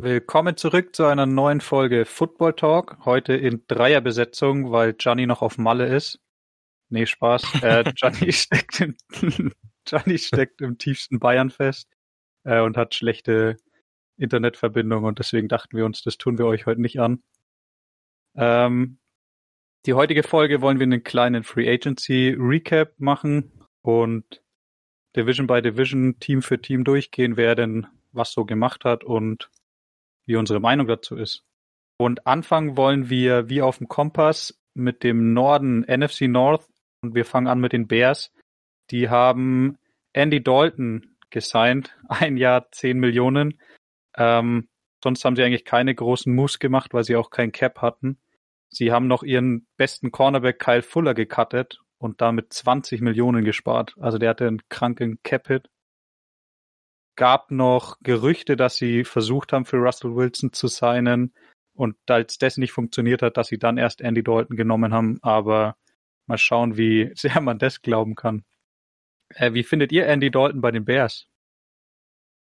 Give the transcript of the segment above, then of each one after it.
Willkommen zurück zu einer neuen Folge Football Talk. Heute in Dreierbesetzung, weil Gianni noch auf Malle ist. Nee, Spaß. Äh, Gianni, steckt im, Gianni steckt im tiefsten Bayern fest äh, und hat schlechte Internetverbindung und deswegen dachten wir uns, das tun wir euch heute nicht an. Ähm, die heutige Folge wollen wir einen kleinen Free Agency Recap machen und Division by Division, Team für Team durchgehen, wer denn was so gemacht hat und wie unsere Meinung dazu ist. Und anfangen wollen wir wie auf dem Kompass mit dem Norden NFC North und wir fangen an mit den Bears. Die haben Andy Dalton gesigned, ein Jahr 10 Millionen. Ähm, sonst haben sie eigentlich keine großen Moves gemacht, weil sie auch kein Cap hatten. Sie haben noch ihren besten Cornerback Kyle Fuller gecuttet und damit 20 Millionen gespart. Also der hatte einen kranken Cap-Hit gab noch Gerüchte, dass sie versucht haben, für Russell Wilson zu signen und als das nicht funktioniert hat, dass sie dann erst Andy Dalton genommen haben, aber mal schauen, wie sehr man das glauben kann. Äh, wie findet ihr Andy Dalton bei den Bears?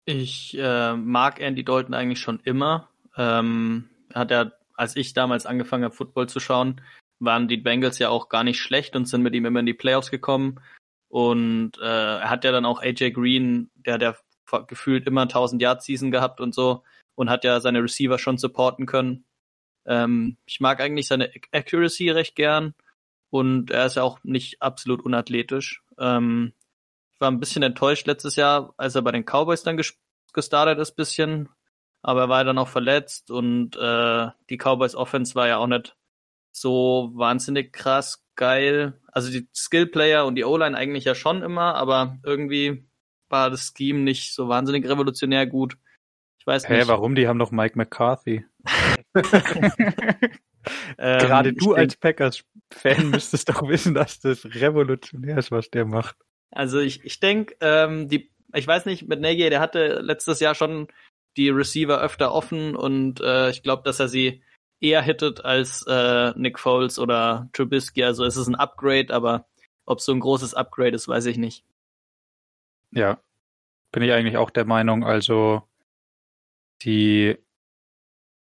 Ich äh, mag Andy Dalton eigentlich schon immer. Ähm, hat er, als ich damals angefangen habe, Football zu schauen, waren die Bengals ja auch gar nicht schlecht und sind mit ihm immer in die Playoffs gekommen. Und äh, er hat ja dann auch AJ Green, der der gefühlt immer 1000 Yard Season gehabt und so und hat ja seine Receiver schon supporten können. Ähm, ich mag eigentlich seine Accuracy recht gern und er ist ja auch nicht absolut unathletisch. Ähm, ich war ein bisschen enttäuscht letztes Jahr, als er bei den Cowboys dann gestartet ist, bisschen. Aber er war dann auch verletzt und äh, die Cowboys Offense war ja auch nicht so wahnsinnig krass geil. Also die Skill Player und die O-Line eigentlich ja schon immer, aber irgendwie war das Scheme nicht so wahnsinnig revolutionär gut. Ich weiß Hä, nicht. Hä, warum? Die haben doch Mike McCarthy. ähm, Gerade du als Packers-Fan müsstest doch wissen, dass das revolutionär ist, was der macht. Also ich, ich denke, ähm, die, ich weiß nicht, mit Nagy, der hatte letztes Jahr schon die Receiver öfter offen und äh, ich glaube, dass er sie eher hittet als äh, Nick Foles oder Trubisky. Also es ist ein Upgrade, aber ob so ein großes Upgrade ist, weiß ich nicht. Ja, bin ich eigentlich auch der Meinung. Also die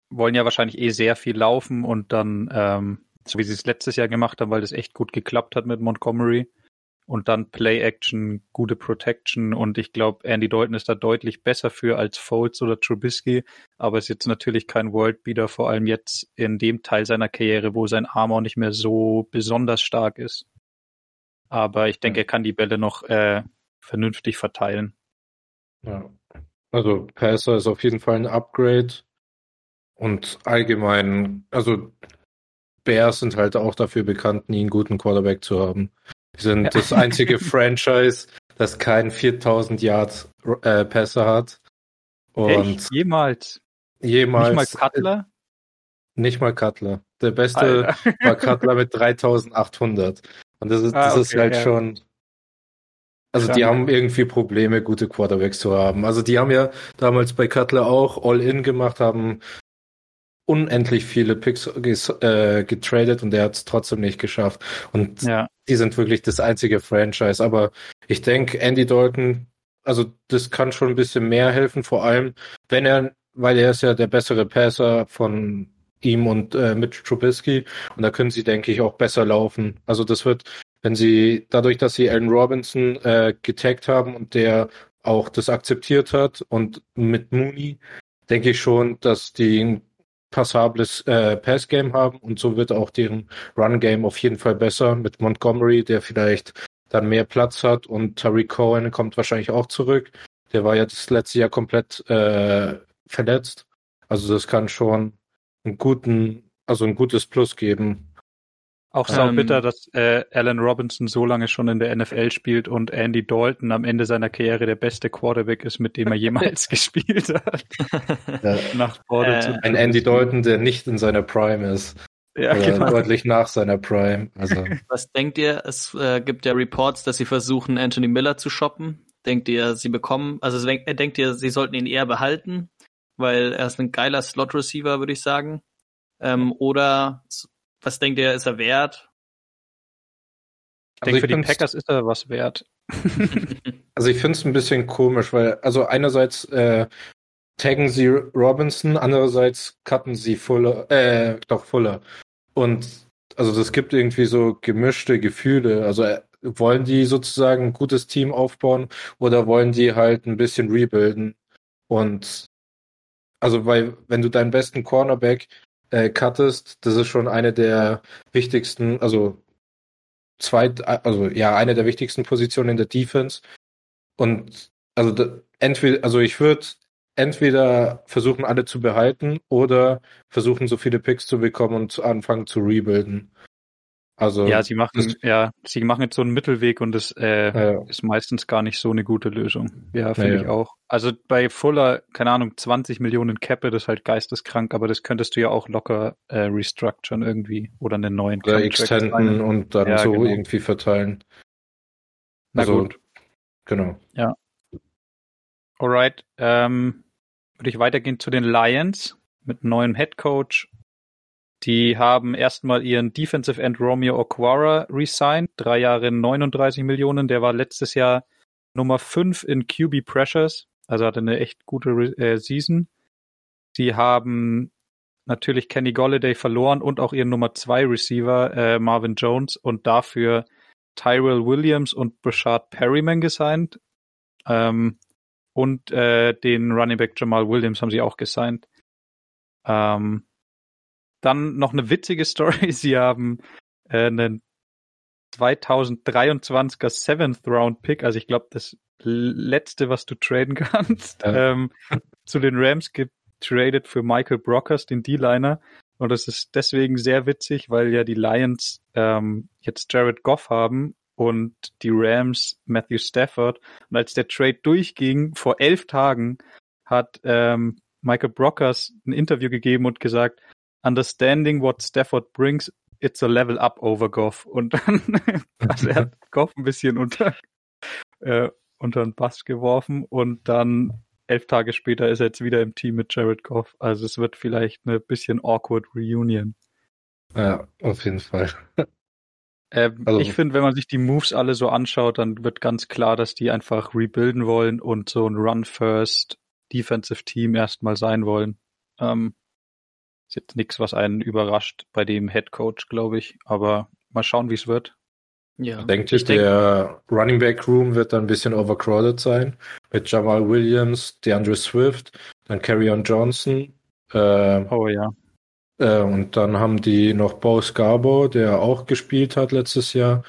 wollen ja wahrscheinlich eh sehr viel laufen und dann, ähm, so wie sie es letztes Jahr gemacht haben, weil das echt gut geklappt hat mit Montgomery. Und dann Play-Action, gute Protection und ich glaube, Andy Dalton ist da deutlich besser für als Foles oder Trubisky, aber ist jetzt natürlich kein Worldbeater, vor allem jetzt in dem Teil seiner Karriere, wo sein Arm auch nicht mehr so besonders stark ist. Aber ich denke, er kann die Bälle noch äh, vernünftig verteilen. Ja. Also Passer ist auf jeden Fall ein Upgrade. Und allgemein, also Bears sind halt auch dafür bekannt, nie einen guten Quarterback zu haben. Die sind ja. das einzige Franchise, das keinen 4000 Yard äh, Passer hat. Und Echt? Jemals? Jemals. Nicht mal Cutler? Nicht mal Cutler. Der beste Alter. war Cutler mit 3800. Und das ist, ah, das okay, ist halt ja. schon also die haben irgendwie Probleme, gute Quarterbacks zu haben. Also die haben ja damals bei Cutler auch All-In gemacht, haben unendlich viele Picks äh, getradet und der hat es trotzdem nicht geschafft. Und ja. die sind wirklich das einzige Franchise. Aber ich denke, Andy Dalton, also das kann schon ein bisschen mehr helfen, vor allem wenn er, weil er ist ja der bessere Passer von ihm und äh, Mitch Trubisky und da können sie, denke ich, auch besser laufen. Also das wird wenn sie dadurch, dass sie Allen Robinson äh, getaggt haben und der auch das akzeptiert hat und mit Mooney denke ich schon, dass die ein passables äh, Passgame haben und so wird auch deren Run-Game auf jeden Fall besser mit Montgomery, der vielleicht dann mehr Platz hat und Tariq Cohen kommt wahrscheinlich auch zurück. Der war ja das letzte Jahr komplett äh, verletzt. Also das kann schon einen guten, also ein gutes Plus geben auch sau ähm, bitter, dass äh, Alan Robinson so lange schon in der NFL spielt und Andy Dalton am Ende seiner Karriere der beste Quarterback ist, mit dem er jemals gespielt hat. Ja. nach äh, ein Andy Dalton, der nicht in seiner Prime ist. Ja, genau. Deutlich nach seiner Prime. Also. Was denkt ihr? Es äh, gibt ja Reports, dass sie versuchen, Anthony Miller zu shoppen. Denkt ihr, sie bekommen, also denkt ihr, sie sollten ihn eher behalten? Weil er ist ein geiler Slot-Receiver, würde ich sagen. Ähm, oder was denkt ihr, ist er wert? Ich also denke, für die Packers ist er was wert. also ich finde es ein bisschen komisch, weil, also einerseits, äh, taggen sie Robinson, andererseits cutten sie Fuller, äh, doch Fuller. Und also das gibt irgendwie so gemischte Gefühle. Also äh, wollen die sozusagen ein gutes Team aufbauen oder wollen die halt ein bisschen rebuilden? Und also weil, wenn du deinen besten Cornerback äh, cuttest, das ist schon eine der wichtigsten, also zweit, also ja, eine der wichtigsten Positionen in der Defense. Und also entweder, also ich würde entweder versuchen, alle zu behalten oder versuchen, so viele Picks zu bekommen und anfangen zu rebuilden. Also ja, sie machen das, ja, sie machen jetzt so einen Mittelweg und das äh, ja. ist meistens gar nicht so eine gute Lösung. Ja, finde ja, ich auch. Also bei Fuller, keine Ahnung, 20 Millionen Cappe, das ist halt geisteskrank, aber das könntest du ja auch locker äh, restructuren irgendwie oder einen neuen Oder extenden und dann ja, so genau. irgendwie verteilen. Na also, gut. Genau. Ja. Alright. Ähm, würde ich weitergehen zu den Lions mit neuem Head Coach. Die haben erstmal ihren Defensive End Romeo Okwara resigned, drei Jahre 39 Millionen. Der war letztes Jahr Nummer 5 in QB Pressures, also hatte eine echt gute äh, Season. Sie haben natürlich Kenny Golladay verloren und auch ihren Nummer 2 Receiver äh, Marvin Jones und dafür Tyrell Williams und Brashard Perryman gesigned. Ähm, und äh, den Running Back Jamal Williams haben sie auch gesigned. Ähm, dann noch eine witzige Story. Sie haben äh, einen 2023er Seventh Round Pick, also ich glaube das letzte, was du traden kannst, ja. ähm, zu den Rams getradet für Michael Brockers, den D-Liner. Und das ist deswegen sehr witzig, weil ja die Lions ähm, jetzt Jared Goff haben und die Rams Matthew Stafford. Und als der Trade durchging, vor elf Tagen, hat ähm, Michael Brockers ein Interview gegeben und gesagt, Understanding what Stafford brings, it's a level up over Goff. Und dann, also er hat Goff ein bisschen unter, äh, unter den Bass geworfen und dann elf Tage später ist er jetzt wieder im Team mit Jared Goff. Also es wird vielleicht eine bisschen awkward Reunion. Ja, auf jeden Fall. Ähm, also, ich finde, wenn man sich die Moves alle so anschaut, dann wird ganz klar, dass die einfach rebuilden wollen und so ein Run-First Defensive Team erstmal sein wollen. Ähm, ist jetzt nichts, was einen überrascht bei dem Head Coach, glaube ich. Aber mal schauen, wie es wird. Ja. Denkt ihr, der denk... Running Back Room wird dann ein bisschen overcrowded sein? Mit Jamal Williams, DeAndre Swift, dann Carrion Johnson. Äh, oh ja. Äh, und dann haben die noch Bo Scarborough, der auch gespielt hat letztes Jahr.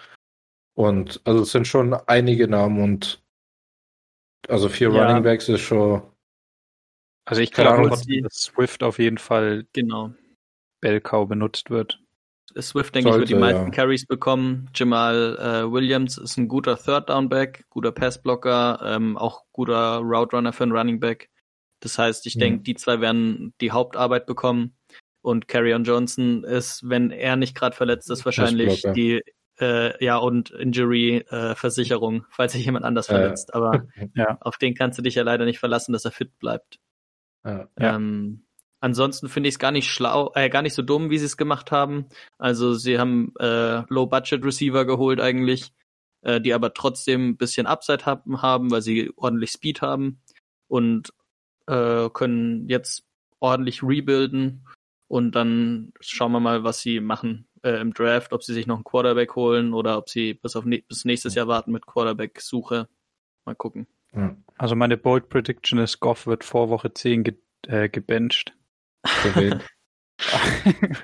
Und also es sind schon einige Namen und also vier ja. Running Backs ist schon. Also ich glaube dass Swift auf jeden Fall genau Bellcow benutzt wird. Swift, denke Sollte, ich, wird die meisten ja. Carries bekommen. Jamal äh, Williams ist ein guter Third Down Back, guter Passblocker, ähm, auch guter Route Runner für einen Running Back. Das heißt, ich mhm. denke, die zwei werden die Hauptarbeit bekommen. Und Carrion Johnson ist, wenn er nicht gerade verletzt ist, wahrscheinlich die äh, ja und Injury-Versicherung, äh, falls sich jemand anders verletzt. Aber ja. auf den kannst du dich ja leider nicht verlassen, dass er fit bleibt. Ja. Ähm, ansonsten finde ich es gar nicht schlau, äh, gar nicht so dumm, wie sie es gemacht haben. Also sie haben äh, Low-Budget-Receiver geholt eigentlich, äh, die aber trotzdem ein bisschen Upside haben, haben, weil sie ordentlich Speed haben und äh, können jetzt ordentlich rebuilden und dann schauen wir mal, was sie machen äh, im Draft, ob sie sich noch einen Quarterback holen oder ob sie bis auf ne bis nächstes Jahr warten mit Quarterback-Suche. Mal gucken. Also meine Bold Prediction ist, Goff wird vor Woche 10 ge äh, gebencht.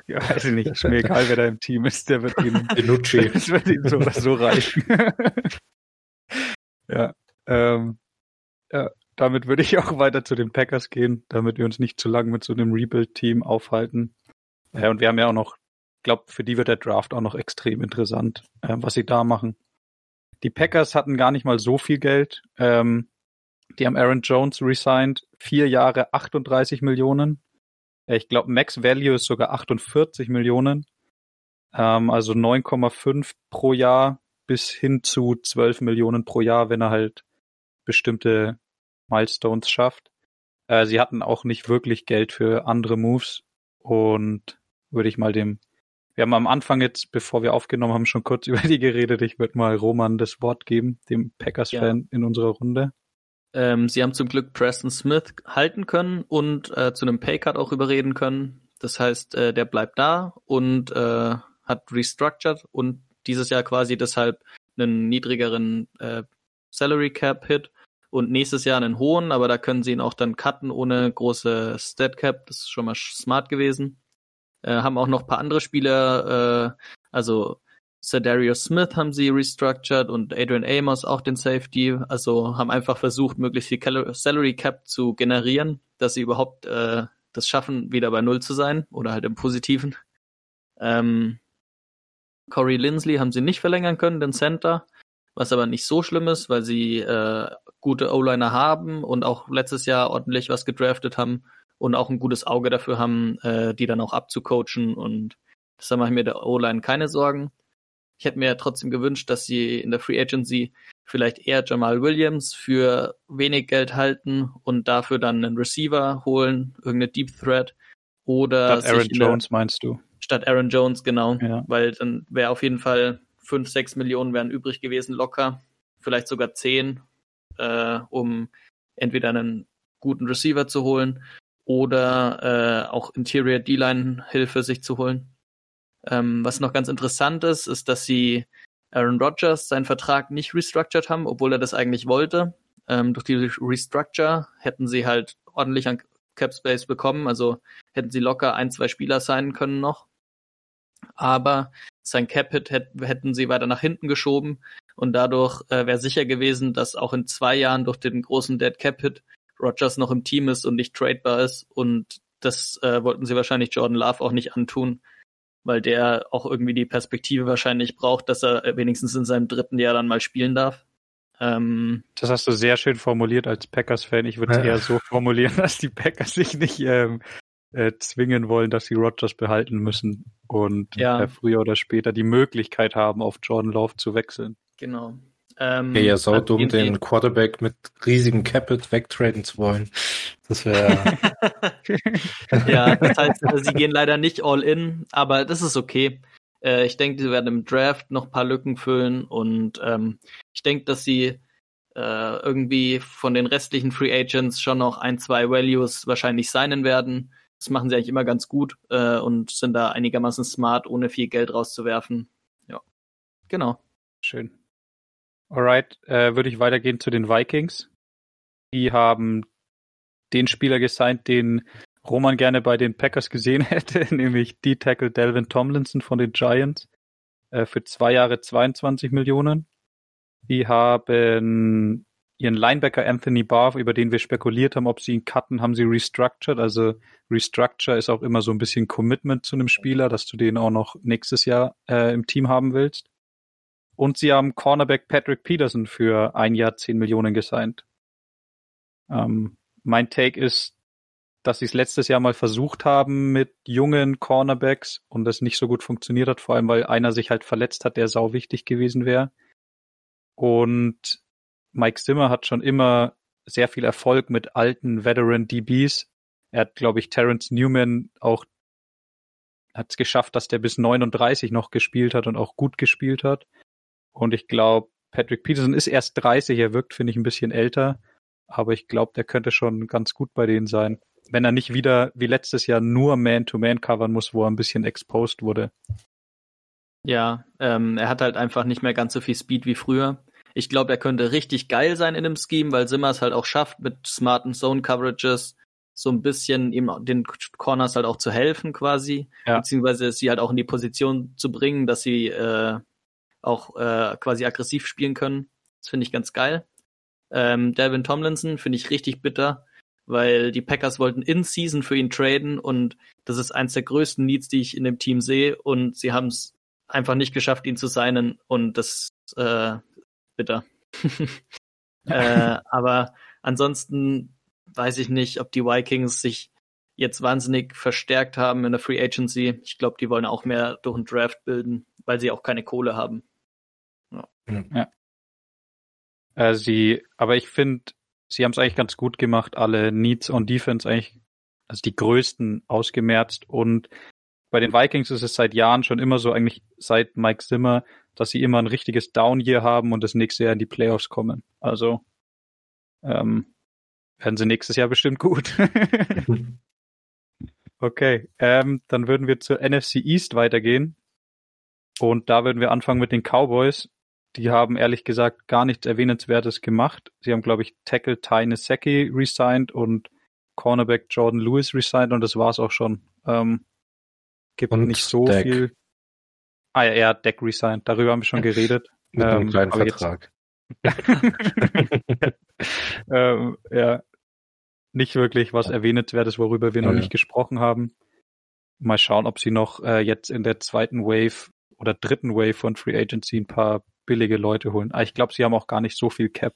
ja, weiß ich nicht, ist mir egal, wer da im Team ist, der wird ihn, Benucci. das wird ihn so oder so reichen. ja, ähm, ja, damit würde ich auch weiter zu den Packers gehen, damit wir uns nicht zu lange mit so einem Rebuild-Team aufhalten. Ja, und wir haben ja auch noch, ich glaube, für die wird der Draft auch noch extrem interessant, äh, was sie da machen. Die Packers hatten gar nicht mal so viel Geld. Ähm, die haben Aaron Jones resigned, vier Jahre 38 Millionen. Äh, ich glaube, Max Value ist sogar 48 Millionen. Ähm, also 9,5 pro Jahr bis hin zu 12 Millionen pro Jahr, wenn er halt bestimmte Milestones schafft. Äh, sie hatten auch nicht wirklich Geld für andere Moves und würde ich mal dem, wir haben am Anfang jetzt, bevor wir aufgenommen haben, schon kurz über die geredet. Ich würde mal Roman das Wort geben, dem Packers-Fan ja. in unserer Runde. Ähm, sie haben zum Glück Preston Smith halten können und äh, zu einem Paycut auch überreden können. Das heißt, äh, der bleibt da und äh, hat restructured und dieses Jahr quasi deshalb einen niedrigeren äh, Salary Cap Hit und nächstes Jahr einen hohen, aber da können sie ihn auch dann cutten ohne große Stat Cap. Das ist schon mal smart gewesen. Äh, haben auch noch ein paar andere Spieler, äh, also Darius Smith haben sie restructured und Adrian Amos auch den Safety. Also haben einfach versucht, möglichst viel Salary Cap zu generieren, dass sie überhaupt äh, das schaffen, wieder bei Null zu sein oder halt im Positiven. Ähm, Corey Lindsley haben sie nicht verlängern können, den Center, was aber nicht so schlimm ist, weil sie äh, gute O-Liner haben und auch letztes Jahr ordentlich was gedraftet haben und auch ein gutes Auge dafür haben, äh, die dann auch abzucoachen und deshalb mache ich mir der O-Line keine Sorgen. Ich hätte mir trotzdem gewünscht, dass sie in der Free Agency vielleicht eher Jamal Williams für wenig Geld halten und dafür dann einen Receiver holen, irgendeine Deep Threat oder statt Aaron Jones meinst du? Statt Aaron Jones, genau. Ja. Weil dann wäre auf jeden Fall fünf, sechs Millionen wären übrig gewesen, locker. Vielleicht sogar zehn, äh, um entweder einen guten Receiver zu holen oder äh, auch Interior D-Line Hilfe sich zu holen. Ähm, was noch ganz interessant ist, ist, dass sie Aaron Rodgers seinen Vertrag nicht restructured haben, obwohl er das eigentlich wollte. Ähm, durch die Restructure hätten sie halt ordentlich an Cap Space bekommen, also hätten sie locker ein, zwei Spieler sein können noch. Aber sein Cap Hit hätten sie weiter nach hinten geschoben und dadurch äh, wäre sicher gewesen, dass auch in zwei Jahren durch den großen Dead Cap Hit Rodgers noch im Team ist und nicht tradebar ist und das äh, wollten sie wahrscheinlich Jordan Love auch nicht antun, weil der auch irgendwie die Perspektive wahrscheinlich braucht, dass er wenigstens in seinem dritten Jahr dann mal spielen darf. Ähm, das hast du sehr schön formuliert als Packers-Fan. Ich würde es ja. eher so formulieren, dass die Packers sich nicht ähm, äh, zwingen wollen, dass sie Rodgers behalten müssen und ja. äh, früher oder später die Möglichkeit haben, auf Jordan Love zu wechseln. Genau. Ähm, ja, ja, sau dumm, den Quarterback mit riesigen Capit wegtraden zu wollen. Das wäre. ja, das heißt, sie gehen leider nicht all in, aber das ist okay. Äh, ich denke, sie werden im Draft noch ein paar Lücken füllen und ähm, ich denke, dass sie äh, irgendwie von den restlichen Free Agents schon noch ein, zwei Values wahrscheinlich signen werden. Das machen sie eigentlich immer ganz gut äh, und sind da einigermaßen smart, ohne viel Geld rauszuwerfen. Ja, genau. Schön. Alright, äh, würde ich weitergehen zu den Vikings. Die haben den Spieler gesigned, den Roman gerne bei den Packers gesehen hätte, nämlich die Tackle Delvin Tomlinson von den Giants äh, für zwei Jahre 22 Millionen. Die haben ihren Linebacker Anthony Barr, über den wir spekuliert haben, ob sie ihn cutten, haben sie restructured. Also Restructure ist auch immer so ein bisschen Commitment zu einem Spieler, dass du den auch noch nächstes Jahr äh, im Team haben willst. Und sie haben Cornerback Patrick Peterson für ein Jahr 10 Millionen gesigned. Ähm, mein Take ist, dass sie es letztes Jahr mal versucht haben mit jungen Cornerbacks und das nicht so gut funktioniert hat, vor allem weil einer sich halt verletzt hat, der sau wichtig gewesen wäre. Und Mike Zimmer hat schon immer sehr viel Erfolg mit alten Veteran DBs. Er hat, glaube ich, Terrence Newman auch hat es geschafft, dass der bis 39 noch gespielt hat und auch gut gespielt hat. Und ich glaube, Patrick Peterson ist erst 30, er wirkt, finde ich, ein bisschen älter. Aber ich glaube, der könnte schon ganz gut bei denen sein. Wenn er nicht wieder wie letztes Jahr nur Man-to-Man -Man covern muss, wo er ein bisschen exposed wurde. Ja, ähm, er hat halt einfach nicht mehr ganz so viel Speed wie früher. Ich glaube, er könnte richtig geil sein in dem Scheme, weil Simmer es halt auch schafft, mit smarten Zone-Coverages so ein bisschen ihm den Corners halt auch zu helfen quasi, ja. beziehungsweise sie halt auch in die Position zu bringen, dass sie äh, auch äh, quasi aggressiv spielen können. Das finde ich ganz geil. Ähm, Delvin Tomlinson finde ich richtig bitter, weil die Packers wollten in Season für ihn traden und das ist eins der größten Needs, die ich in dem Team sehe und sie haben es einfach nicht geschafft, ihn zu signen und das äh, bitter. äh, aber ansonsten weiß ich nicht, ob die Vikings sich jetzt wahnsinnig verstärkt haben in der Free Agency. Ich glaube, die wollen auch mehr durch einen Draft bilden, weil sie auch keine Kohle haben. Ja. Äh, sie, aber ich finde, sie haben es eigentlich ganz gut gemacht, alle Needs on Defense eigentlich, also die größten ausgemerzt und bei den Vikings ist es seit Jahren schon immer so, eigentlich seit Mike Zimmer, dass sie immer ein richtiges Down-Year haben und das nächste Jahr in die Playoffs kommen. Also ähm, werden sie nächstes Jahr bestimmt gut. okay, ähm, dann würden wir zur NFC East weitergehen. Und da würden wir anfangen mit den Cowboys. Die haben ehrlich gesagt gar nichts Erwähnenswertes gemacht. Sie haben, glaube ich, Tackle Ty Nesecki resigned und Cornerback Jordan Lewis resigned und das war's auch schon. Ähm, gibt und nicht so Deck. viel. Ah ja, hat Deck resigned. Darüber haben wir schon geredet. Mit ähm, einem kleinen Vertrag. ähm, ja, nicht wirklich was Erwähnenswertes, worüber wir noch ja. nicht gesprochen haben. Mal schauen, ob sie noch äh, jetzt in der zweiten Wave oder dritten Wave von Free Agency ein paar billige Leute holen. Aber ich glaube, sie haben auch gar nicht so viel Cap,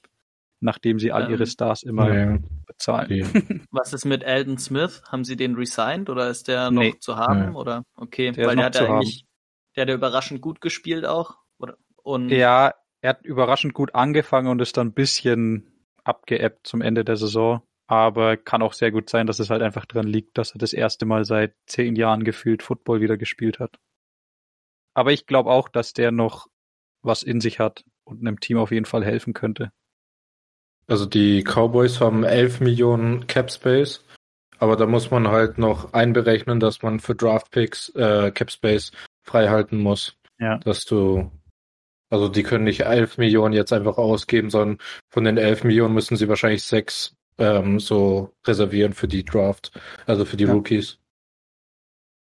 nachdem sie all ähm, ihre Stars immer ja. bezahlen. Ja. Was ist mit Alden Smith? Haben sie den resigned oder ist der noch nee. zu haben? Oder okay, der weil der hat ja eigentlich, der hat ja überraschend gut gespielt auch. Oder? Und ja, er hat überraschend gut angefangen und ist dann ein bisschen abgeebbt zum Ende der Saison. Aber kann auch sehr gut sein, dass es halt einfach dran liegt, dass er das erste Mal seit zehn Jahren gefühlt Football wieder gespielt hat. Aber ich glaube auch, dass der noch was in sich hat und einem Team auf jeden Fall helfen könnte. Also die Cowboys haben 11 Millionen Cap Space, aber da muss man halt noch einberechnen, dass man für Draft Picks äh, Cap Space freihalten muss. Ja. Dass du also die können nicht 11 Millionen jetzt einfach ausgeben, sondern von den 11 Millionen müssen sie wahrscheinlich sechs ähm, so reservieren für die Draft, also für die ja. Rookies.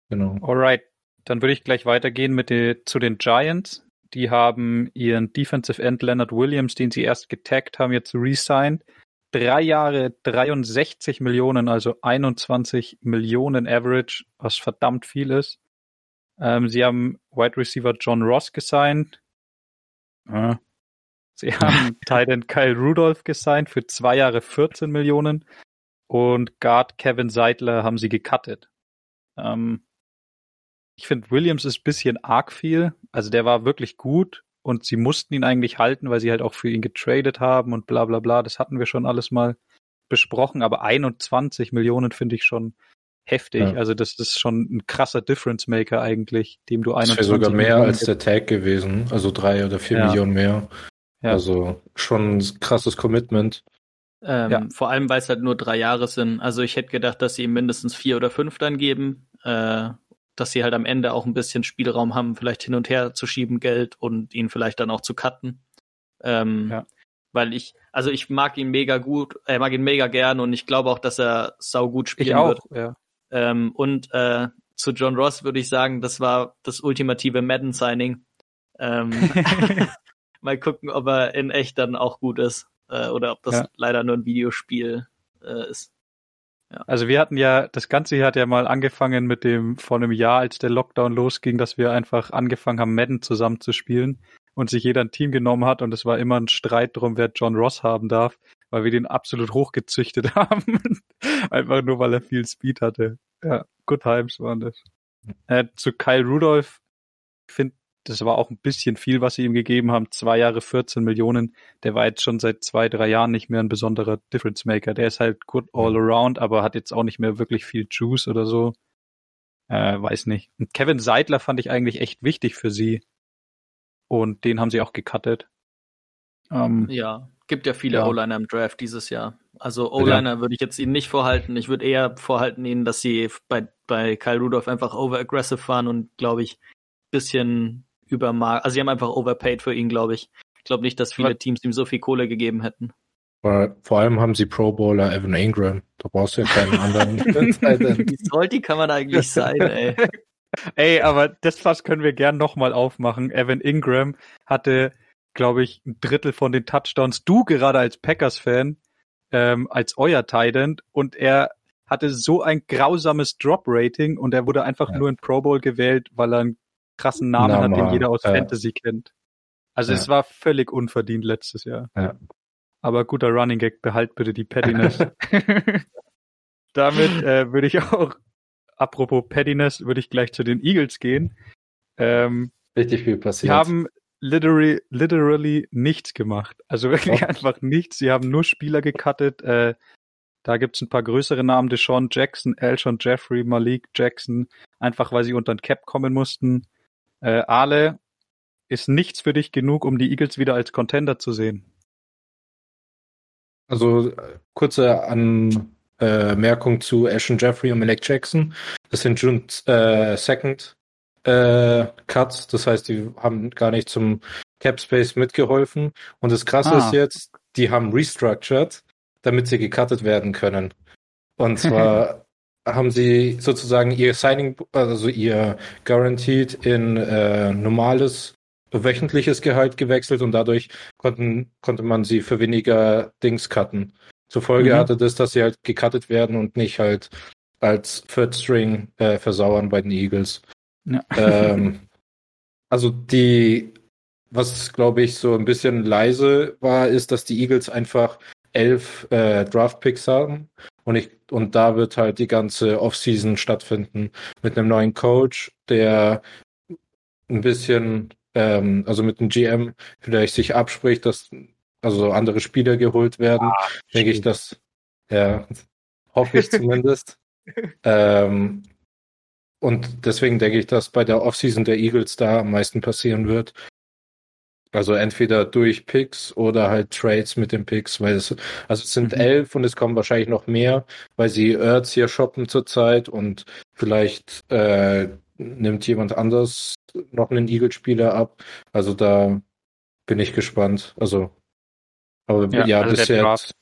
Genau. Alright, dann würde ich gleich weitergehen mit die, zu den Giants. Die haben ihren Defensive End Leonard Williams, den sie erst getaggt haben, jetzt resigned. Drei Jahre 63 Millionen, also 21 Millionen Average, was verdammt viel ist. Ähm, sie haben Wide Receiver John Ross gesigned, ja. Sie haben Titan Kyle Rudolph gesigned für zwei Jahre 14 Millionen und Guard Kevin Seidler haben sie gecuttet. Ähm, ich finde, Williams ist bisschen arg viel. Also der war wirklich gut und sie mussten ihn eigentlich halten, weil sie halt auch für ihn getradet haben und bla bla bla. Das hatten wir schon alles mal besprochen, aber 21 Millionen finde ich schon heftig. Ja. Also das ist schon ein krasser Difference Maker eigentlich, dem du 21 Das wäre sogar mehr Millionen als der Tag gewesen, also drei oder vier ja. Millionen mehr. Ja. Also schon ein krasses Commitment. Ähm, ja. Vor allem, weil es halt nur drei Jahre sind. Also ich hätte gedacht, dass sie ihm mindestens vier oder fünf dann geben, äh, dass sie halt am Ende auch ein bisschen Spielraum haben, vielleicht hin und her zu schieben Geld und ihn vielleicht dann auch zu cutten. Ähm, ja. Weil ich, also ich mag ihn mega gut, er äh, mag ihn mega gern und ich glaube auch, dass er sau gut spielen ich auch, wird. Ja. Ähm, und äh, zu John Ross würde ich sagen, das war das ultimative Madden-Signing. Ähm, mal gucken, ob er in echt dann auch gut ist äh, oder ob das ja. leider nur ein Videospiel äh, ist. Also wir hatten ja, das Ganze hat ja mal angefangen mit dem vor einem Jahr, als der Lockdown losging, dass wir einfach angefangen haben, Madden zusammen zu spielen und sich jeder ein Team genommen hat und es war immer ein Streit drum, wer John Ross haben darf weil wir den absolut hochgezüchtet haben. Einfach nur, weil er viel Speed hatte. Ja, good times waren das. Äh, zu Kyle Rudolph, ich finde, das war auch ein bisschen viel, was sie ihm gegeben haben. Zwei Jahre 14 Millionen. Der war jetzt schon seit zwei, drei Jahren nicht mehr ein besonderer Difference Maker. Der ist halt good all around, aber hat jetzt auch nicht mehr wirklich viel Juice oder so. Äh, weiß nicht. Und Kevin Seidler fand ich eigentlich echt wichtig für sie. Und den haben sie auch gecuttet. Ähm, ja, Gibt ja viele ja. O-Liner im Draft dieses Jahr. Also O-Liner ja. würde ich jetzt ihnen nicht vorhalten. Ich würde eher vorhalten ihnen, dass sie bei, bei Kyle Rudolph einfach overaggressive waren und glaube ich bisschen übermar. Also sie haben einfach overpaid für ihn, glaube ich. Ich glaube nicht, dass viele Teams ihm so viel Kohle gegeben hätten. Vor allem haben sie Pro Bowler Evan Ingram. Da brauchst du ja keinen anderen. Wie salty kann man eigentlich sein, ey? Ey, aber das Fass können wir gern nochmal aufmachen. Evan Ingram hatte glaube ich, ein Drittel von den Touchdowns. Du gerade als Packers-Fan, ähm, als euer Titan und er hatte so ein grausames Drop-Rating und er wurde einfach ja. nur in Pro Bowl gewählt, weil er einen krassen Namen Na, hat, den jeder aus ja. Fantasy kennt. Also ja. es war völlig unverdient letztes Jahr. Ja. Aber guter Running Gag, behalt bitte die Pettiness. Damit äh, würde ich auch, apropos Pettiness, würde ich gleich zu den Eagles gehen. Ähm, Richtig viel passiert. Sie haben literally, literally nichts gemacht. Also wirklich oh. einfach nichts. Sie haben nur Spieler gecuttet. Äh, da gibt's ein paar größere Namen, Deshaun Jackson, Elshon Jeffrey, Malik Jackson, einfach weil sie unter den Cap kommen mussten. Äh, Ale, ist nichts für dich genug, um die Eagles wieder als Contender zu sehen? Also kurze Anmerkung zu Ashton Jeffrey und Malek Jackson. Das sind schon äh, Second äh, Cuts, das heißt, die haben gar nicht zum Cap Space mitgeholfen. Und das Krasse ah. ist jetzt, die haben restructured, damit sie gecuttet werden können. Und zwar haben sie sozusagen ihr Signing, also ihr Guaranteed in äh, normales wöchentliches Gehalt gewechselt und dadurch konnten, konnte man sie für weniger Dings cutten. Zur Folge mhm. hatte das, dass sie halt gecuttet werden und nicht halt als Third String äh, versauern bei den Eagles. Ja. Ähm, also die, was glaube ich so ein bisschen leise war, ist, dass die Eagles einfach elf äh, Draft Picks haben und ich und da wird halt die ganze Offseason stattfinden mit einem neuen Coach, der ein bisschen ähm, also mit dem GM vielleicht sich abspricht, dass also andere Spieler geholt werden, ah, denke ich, dass ja hoffe ich zumindest. ähm, und deswegen denke ich, dass bei der Offseason der Eagles da am meisten passieren wird. Also entweder durch Picks oder halt Trades mit den Picks, weil es, also es sind mhm. elf und es kommen wahrscheinlich noch mehr, weil sie Earths hier shoppen zurzeit und vielleicht äh, nimmt jemand anders noch einen Eagle-Spieler ab. Also da bin ich gespannt. Also, aber ja, ja also bisher. Der Draft,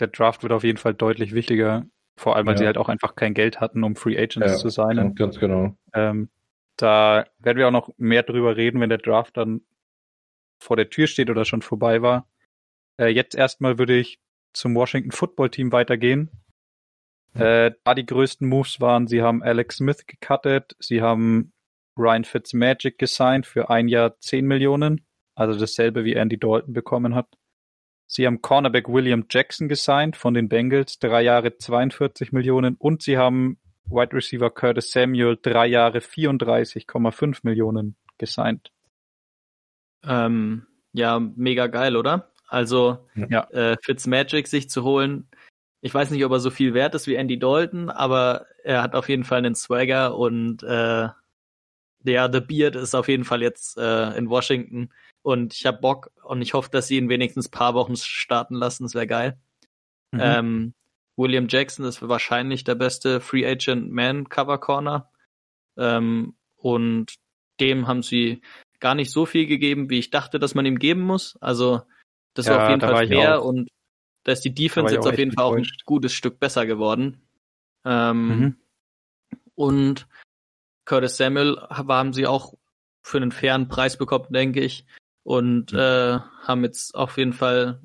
der Draft wird auf jeden Fall deutlich wichtiger, vor allem weil ja. sie halt auch einfach kein Geld hatten, um Free Agents ja, zu sein. Ganz genau. Ähm, da werden wir auch noch mehr drüber reden, wenn der Draft dann vor der Tür steht oder schon vorbei war. Äh, jetzt erstmal würde ich zum Washington Football Team weitergehen. Äh, da die größten Moves waren, sie haben Alex Smith gecuttet, sie haben Ryan Fitzmagic gesigned für ein Jahr 10 Millionen, also dasselbe wie Andy Dalton bekommen hat. Sie haben Cornerback William Jackson gesigned von den Bengals, drei Jahre 42 Millionen und sie haben Wide Receiver Curtis Samuel drei Jahre 34,5 Millionen gesigned. Ähm, ja, mega geil, oder? Also ja. äh, Fitzmagic sich zu holen, ich weiß nicht, ob er so viel wert ist wie Andy Dalton, aber er hat auf jeden Fall einen Swagger und äh, ja, The Beard ist auf jeden Fall jetzt äh, in Washington und ich habe Bock und ich hoffe, dass sie ihn wenigstens paar Wochen starten lassen. Das wäre geil. Mhm. Ähm, William Jackson ist wahrscheinlich der beste Free Agent Man Cover Corner ähm, und dem haben sie gar nicht so viel gegeben, wie ich dachte, dass man ihm geben muss. Also das ja, war auf jeden Fall fair und da ist die Defense jetzt auf jeden Fall auch ein gutes Stück besser geworden. Ähm, mhm. Und Curtis Samuel haben sie auch für einen fairen Preis bekommen, denke ich. Und mhm. äh, haben jetzt auf jeden Fall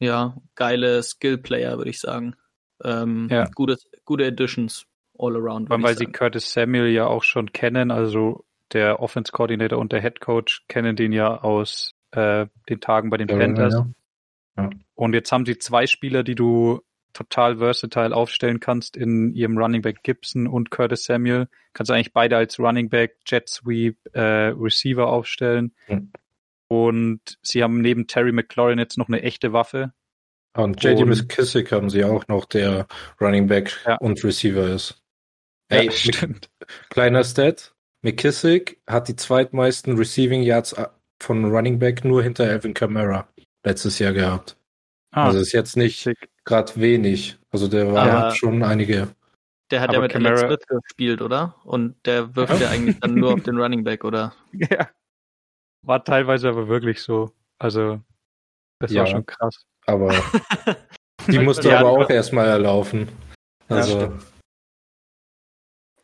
ja geile Skill-Player, würde ich sagen. Ähm, ja. gute, gute Additions all around. Weil sie Curtis Samuel ja auch schon kennen, also der Offense Coordinator und der Head Coach kennen den ja aus äh, den Tagen bei den ja, Panthers. Ja. Ja. Und jetzt haben sie zwei Spieler, die du total versatile aufstellen kannst in ihrem Running Back Gibson und Curtis Samuel. Kannst du eigentlich beide als Running Back, Jet Sweep, äh, Receiver aufstellen. Mhm. Und sie haben neben Terry McLaurin jetzt noch eine echte Waffe. Und JD McKissick haben sie auch noch, der Running Back ja. und Receiver ist. Ey, ja, stimmt. Kleiner Stat. McKissick hat die zweitmeisten Receiving Yards von Running Back nur hinter Alvin Kamara letztes Jahr gehabt. Ah, also ist jetzt nicht gerade wenig. Also der war ja. schon einige. Der hat aber ja mit Camara... Alex Smith gespielt, oder? Und der wirft ja eigentlich dann nur auf den Running Back, oder? Ja. War teilweise aber wirklich so. Also, das ja, war schon krass. Aber die musste ja, aber auch erstmal erlaufen. Also.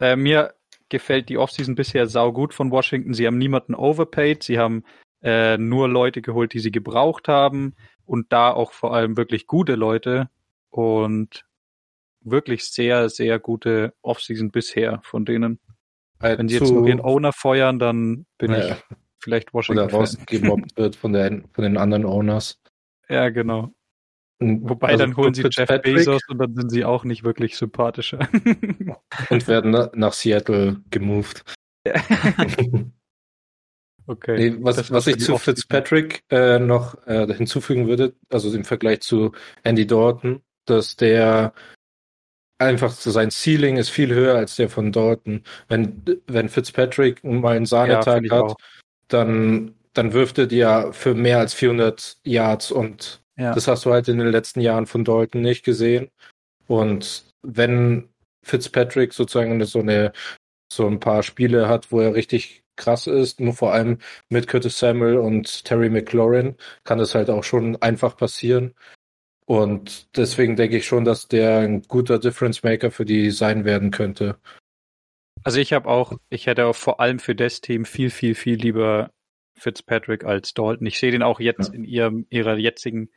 Ja, äh, mir gefällt die Offseason bisher sau gut von Washington. Sie haben niemanden overpaid. Sie haben äh, nur Leute geholt, die sie gebraucht haben und da auch vor allem wirklich gute Leute und wirklich sehr, sehr gute Offseason bisher von denen. Halt Wenn sie jetzt nur ihren Owner feuern, dann bin ja. ich vielleicht Washington. Oder rausgemobbt wird von, der, von den anderen Owners. Ja, genau. Wobei also dann holen sie Jeff Patrick. Bezos und dann sind sie auch nicht wirklich sympathischer. und werden nach Seattle gemoved. Ja. Okay. Nee, was, was ich zu Fitzpatrick äh, noch äh, hinzufügen würde, also im Vergleich zu Andy Dalton, dass der einfach sein Ceiling ist viel höher als der von Dalton. Wenn, wenn Fitzpatrick mal einen Sahnetag ja, hat, dann, dann wirft er dir für mehr als 400 Yards und Ja. Das hast du halt in den letzten Jahren von Dalton nicht gesehen. Und wenn Fitzpatrick sozusagen so eine so ein paar Spiele hat, wo er richtig krass ist, nur vor allem mit Curtis Samuel und Terry McLaurin kann das halt auch schon einfach passieren. Und deswegen denke ich schon, dass der ein guter Difference Maker für die sein werden könnte. Also ich habe auch, ich hätte auch vor allem für das Team viel, viel, viel lieber Fitzpatrick als Dalton. Ich sehe den auch jetzt ja. in ihrem, ihrer jetzigen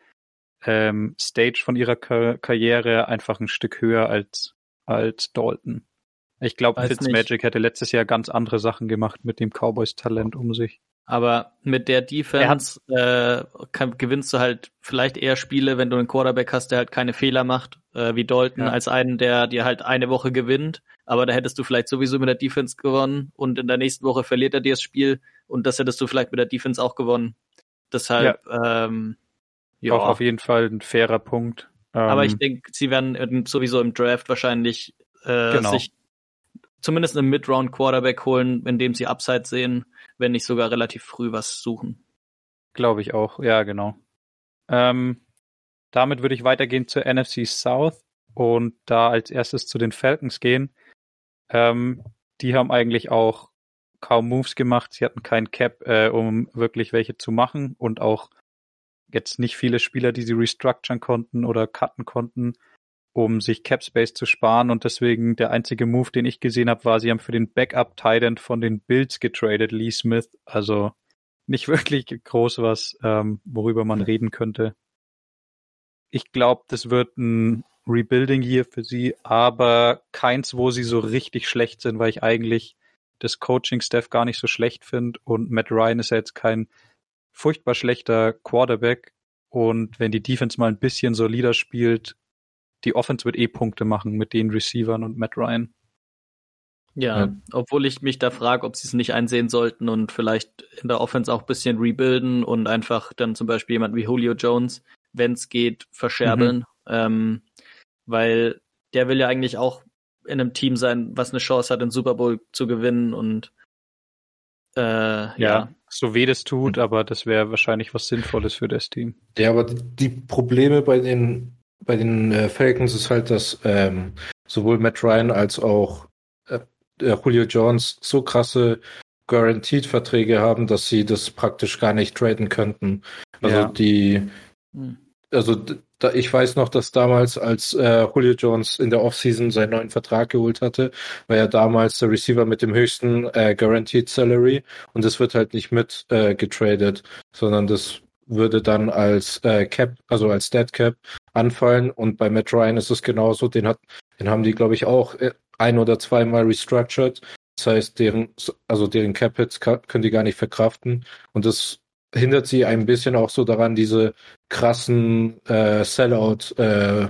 ähm, Stage von ihrer Kar Karriere einfach ein Stück höher als, als Dalton. Ich glaube, Fitzmagic hätte letztes Jahr ganz andere Sachen gemacht mit dem Cowboys-Talent um sich. Aber mit der Defense äh, kann, gewinnst du halt vielleicht eher Spiele, wenn du einen Quarterback hast, der halt keine Fehler macht, äh, wie Dalton, ja. als einen, der dir halt eine Woche gewinnt. Aber da hättest du vielleicht sowieso mit der Defense gewonnen und in der nächsten Woche verliert er dir das Spiel und das hättest du vielleicht mit der Defense auch gewonnen. Deshalb, ja. ähm, ja. Auch auf jeden Fall ein fairer Punkt. Aber ähm, ich denke, sie werden sowieso im Draft wahrscheinlich äh, genau. sich zumindest einen Mid-Round Quarterback holen, in dem sie Upside sehen, wenn nicht sogar relativ früh was suchen. Glaube ich auch, ja, genau. Ähm, damit würde ich weitergehen zur NFC South und da als erstes zu den Falcons gehen. Ähm, die haben eigentlich auch kaum Moves gemacht. Sie hatten kein Cap, äh, um wirklich welche zu machen und auch jetzt nicht viele Spieler, die sie restructuren konnten oder cutten konnten um sich Cap Space zu sparen und deswegen der einzige Move, den ich gesehen habe, war, sie haben für den Backup Titan von den Bills getradet, Lee Smith. Also nicht wirklich groß was, ähm, worüber man reden könnte. Ich glaube, das wird ein Rebuilding hier für sie, aber keins, wo sie so richtig schlecht sind, weil ich eigentlich das Coaching-Staff gar nicht so schlecht finde und Matt Ryan ist ja jetzt kein furchtbar schlechter Quarterback und wenn die Defense mal ein bisschen solider spielt, die Offense wird eh Punkte machen mit den Receivern und Matt Ryan. Ja, ja. obwohl ich mich da frage, ob sie es nicht einsehen sollten und vielleicht in der Offense auch ein bisschen rebuilden und einfach dann zum Beispiel jemand wie Julio Jones, wenn es geht, verscherbeln. Mhm. Ähm, weil der will ja eigentlich auch in einem Team sein, was eine Chance hat, den Super Bowl zu gewinnen und äh, ja, ja, so weh das tut, aber das wäre wahrscheinlich was Sinnvolles für das Team. Ja, aber die Probleme bei den bei den äh, Falcons ist halt, dass ähm, sowohl Matt Ryan als auch äh, Julio Jones so krasse Guaranteed-Verträge haben, dass sie das praktisch gar nicht traden könnten. Also ja. die, hm. Also da, ich weiß noch, dass damals, als äh, Julio Jones in der Offseason seinen neuen Vertrag geholt hatte, war er damals der Receiver mit dem höchsten äh, Guaranteed Salary und das wird halt nicht mit äh, getradet, sondern das würde dann als äh, Cap, also als Dead Cap anfallen. Und bei Matt Ryan ist es genauso. Den hat, den haben die, glaube ich, auch äh, ein oder zweimal restructured. Das heißt, deren, also deren Cap Hits können die gar nicht verkraften. Und das hindert sie ein bisschen auch so daran, diese krassen äh, Sellout äh,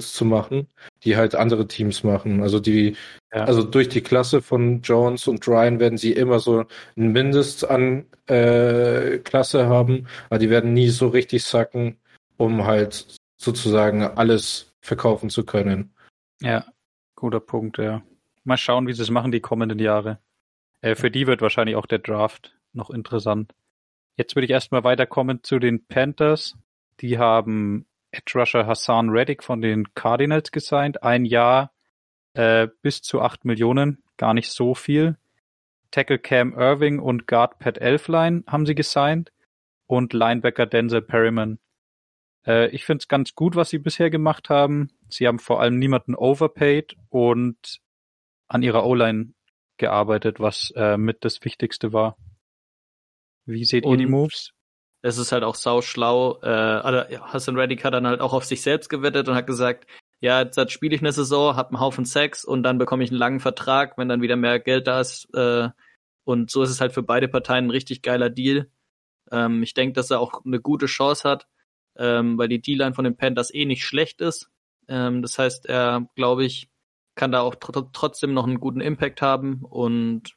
zu machen, die halt andere Teams machen. Also die, ja. also durch die Klasse von Jones und Ryan werden sie immer so ein Mindest an äh, Klasse haben, aber die werden nie so richtig sacken, um halt sozusagen alles verkaufen zu können. Ja, guter Punkt, ja. Mal schauen, wie sie es machen die kommenden Jahre. Äh, für die wird wahrscheinlich auch der Draft noch interessant. Jetzt würde ich erstmal weiterkommen zu den Panthers. Die haben Edge Rusher Hassan Reddick von den Cardinals gesigned. Ein Jahr äh, bis zu acht Millionen, gar nicht so viel. Tackle Cam Irving und Guard Pat Elfline haben sie gesigned und Linebacker Denzel Perryman. Äh, ich finde es ganz gut, was sie bisher gemacht haben. Sie haben vor allem niemanden overpaid und an ihrer O-Line gearbeitet, was äh, mit das Wichtigste war. Wie seht und ihr die Moves? Es ist halt auch sau schlau. Äh, also Hassan Reddick hat dann halt auch auf sich selbst gewettet und hat gesagt, ja, jetzt spiele ich eine Saison, hab einen Haufen Sex und dann bekomme ich einen langen Vertrag, wenn dann wieder mehr Geld da ist. Äh, und so ist es halt für beide Parteien ein richtig geiler Deal. Ähm, ich denke, dass er auch eine gute Chance hat, ähm, weil die D-Line von den Panthers eh nicht schlecht ist. Ähm, das heißt, er, glaube ich, kann da auch tr trotzdem noch einen guten Impact haben und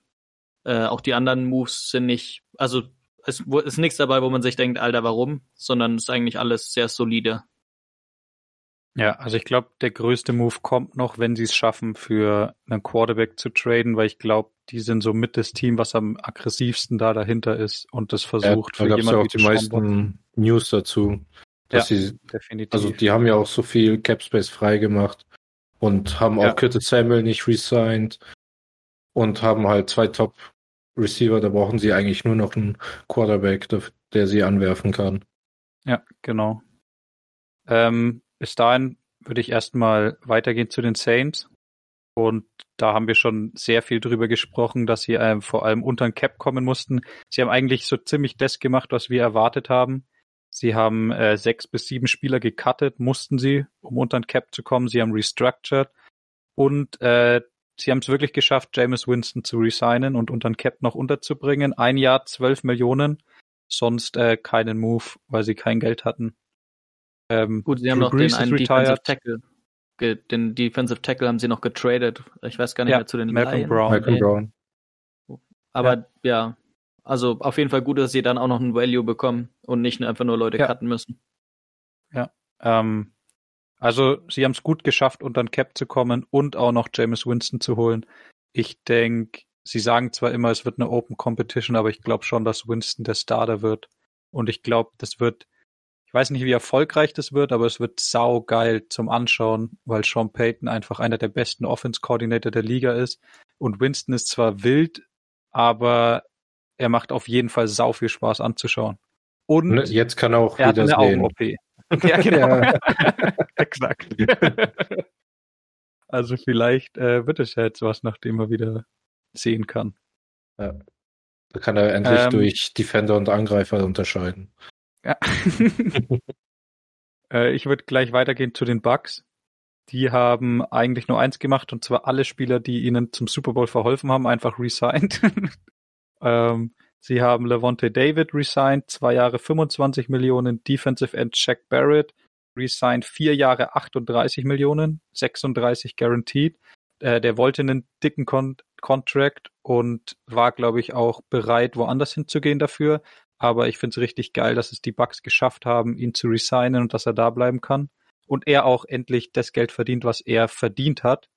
äh, auch die anderen Moves sind nicht, also es ist nichts dabei, wo man sich denkt, Alter, warum, sondern es ist eigentlich alles sehr solide. Ja, also ich glaube, der größte Move kommt noch, wenn sie es schaffen, für einen Quarterback zu traden, weil ich glaube, die sind so mit das Team, was am aggressivsten da dahinter ist und das versucht ja, da für jemanden ja auch die meisten News dazu. Dass ja, sie, definitiv. Also die haben ja auch so viel Cap Space freigemacht und haben ja. auch Curtis Samuel nicht resigned und haben halt zwei Top Receiver. Da brauchen sie eigentlich nur noch einen Quarterback, der sie anwerfen kann. Ja, genau. Ähm, bis dahin würde ich erstmal weitergehen zu den Saints. Und da haben wir schon sehr viel drüber gesprochen, dass sie ähm, vor allem unter den Cap kommen mussten. Sie haben eigentlich so ziemlich das gemacht, was wir erwartet haben. Sie haben äh, sechs bis sieben Spieler gecuttet, mussten sie, um unter den Cap zu kommen. Sie haben restructured und äh, sie haben es wirklich geschafft, James Winston zu resignen und unter den Cap noch unterzubringen. Ein Jahr zwölf Millionen, sonst äh, keinen Move, weil sie kein Geld hatten. Ähm, Gut, sie haben noch den einen Defensive Tackle. Den Defensive Tackle haben sie noch getradet. Ich weiß gar nicht ja, mehr zu den Malcolm Lions. Brown. Malcolm Brown. Aber ja. ja. also auf jeden Fall gut, dass sie dann auch noch ein Value bekommen und nicht einfach nur Leute ja. cutten müssen. Ja, ähm, also sie haben es gut geschafft, unter den Cap zu kommen und auch noch James Winston zu holen. Ich denke, sie sagen zwar immer, es wird eine Open Competition, aber ich glaube schon, dass Winston der Starter wird. Und ich glaube, das wird weiß nicht, wie erfolgreich das wird, aber es wird saugeil zum Anschauen, weil Sean Payton einfach einer der besten Offense-Coordinator der Liga ist. Und Winston ist zwar wild, aber er macht auf jeden Fall sau viel Spaß anzuschauen. Und ne, jetzt kann er auch er wieder eine Augen-OP. Ja, genau. Exakt. also vielleicht äh, wird es ja jetzt was, nachdem er wieder sehen kann. Ja. Da kann er endlich ähm, durch Defender und Angreifer unterscheiden. Ja. äh, ich würde gleich weitergehen zu den Bugs. Die haben eigentlich nur eins gemacht und zwar alle Spieler, die ihnen zum Super Bowl verholfen haben, einfach resigned. ähm, sie haben Levante David resigned, zwei Jahre 25 Millionen, Defensive End Jack Barrett resigned, vier Jahre 38 Millionen, 36 guaranteed. Äh, der wollte einen dicken Con Contract und war, glaube ich, auch bereit, woanders hinzugehen dafür. Aber ich finde es richtig geil, dass es die Bucks geschafft haben, ihn zu resignen und dass er da bleiben kann. Und er auch endlich das Geld verdient, was er verdient hat.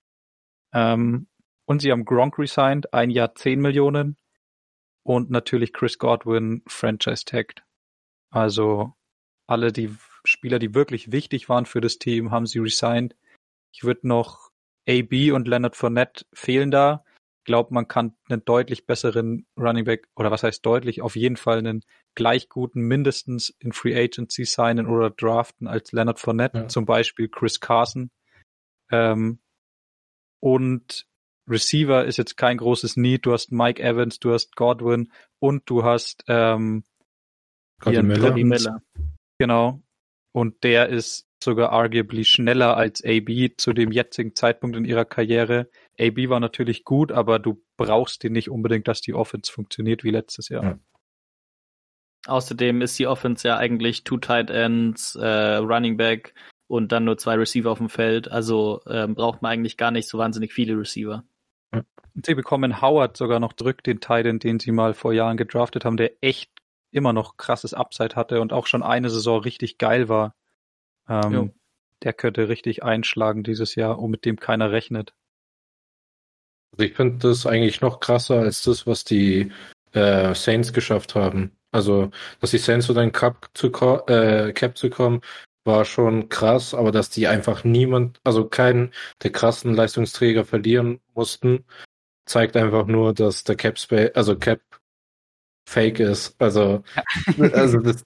Ähm, und sie haben Gronk resigned, ein Jahr 10 Millionen. Und natürlich Chris Godwin franchise tagged. Also alle die Spieler, die wirklich wichtig waren für das Team, haben sie resigned. Ich würde noch AB und Leonard Fournette fehlen da glaube, man kann einen deutlich besseren Running Back oder was heißt deutlich, auf jeden Fall einen gleich guten mindestens in Free Agency signen oder draften als Leonard Fournette, ja. zum Beispiel Chris Carson. Ähm, und Receiver ist jetzt kein großes Need. Du hast Mike Evans, du hast Godwin und du hast ähm, Miller. Miller. Genau. Und der ist sogar arguably schneller als AB zu dem jetzigen Zeitpunkt in ihrer Karriere. AB war natürlich gut, aber du brauchst den nicht unbedingt, dass die Offense funktioniert wie letztes Jahr. Ja. Außerdem ist die Offense ja eigentlich two Tight Ends, äh, Running Back und dann nur zwei Receiver auf dem Feld. Also ähm, braucht man eigentlich gar nicht so wahnsinnig viele Receiver. Sie bekommen Howard sogar noch zurück, den Tight End, den sie mal vor Jahren gedraftet haben, der echt immer noch krasses Upside hatte und auch schon eine Saison richtig geil war. Ähm, der könnte richtig einschlagen dieses Jahr, und mit dem keiner rechnet. Also ich finde das eigentlich noch krasser als das, was die äh, Saints geschafft haben. Also, dass die Saints so den Cup zu äh, Cap zu kommen, war schon krass, aber dass die einfach niemand, also keinen der krassen Leistungsträger verlieren mussten, zeigt einfach nur, dass der Cap Space, also Cap Fake ist. Also, also das,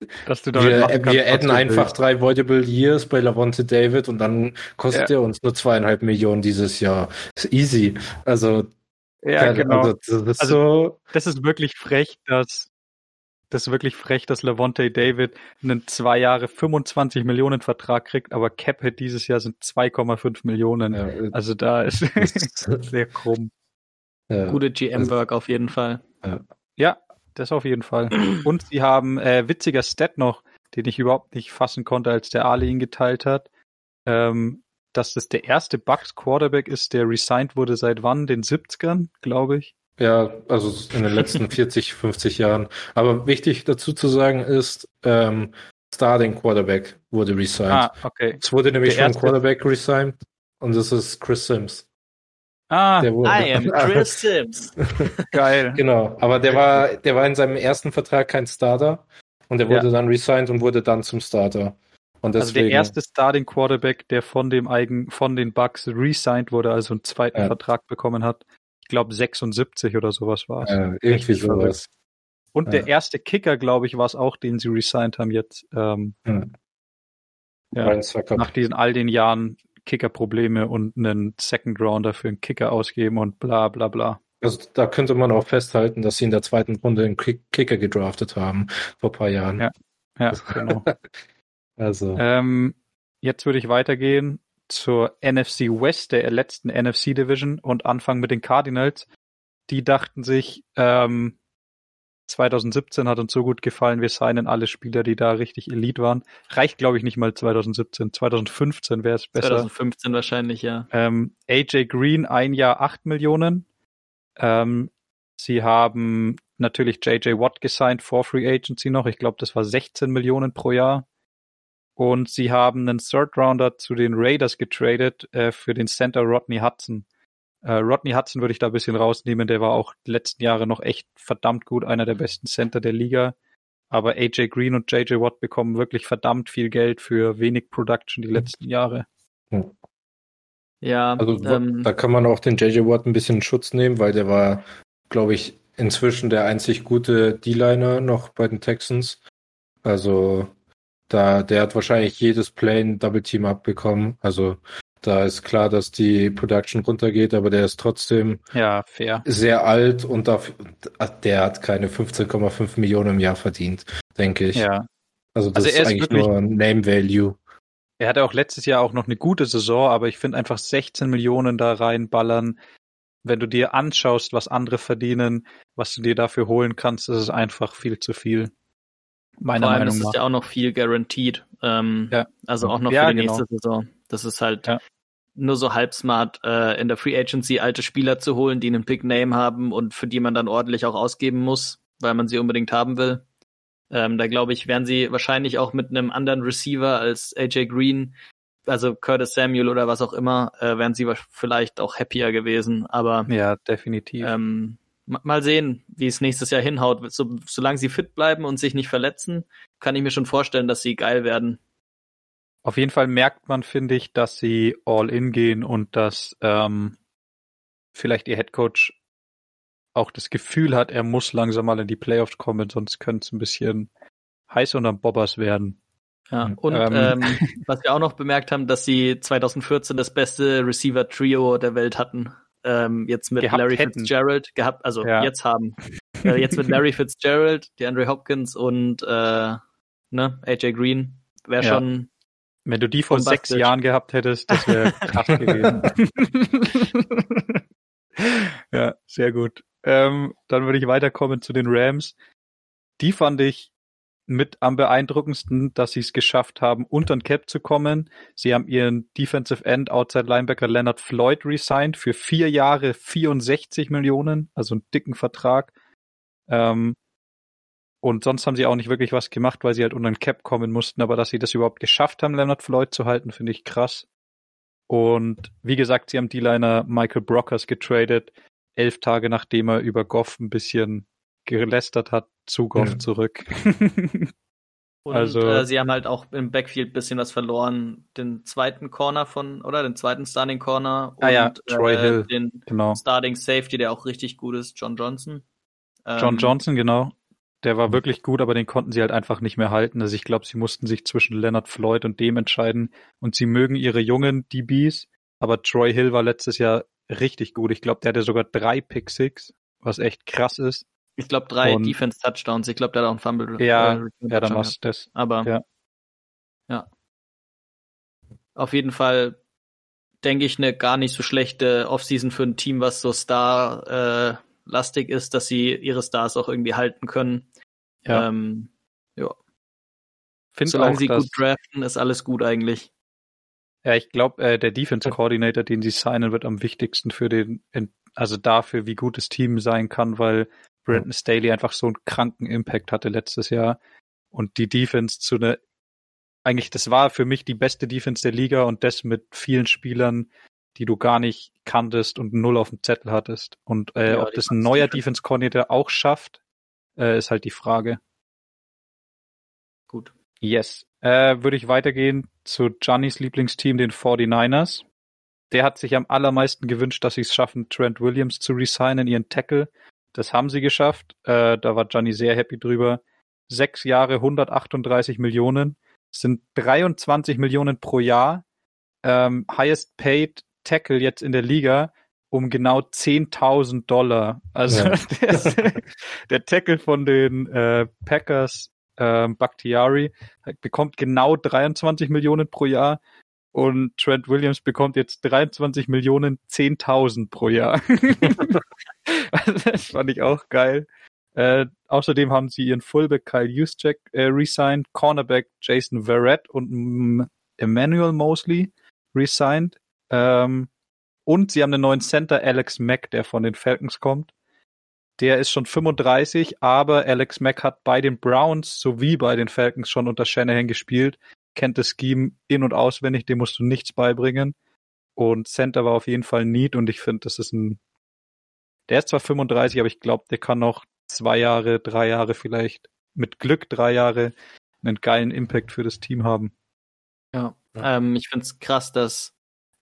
dass du wir, kannst, wir adden einfach drei Voidable Years bei Lavonte David und dann kostet ja. er uns nur zweieinhalb Millionen dieses Jahr. Ist easy. Also, ja, keine, genau. Also, das, ist also, so das ist wirklich frech, dass das ist wirklich frech, dass Lavonte David einen zwei Jahre 25 Millionen Vertrag kriegt, aber Caphead dieses Jahr sind 2,5 Millionen. Ja, äh, also da ist sehr krumm. Ja, Gute GM-Work auf jeden Fall. Ja. ja, das auf jeden Fall. Und sie haben äh, witziger Stat noch, den ich überhaupt nicht fassen konnte, als der Ali ihn geteilt hat, ähm, dass das der erste Bucks Quarterback ist, der resigned wurde seit wann? Den 70ern, glaube ich. Ja, also in den letzten 40, 50 Jahren. Aber wichtig dazu zu sagen ist, ähm, Starting Quarterback wurde resigned. Ah, okay. Es wurde nämlich der schon Quarterback resigned und das ist Chris Sims. Ah, I am Chris Sims. Geil. Genau, aber der war, der war in seinem ersten Vertrag kein Starter. Und er wurde ja. dann resigned und wurde dann zum Starter. Und deswegen, also der erste Starting Quarterback, der von dem eigen, von den Bucks resigned wurde, also einen zweiten ja. Vertrag bekommen hat. Ich glaube 76 oder sowas war es. Ja, irgendwie sowas. Und der erste Kicker, glaube ich, war es auch, den sie resigned haben jetzt. Ähm, ja. nach diesen all den Jahren Kicker-Probleme und einen Second Rounder für einen Kicker ausgeben und bla bla bla. Also da könnte man auch festhalten, dass sie in der zweiten Runde einen Kicker gedraftet haben vor ein paar Jahren. Ja, ja genau. also. Ähm, jetzt würde ich weitergehen zur NFC West, der letzten NFC Division und anfangen mit den Cardinals. Die dachten sich, ähm, 2017 hat uns so gut gefallen, wir signen alle Spieler, die da richtig Elite waren. Reicht, glaube ich, nicht mal 2017. 2015 wäre es besser. 2015 wahrscheinlich, ja. Ähm, AJ Green, ein Jahr 8 Millionen. Ähm, sie haben natürlich JJ Watt gesigned vor Free Agency noch. Ich glaube, das war 16 Millionen pro Jahr. Und sie haben einen Third Rounder zu den Raiders getradet äh, für den Center Rodney Hudson. Äh, Rodney Hudson würde ich da ein bisschen rausnehmen. Der war auch die letzten Jahre noch echt verdammt gut, einer der besten Center der Liga. Aber AJ Green und JJ Watt bekommen wirklich verdammt viel Geld für wenig Production die letzten Jahre. Ja, also ähm, da kann man auch den JJ Watt ein bisschen in Schutz nehmen, weil der war, glaube ich, inzwischen der einzig gute D-Liner noch bei den Texans. Also da, der hat wahrscheinlich jedes Play ein Double Team abbekommen. Also da ist klar, dass die Production runtergeht, aber der ist trotzdem ja, fair. sehr alt und dafür, der hat keine 15,5 Millionen im Jahr verdient, denke ich. Ja. Also das also ist, ist eigentlich wirklich, nur Name Value. Er hatte auch letztes Jahr auch noch eine gute Saison, aber ich finde einfach 16 Millionen da reinballern. Wenn du dir anschaust, was andere verdienen, was du dir dafür holen kannst, ist es einfach viel zu viel. Meiner Vor allem Meinung ist es ja auch noch viel guaranteed. Ähm, ja. Also auch noch ja, für die genau. nächste Saison. Das ist halt ja. nur so halb smart, äh, in der Free Agency alte Spieler zu holen, die einen Big Name haben und für die man dann ordentlich auch ausgeben muss, weil man sie unbedingt haben will. Ähm, da glaube ich, wären sie wahrscheinlich auch mit einem anderen Receiver als AJ Green, also Curtis Samuel oder was auch immer, äh, wären sie vielleicht auch happier gewesen. Aber ja, definitiv. Ähm, mal sehen, wie es nächstes Jahr hinhaut. So, solange sie fit bleiben und sich nicht verletzen, kann ich mir schon vorstellen, dass sie geil werden. Auf jeden Fall merkt man, finde ich, dass sie all in gehen und dass ähm, vielleicht ihr Headcoach auch das Gefühl hat, er muss langsam mal in die Playoffs kommen, sonst könnte es ein bisschen heiß unterm Bobbers werden. Ja, und ähm, ähm, was wir auch noch bemerkt haben, dass sie 2014 das beste Receiver-Trio der Welt hatten. Ähm, jetzt mit Larry hätten. Fitzgerald gehabt, also ja. jetzt haben. Äh, jetzt mit Larry Fitzgerald, DeAndre Hopkins und äh, ne, AJ Green. Wäre ja. schon wenn du die vor sechs Jahren gehabt hättest, das wäre krass gewesen. ja, sehr gut. Ähm, dann würde ich weiterkommen zu den Rams. Die fand ich mit am beeindruckendsten, dass sie es geschafft haben, unter den Cap zu kommen. Sie haben ihren Defensive End Outside Linebacker Leonard Floyd resigned für vier Jahre 64 Millionen, also einen dicken Vertrag. Ähm, und sonst haben sie auch nicht wirklich was gemacht, weil sie halt unter den Cap kommen mussten. Aber dass sie das überhaupt geschafft haben, Leonard Floyd zu halten, finde ich krass. Und wie gesagt, sie haben D-Liner Michael Brockers getradet, elf Tage nachdem er über Goff ein bisschen gelästert hat, zu Goff ja. zurück. Und also, äh, sie haben halt auch im Backfield bisschen was verloren. Den zweiten Corner von, oder den zweiten Starting Corner und ah ja, Troy äh, Hill, den genau. Starting Safety, der auch richtig gut ist, John Johnson. John ähm, Johnson, genau. Der war wirklich gut, aber den konnten sie halt einfach nicht mehr halten. Also ich glaube, sie mussten sich zwischen Leonard Floyd und dem entscheiden. Und sie mögen ihre jungen DBs, aber Troy Hill war letztes Jahr richtig gut. Ich glaube, der hatte sogar drei Pick Six, was echt krass ist. Ich glaube, drei und, Defense Touchdowns. Ich glaube, der hat auch einen Fumble. Ja, äh, ja dann war das. Aber ja. ja. Auf jeden Fall denke ich eine gar nicht so schlechte Offseason für ein Team, was so Star äh, ist, dass sie ihre Stars auch irgendwie halten können. Ja. Ähm, ja. Find Solange auch, sie gut draften, ist alles gut eigentlich. Ja, ich glaube, äh, der Defense Coordinator, den sie signen, wird am wichtigsten für den, also dafür, wie gut das Team sein kann, weil Brandon Staley einfach so einen kranken Impact hatte letztes Jahr und die Defense zu einer, eigentlich, das war für mich die beste Defense der Liga und das mit vielen Spielern, die du gar nicht kanntest und null auf dem Zettel hattest. Und äh, ja, ob das ein neuer Defense Coordinator auch schafft, äh, ist halt die Frage. Gut. Yes. Äh, Würde ich weitergehen zu Johnny's Lieblingsteam, den 49ers. Der hat sich am allermeisten gewünscht, dass sie es schaffen, Trent Williams zu resignen, ihren Tackle. Das haben sie geschafft. Äh, da war Johnny sehr happy drüber. Sechs Jahre, 138 Millionen. Das sind 23 Millionen pro Jahr. Ähm, highest paid Tackle jetzt in der Liga um genau 10.000 Dollar. Also ja. der, der, Tackle von den äh, Packers, äh, Bakhtiari, bekommt genau 23 Millionen pro Jahr und Trent Williams bekommt jetzt 23 Millionen 10.000 pro Jahr. also das fand ich auch geil. Äh, außerdem haben sie ihren Fullback Kyle Juszczyk äh, resigned, Cornerback Jason Verrett und Emmanuel Mosley resigned. Ähm, und sie haben einen neuen Center, Alex Mack, der von den Falcons kommt. Der ist schon 35, aber Alex Mack hat bei den Browns sowie bei den Falcons schon unter Shanahan gespielt, kennt das Scheme in- und auswendig, dem musst du nichts beibringen. Und Center war auf jeden Fall neat und ich finde, das ist ein, der ist zwar 35, aber ich glaube, der kann noch zwei Jahre, drei Jahre vielleicht, mit Glück drei Jahre, einen geilen Impact für das Team haben. Ja, ähm, ich finde es krass, dass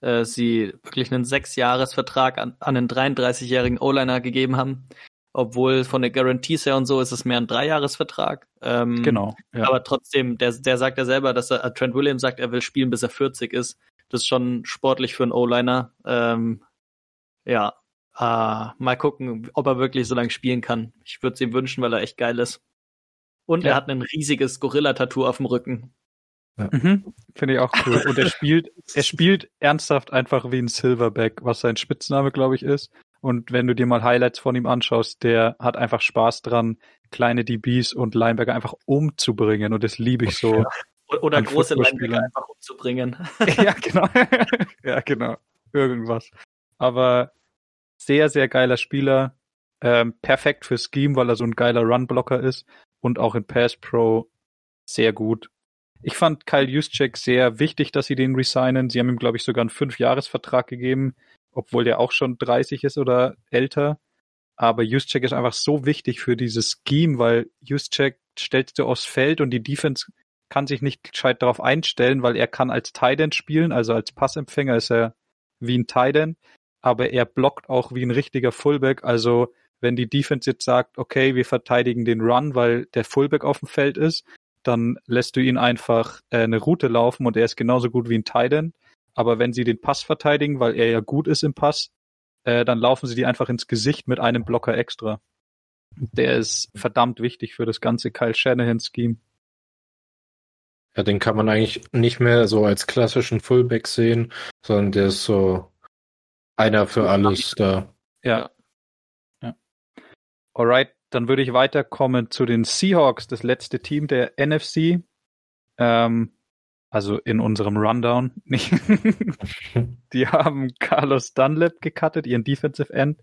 äh, sie wirklich einen Sechsjahresvertrag an, an einen 33-jährigen O-Liner gegeben haben. Obwohl von der Guarantees her und so ist es mehr ein Dreijahresvertrag. Ähm, genau. Ja. Aber trotzdem, der, der sagt ja selber, dass er, Trent Williams sagt, er will spielen, bis er 40 ist. Das ist schon sportlich für einen O-Liner. Ähm, ja, äh, mal gucken, ob er wirklich so lange spielen kann. Ich würde es ihm wünschen, weil er echt geil ist. Und ja. er hat ein riesiges Gorilla-Tattoo auf dem Rücken. Ja. Mhm, Finde ich auch cool. Und er spielt, er spielt ernsthaft einfach wie ein Silverback, was sein Spitzname, glaube ich, ist. Und wenn du dir mal Highlights von ihm anschaust, der hat einfach Spaß dran, kleine DBs und Linebacker einfach umzubringen. Und das liebe ich so. Ja. Oder große Linebacker einfach umzubringen. ja, genau. ja, genau. Irgendwas. Aber sehr, sehr geiler Spieler. Ähm, perfekt für Scheme, weil er so ein geiler Runblocker ist. Und auch in Pass Pro sehr gut. Ich fand Kyle Juszczyk sehr wichtig, dass sie den resignen. Sie haben ihm, glaube ich, sogar einen Fünfjahresvertrag gegeben, obwohl der auch schon 30 ist oder älter. Aber Juszczyk ist einfach so wichtig für dieses Scheme, weil Juszczyk stellst du aufs Feld und die Defense kann sich nicht gescheit darauf einstellen, weil er kann als Tight spielen, also als Passempfänger ist er wie ein Tight aber er blockt auch wie ein richtiger Fullback. Also wenn die Defense jetzt sagt, okay, wir verteidigen den Run, weil der Fullback auf dem Feld ist, dann lässt du ihn einfach äh, eine Route laufen und er ist genauso gut wie ein Titan. Aber wenn sie den Pass verteidigen, weil er ja gut ist im Pass, äh, dann laufen sie die einfach ins Gesicht mit einem Blocker extra. Der ist verdammt wichtig für das ganze Kyle Shanahan-Scheme. Ja, den kann man eigentlich nicht mehr so als klassischen Fullback sehen, sondern der ist so einer für alles da. Ja. ja. Alright, dann würde ich weiterkommen zu den Seahawks, das letzte Team der NFC. Ähm, also in unserem Rundown. die haben Carlos Dunlap gecuttet, ihren Defensive End.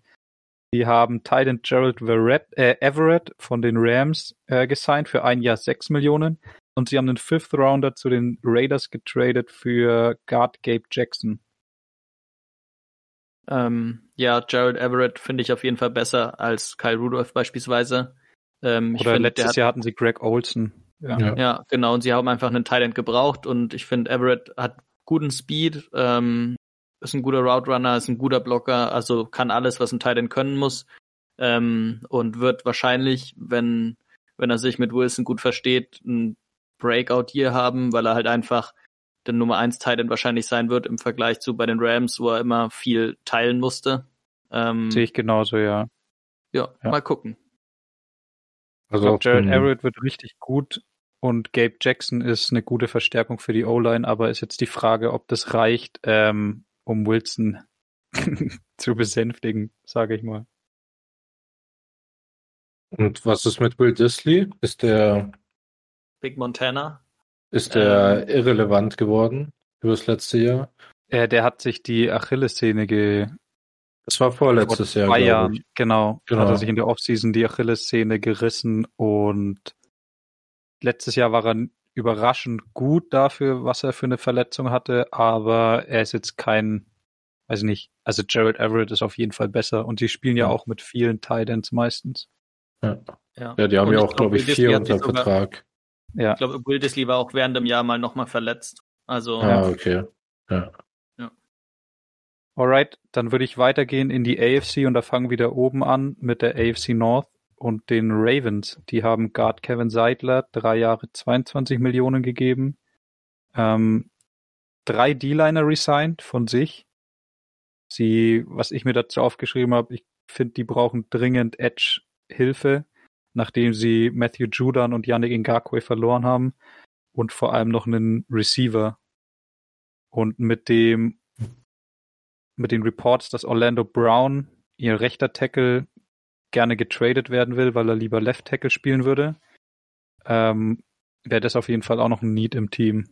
Die haben Titan Gerald äh, Everett von den Rams äh, gesigned für ein Jahr sechs Millionen. Und sie haben den Fifth Rounder zu den Raiders getradet für Guard Gabe Jackson. Ähm, ja, Gerald Everett finde ich auf jeden Fall besser als Kyle Rudolph beispielsweise. Ähm, Oder find, letztes Jahr hatten sie Greg Olson. Ja. ja. ja, genau. Und sie haben einfach einen Thailand gebraucht und ich finde, Everett hat guten Speed, ähm, ist ein guter Route Runner, ist ein guter Blocker, also kann alles, was ein Thailand können muss. Ähm, und wird wahrscheinlich, wenn, wenn er sich mit Wilson gut versteht, ein Breakout hier haben, weil er halt einfach der Nummer 1 Titan wahrscheinlich sein wird im Vergleich zu bei den Rams, wo er immer viel teilen musste. Ähm, Sehe ich genauso, ja. ja. Ja, mal gucken. Also ich Jared Everett wird richtig gut und Gabe Jackson ist eine gute Verstärkung für die O-Line, aber ist jetzt die Frage, ob das reicht, ähm, um Wilson zu besänftigen, sage ich mal. Und was ist mit Will Disley? Ist der Big Montana? Ist der ähm, irrelevant geworden über das letzte Jahr? Äh, der hat sich die Achillessehne ge. Das war vorletztes Jahr. Zwei Jahren, genau, genau. Hat er sich in der Offseason die Achillessehne gerissen und letztes Jahr war er überraschend gut dafür, was er für eine Verletzung hatte, aber er ist jetzt kein, weiß nicht, also Jared Everett ist auf jeden Fall besser und die spielen ja, ja auch mit vielen Titans meistens. Ja, ja. ja die haben ja auch, glaube ich, vier unter Vertrag. Ja. Ich glaube, Will Disley war auch während dem Jahr mal nochmal verletzt. Also. Ah, okay. Ja. ja. Alright, dann würde ich weitergehen in die AFC und da fangen wir wieder oben an mit der AFC North und den Ravens. Die haben Guard Kevin Seidler drei Jahre 22 Millionen gegeben. Ähm, drei D-Liner resigned von sich. Sie, was ich mir dazu aufgeschrieben habe, ich finde, die brauchen dringend Edge-Hilfe, nachdem sie Matthew Judan und Yannick Ngakwe verloren haben und vor allem noch einen Receiver. Und mit dem, mit den Reports, dass Orlando Brown, ihr rechter Tackle, gerne getradet werden will, weil er lieber Left Tackle spielen würde, ähm, wäre das auf jeden Fall auch noch ein Need im Team.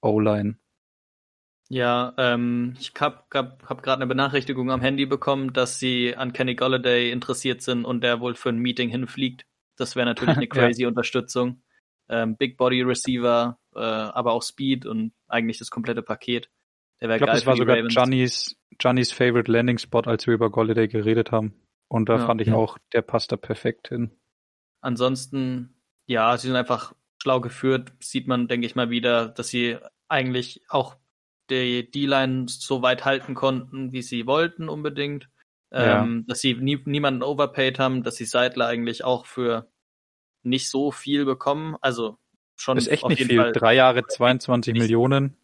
O-Line. Ja, ähm, ich habe hab, hab gerade eine Benachrichtigung am Handy bekommen, dass sie an Kenny Golladay interessiert sind und der wohl für ein Meeting hinfliegt. Das wäre natürlich eine crazy ja. Unterstützung. Ähm, Big Body Receiver, äh, aber auch Speed und eigentlich das komplette Paket. Der wäre geil. Das war sogar Johnny's, Johnny's Favorite Landing Spot, als wir über Golladay geredet haben. Und da ja. fand ich auch, der passt da perfekt hin. Ansonsten, ja, sie sind einfach schlau geführt. Sieht man, denke ich mal, wieder, dass sie eigentlich auch die D-Line so weit halten konnten, wie sie wollten unbedingt. Ja. Ähm, dass sie nie, niemanden overpaid haben, dass sie Seidler eigentlich auch für nicht so viel bekommen. Also schon. Ist echt nicht viel. Fall Drei Jahre 22 Millionen.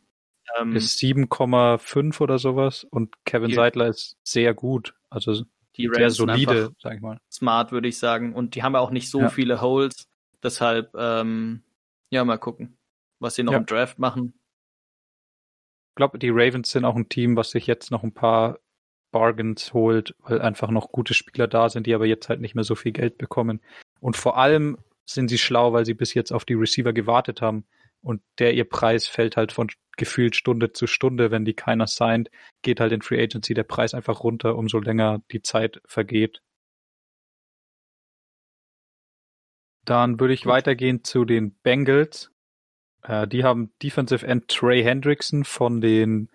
Ähm, ist 7,5 oder sowas. Und Kevin Seidler ist sehr gut. Also die sehr solide, sag ich mal. Smart, würde ich sagen. Und die haben ja auch nicht so ja. viele Holes. Deshalb, ähm, ja, mal gucken, was sie noch ja. im Draft machen glaube, die Ravens sind auch ein Team, was sich jetzt noch ein paar Bargains holt, weil einfach noch gute Spieler da sind, die aber jetzt halt nicht mehr so viel Geld bekommen. Und vor allem sind sie schlau, weil sie bis jetzt auf die Receiver gewartet haben. Und der ihr Preis fällt halt von gefühlt Stunde zu Stunde. Wenn die keiner signed, geht halt in Free Agency der Preis einfach runter, umso länger die Zeit vergeht. Dann würde ich weitergehen zu den Bengals. Äh, die haben Defensive End Trey Hendrickson von den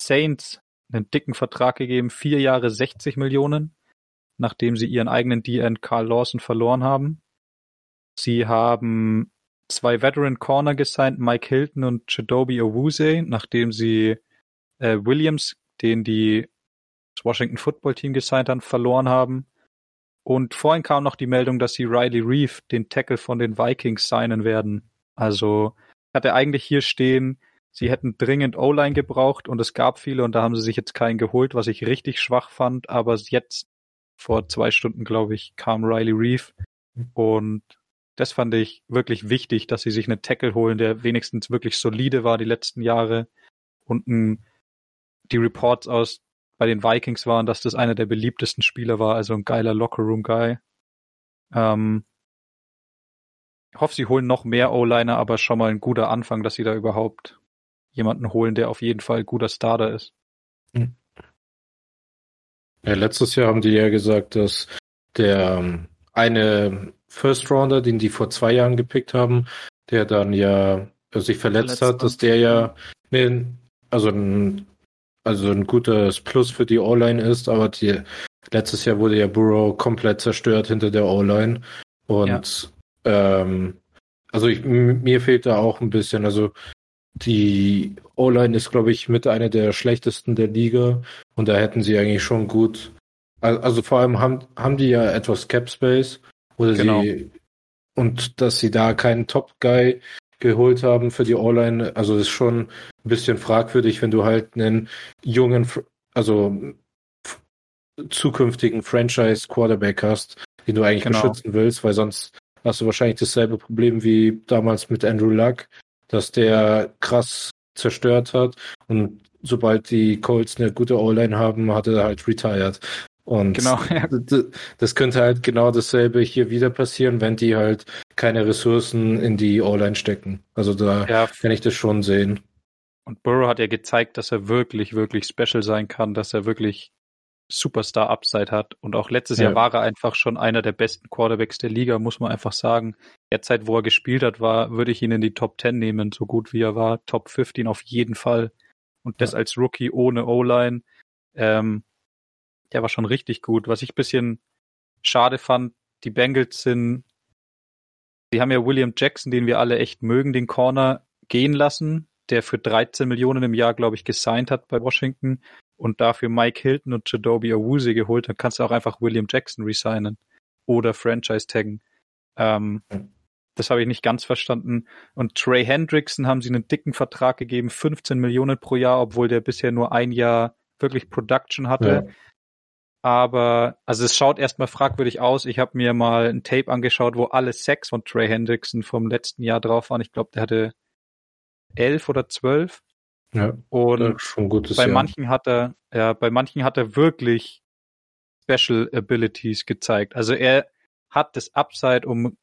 Saints einen dicken Vertrag gegeben, vier Jahre 60 Millionen, nachdem sie ihren eigenen D-End Carl Lawson verloren haben. Sie haben zwei Veteran Corner gesigned, Mike Hilton und Chidobe Owuse, nachdem sie äh, Williams, den die das Washington Football Team gesigned haben, verloren haben. Und vorhin kam noch die Meldung, dass sie Riley Reeve, den Tackle von den Vikings, signen werden. Also hatte eigentlich hier stehen, sie hätten dringend O-Line gebraucht und es gab viele und da haben sie sich jetzt keinen geholt, was ich richtig schwach fand. Aber jetzt, vor zwei Stunden, glaube ich, kam Riley Reeve und das fand ich wirklich wichtig, dass sie sich einen Tackle holen, der wenigstens wirklich solide war die letzten Jahre und ein, die Reports aus bei den Vikings waren, dass das einer der beliebtesten Spieler war, also ein geiler Lockerroom-Guy. Ähm, ich hoffe, sie holen noch mehr O-Liner, aber schon mal ein guter Anfang, dass sie da überhaupt jemanden holen, der auf jeden Fall guter Starter ist. Hm. Ja, letztes Jahr haben die ja gesagt, dass der ähm, eine First Rounder, den die vor zwei Jahren gepickt haben, der dann ja sich verletzt, verletzt hat, dass der ja ne, also ein also ein gutes Plus für die O-Line ist, aber die, letztes Jahr wurde ja Burrow komplett zerstört hinter der O-Line und ähm, also ich, mir fehlt da auch ein bisschen. Also die O-Line ist, glaube ich, mit einer der schlechtesten der Liga und da hätten sie eigentlich schon gut. Also vor allem haben, haben die ja etwas Cap Space oder genau. sie und dass sie da keinen Top Guy geholt haben für die O-Line, also ist schon ein bisschen fragwürdig, wenn du halt einen jungen, also zukünftigen Franchise Quarterback hast, den du eigentlich genau. beschützen willst, weil sonst hast du wahrscheinlich dasselbe Problem wie damals mit Andrew Luck, dass der krass zerstört hat und sobald die Colts eine gute O-Line haben, hat er halt retired. Und genau, ja. das könnte halt genau dasselbe hier wieder passieren, wenn die halt keine Ressourcen in die O-Line stecken. Also da ja. kann ich das schon sehen. Und Burrow hat ja gezeigt, dass er wirklich, wirklich special sein kann, dass er wirklich Superstar-Upside hat. Und auch letztes ja. Jahr war er einfach schon einer der besten Quarterbacks der Liga, muss man einfach sagen. Derzeit, wo er gespielt hat, war, würde ich ihn in die Top 10 nehmen, so gut wie er war. Top 15 auf jeden Fall. Und das ja. als Rookie ohne O-Line. Ähm, der war schon richtig gut. Was ich bisschen schade fand, die Bengals sind Sie haben ja William Jackson, den wir alle echt mögen, den Corner gehen lassen, der für 13 Millionen im Jahr, glaube ich, gesigned hat bei Washington und dafür Mike Hilton und Jadobi Awuzie geholt, dann kannst du auch einfach William Jackson resignen oder Franchise taggen. Ähm, das habe ich nicht ganz verstanden. Und Trey Hendrickson haben sie einen dicken Vertrag gegeben, 15 Millionen pro Jahr, obwohl der bisher nur ein Jahr wirklich Production hatte. Ja. Aber, also es schaut erstmal fragwürdig aus. Ich habe mir mal ein Tape angeschaut, wo alle Sacks von Trey Hendrickson vom letzten Jahr drauf waren. Ich glaube, der hatte elf oder zwölf. Ja, und schon gutes bei Jahr. manchen hat er, ja, bei manchen hat er wirklich Special Abilities gezeigt. Also er hat das Upside, um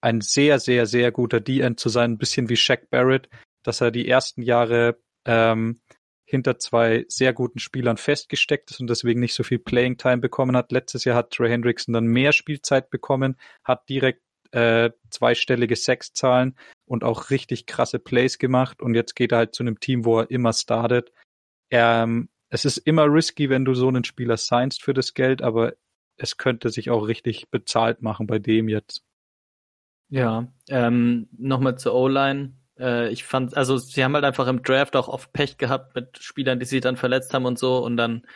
ein sehr, sehr, sehr guter D-End zu sein, ein bisschen wie Shaq Barrett, dass er die ersten Jahre ähm, hinter zwei sehr guten Spielern festgesteckt ist und deswegen nicht so viel Playing Time bekommen hat. Letztes Jahr hat Trey Hendrickson dann mehr Spielzeit bekommen, hat direkt äh, zweistellige Sexzahlen und auch richtig krasse Plays gemacht und jetzt geht er halt zu einem Team, wo er immer startet. Ähm, es ist immer risky, wenn du so einen Spieler signst für das Geld, aber es könnte sich auch richtig bezahlt machen bei dem jetzt. Ja, ähm, nochmal zur O-Line. Äh, ich fand, also sie haben halt einfach im Draft auch oft Pech gehabt mit Spielern, die sich dann verletzt haben und so und dann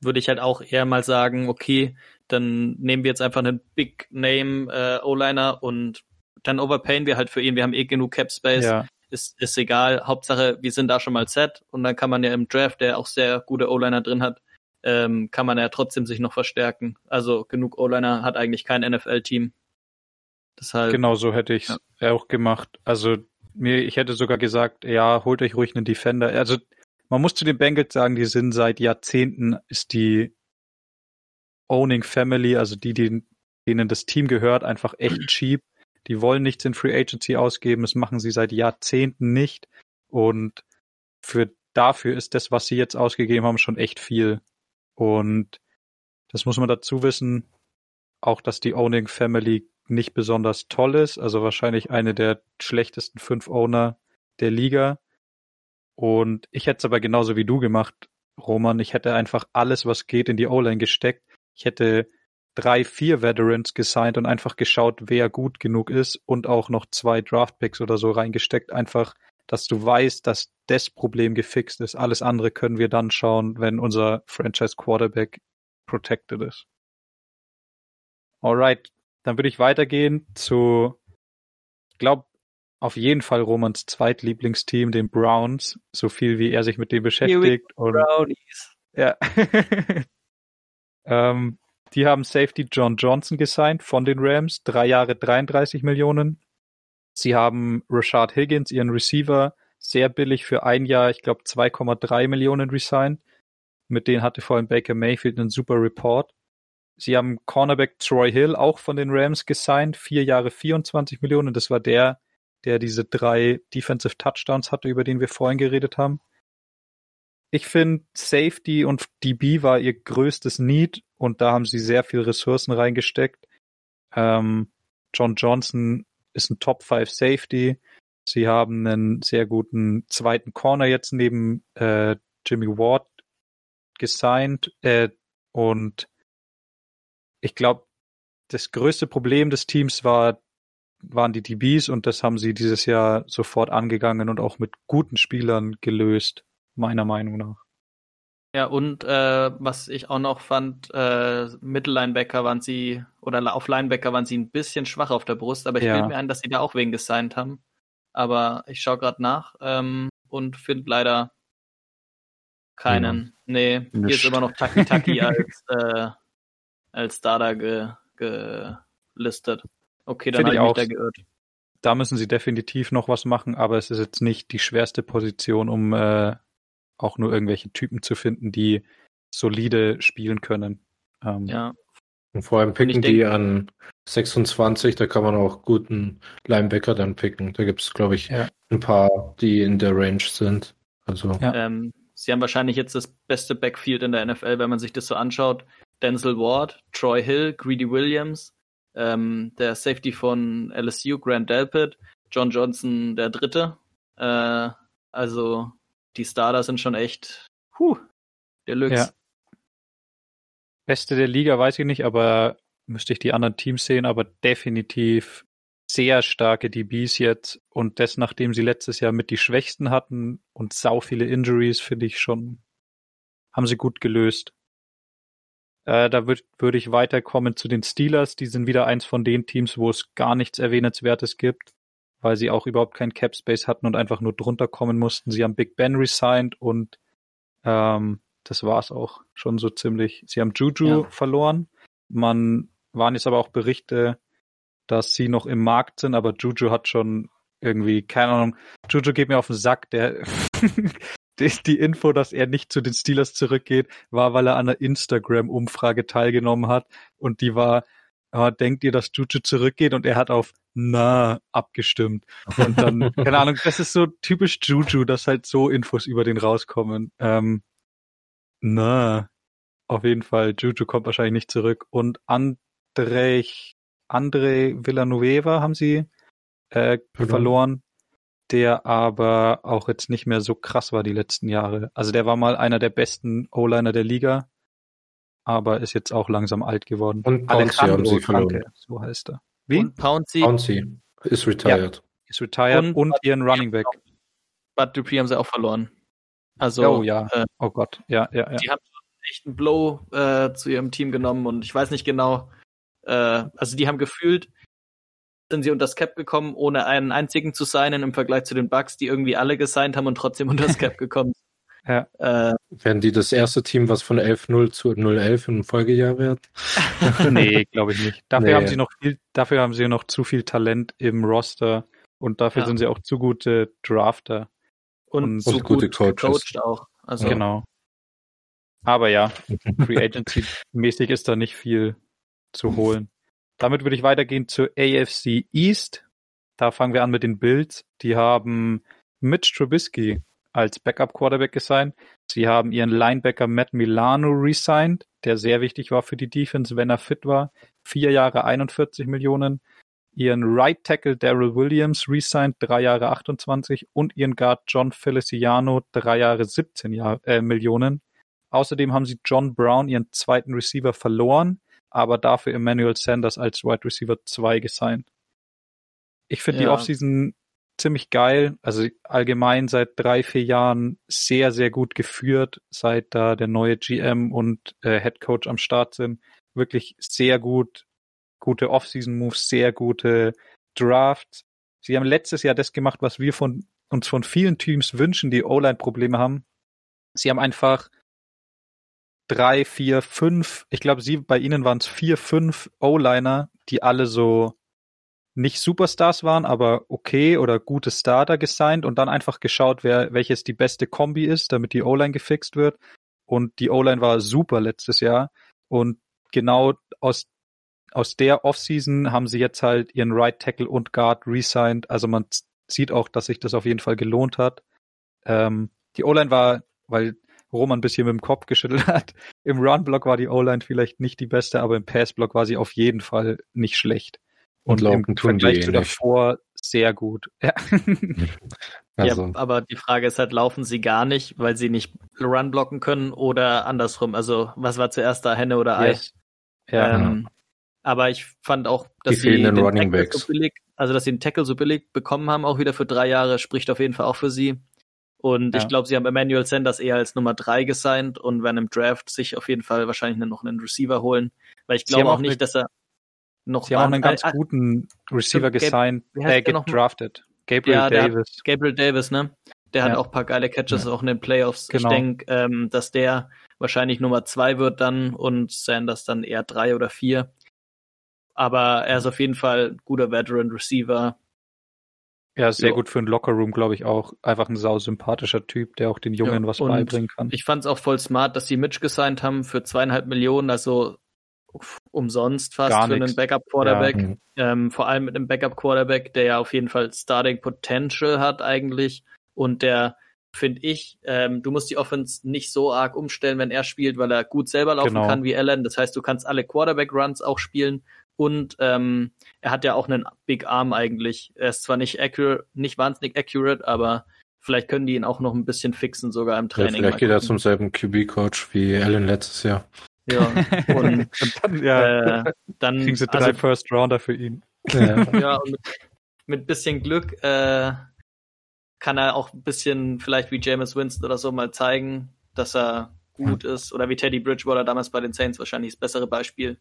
würde ich halt auch eher mal sagen, okay, dann nehmen wir jetzt einfach einen Big Name äh, O-Liner und dann overpayen wir halt für ihn. Wir haben eh genug Cap Space. Ja. Ist, ist egal. Hauptsache, wir sind da schon mal set und dann kann man ja im Draft, der auch sehr gute O-Liner drin hat, ähm, kann man ja trotzdem sich noch verstärken. Also genug O-Liner hat eigentlich kein NFL-Team. Deshalb. Genau so hätte ich es ja. auch gemacht. Also mir, ich hätte sogar gesagt, ja, holt euch ruhig einen Defender. Also man muss zu den Bengals sagen, die sind seit Jahrzehnten ist die Owning Family, also die, die denen das Team gehört, einfach echt cheap. Die wollen nichts in Free Agency ausgeben, das machen sie seit Jahrzehnten nicht. Und für dafür ist das, was sie jetzt ausgegeben haben, schon echt viel. Und das muss man dazu wissen, auch dass die Owning Family nicht besonders toll ist, also wahrscheinlich eine der schlechtesten fünf Owner der Liga. Und ich hätte es aber genauso wie du gemacht, Roman. Ich hätte einfach alles, was geht, in die O-Line gesteckt. Ich hätte drei, vier Veterans gesigned und einfach geschaut, wer gut genug ist und auch noch zwei Draftpicks oder so reingesteckt. Einfach, dass du weißt, dass das Problem gefixt ist. Alles andere können wir dann schauen, wenn unser Franchise Quarterback protected ist. Alright, dann würde ich weitergehen zu, ich glaube, auf jeden Fall Romans zweitlieblingsteam, den Browns, so viel wie er sich mit dem beschäftigt. Und, Brownies. Ja. ähm, die haben Safety John Johnson gesigned von den Rams, drei Jahre 33 Millionen. Sie haben Rashad Higgins, ihren Receiver, sehr billig für ein Jahr, ich glaube 2,3 Millionen resigned. Mit denen hatte vor allem Baker Mayfield einen super Report. Sie haben Cornerback Troy Hill auch von den Rams gesigned, vier Jahre 24 Millionen. Das war der, der diese drei Defensive Touchdowns hatte, über den wir vorhin geredet haben. Ich finde, Safety und DB war ihr größtes Need und da haben sie sehr viel Ressourcen reingesteckt. Ähm, John Johnson ist ein Top 5 Safety. Sie haben einen sehr guten zweiten Corner jetzt neben äh, Jimmy Ward gesigned äh, und ich glaube, das größte Problem des Teams war waren die DBs und das haben sie dieses Jahr sofort angegangen und auch mit guten Spielern gelöst, meiner Meinung nach. Ja, und äh, was ich auch noch fand, äh, Mittellinebacker waren sie, oder auf Linebacker waren sie ein bisschen schwach auf der Brust, aber ich ja. bilde mir ein, dass sie da auch wen gesigned haben. Aber ich schaue gerade nach ähm, und finde leider keinen. Ja. Nee, hier Nicht. ist immer noch Taki Taki als, äh, als Starter ge, gelistet. Okay, dann habe ich, ich mich da geirrt. Da müssen sie definitiv noch was machen, aber es ist jetzt nicht die schwerste Position, um äh, auch nur irgendwelche Typen zu finden, die solide spielen können. Ähm, ja. Und vor allem picken die denke, an 26, da kann man auch guten Linebacker dann picken. Da gibt es, glaube ich, ja. ein paar, die in der Range sind. Also. Ja. Ähm, sie haben wahrscheinlich jetzt das beste Backfield in der NFL, wenn man sich das so anschaut. Denzel Ward, Troy Hill, Greedy Williams, ähm, der Safety von LSU, Grant Delpit, John Johnson der Dritte. Äh, also die Starter sind schon echt, huh, Deluxe. Ja. Beste der Liga weiß ich nicht, aber müsste ich die anderen Teams sehen, aber definitiv sehr starke DBs jetzt und das, nachdem sie letztes Jahr mit die Schwächsten hatten und sau viele Injuries, finde ich schon, haben sie gut gelöst. Äh, da würde würd ich weiterkommen zu den Steelers. Die sind wieder eins von den Teams, wo es gar nichts Erwähnenswertes gibt, weil sie auch überhaupt keinen Cap Space hatten und einfach nur drunter kommen mussten. Sie haben Big Ben resigned und ähm, das war's auch schon so ziemlich. Sie haben Juju ja. verloren. Man waren jetzt aber auch Berichte, dass sie noch im Markt sind, aber Juju hat schon irgendwie, keine Ahnung, Juju geht mir auf den Sack, der die, die Info, dass er nicht zu den Steelers zurückgeht, war, weil er an einer Instagram-Umfrage teilgenommen hat und die war, äh, denkt ihr, dass Juju zurückgeht und er hat auf na abgestimmt. Und dann, keine Ahnung, das ist so typisch Juju, dass halt so Infos über den rauskommen. Ähm, na, auf jeden Fall, Juju kommt wahrscheinlich nicht zurück. Und Andrej André Villanueva haben sie äh, genau. verloren, der aber auch jetzt nicht mehr so krass war die letzten Jahre. Also der war mal einer der besten O-Liner der Liga, aber ist jetzt auch langsam alt geworden. Und Pouncy haben sie verloren. So heißt er. Wie? Und Pouncy, Pouncy ist retired. Ja, ist retired und, und ihren Running Back. Bud Dupree haben sie auch verloren. Also, oh ja, äh, oh Gott, ja, ja, ja. Die haben echt einen Blow äh, zu ihrem Team genommen und ich weiß nicht genau, äh, also die haben gefühlt, sind sie unter das Cap gekommen, ohne einen einzigen zu signen im Vergleich zu den Bucks, die irgendwie alle gesigned haben und trotzdem unter das Cap gekommen sind. Ja. Äh, Werden die das erste Team, was von 11-0 zu 0-11 im Folgejahr wird? nee, glaube ich nicht. Dafür nee. haben sie noch viel, dafür haben sie noch zu viel Talent im Roster und dafür ja. sind sie auch zu gute Drafter. Und, und zu gute gut Coaches. auch. Also. Genau. Aber ja, Free Agency mäßig ist da nicht viel zu holen. Damit würde ich weitergehen zur AFC East. Da fangen wir an mit den Bills. Die haben Mitch Trubisky als Backup Quarterback gesigned. Sie haben ihren Linebacker Matt Milano resigned, der sehr wichtig war für die Defense, wenn er fit war. Vier Jahre 41 Millionen. Ihren Right Tackle Daryl Williams resigned, drei Jahre 28 und ihren Guard John Feliciano, drei Jahre 17 Jahr, äh, Millionen. Außerdem haben sie John Brown, ihren zweiten Receiver, verloren aber dafür Emmanuel Sanders als Wide Receiver 2 gesigned. Ich finde ja. die Offseason ziemlich geil. Also allgemein seit drei, vier Jahren sehr, sehr gut geführt, seit da der neue GM und äh, Head Coach am Start sind. Wirklich sehr gut, gute Offseason-Moves, sehr gute Drafts. Sie haben letztes Jahr das gemacht, was wir von uns von vielen Teams wünschen, die O-Line-Probleme haben. Sie haben einfach drei, vier, fünf, ich glaube, sie, bei ihnen waren es vier, fünf O-Liner, die alle so nicht Superstars waren, aber okay oder gute Starter gesigned und dann einfach geschaut, wer, welches die beste Kombi ist, damit die O-Line gefixt wird. Und die O-Line war super letztes Jahr. Und genau aus, aus der Offseason haben sie jetzt halt ihren Right Tackle und Guard resigned. Also man sieht auch, dass sich das auf jeden Fall gelohnt hat. Ähm, die O-Line war, weil Roman ein bisschen mit dem Kopf geschüttelt hat. Im Run-Block war die O-Line vielleicht nicht die beste, aber im Pass-Block war sie auf jeden Fall nicht schlecht. Und, und im Vergleich zu davor sehr gut. Ja. also. ja, aber die Frage ist halt, laufen sie gar nicht, weil sie nicht Run blocken können oder andersrum? Also, was war zuerst da, Henne oder Ei? Ja. Ähm, aber ich fand auch, dass die sie den Running Backs. so billig, also dass sie den Tackle so billig bekommen haben, auch wieder für drei Jahre, spricht auf jeden Fall auch für sie. Und ja. ich glaube, sie haben Emmanuel Sanders eher als Nummer drei gesigned und werden im Draft sich auf jeden Fall wahrscheinlich noch einen Receiver holen. Weil ich glaube auch, nicht, eine, dass er noch. Sie haben auch einen ganz äh, guten Receiver gesigned, äh, gedraftet. Gabriel ja, Davis. Hat, Gabriel Davis, ne? Der ja. hat auch paar geile Catches ja. auch in den Playoffs. Genau. Ich denke, ähm, dass der wahrscheinlich Nummer zwei wird dann und Sanders dann eher drei oder vier. Aber er ist auf jeden Fall guter Veteran Receiver ja, sehr jo. gut für einen Lockerroom, glaube ich auch. Einfach ein sau sympathischer Typ, der auch den Jungen ja, was beibringen kann. Ich fand es auch voll smart, dass sie Mitch gesigned haben für zweieinhalb Millionen, also umsonst fast Gar für nix. einen Backup-Quarterback. Ja. Ähm, vor allem mit einem Backup-Quarterback, der ja auf jeden Fall Starting Potential hat eigentlich und der finde ich, ähm, du musst die Offense nicht so arg umstellen, wenn er spielt, weil er gut selber laufen genau. kann wie Allen. Das heißt, du kannst alle Quarterback-Runs auch spielen und ähm, er hat ja auch einen Big Arm eigentlich. Er ist zwar nicht accurate, nicht wahnsinnig accurate, aber vielleicht können die ihn auch noch ein bisschen fixen, sogar im Training. Ja, vielleicht geht er zum selben QB-Coach wie Allen letztes Jahr. Ja, und, und dann, ja, äh, dann kriegen sie drei also, First Rounder für ihn. Ja, ja und mit, mit bisschen Glück äh, kann er auch ein bisschen, vielleicht wie Jameis Winston oder so, mal zeigen, dass er gut ist. Oder wie Teddy Bridgewater damals bei den Saints wahrscheinlich das bessere Beispiel.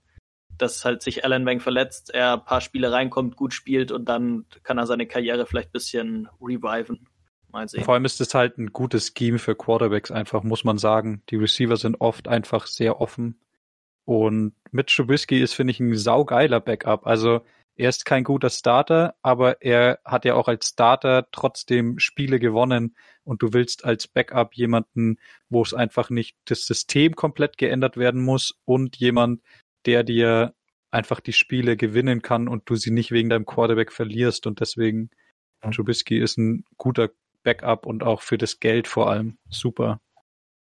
Dass halt sich Alan Wang verletzt, er ein paar Spiele reinkommt, gut spielt und dann kann er seine Karriere vielleicht ein bisschen reviven. Mal sehen. Vor allem ist es halt ein gutes Scheme für Quarterbacks einfach, muss man sagen. Die Receiver sind oft einfach sehr offen. Und mit Trubisky ist, finde ich, ein saugeiler Backup. Also er ist kein guter Starter, aber er hat ja auch als Starter trotzdem Spiele gewonnen und du willst als Backup jemanden, wo es einfach nicht das System komplett geändert werden muss und jemand, der dir einfach die Spiele gewinnen kann und du sie nicht wegen deinem Quarterback verlierst und deswegen Trubisky ist ein guter Backup und auch für das Geld vor allem super.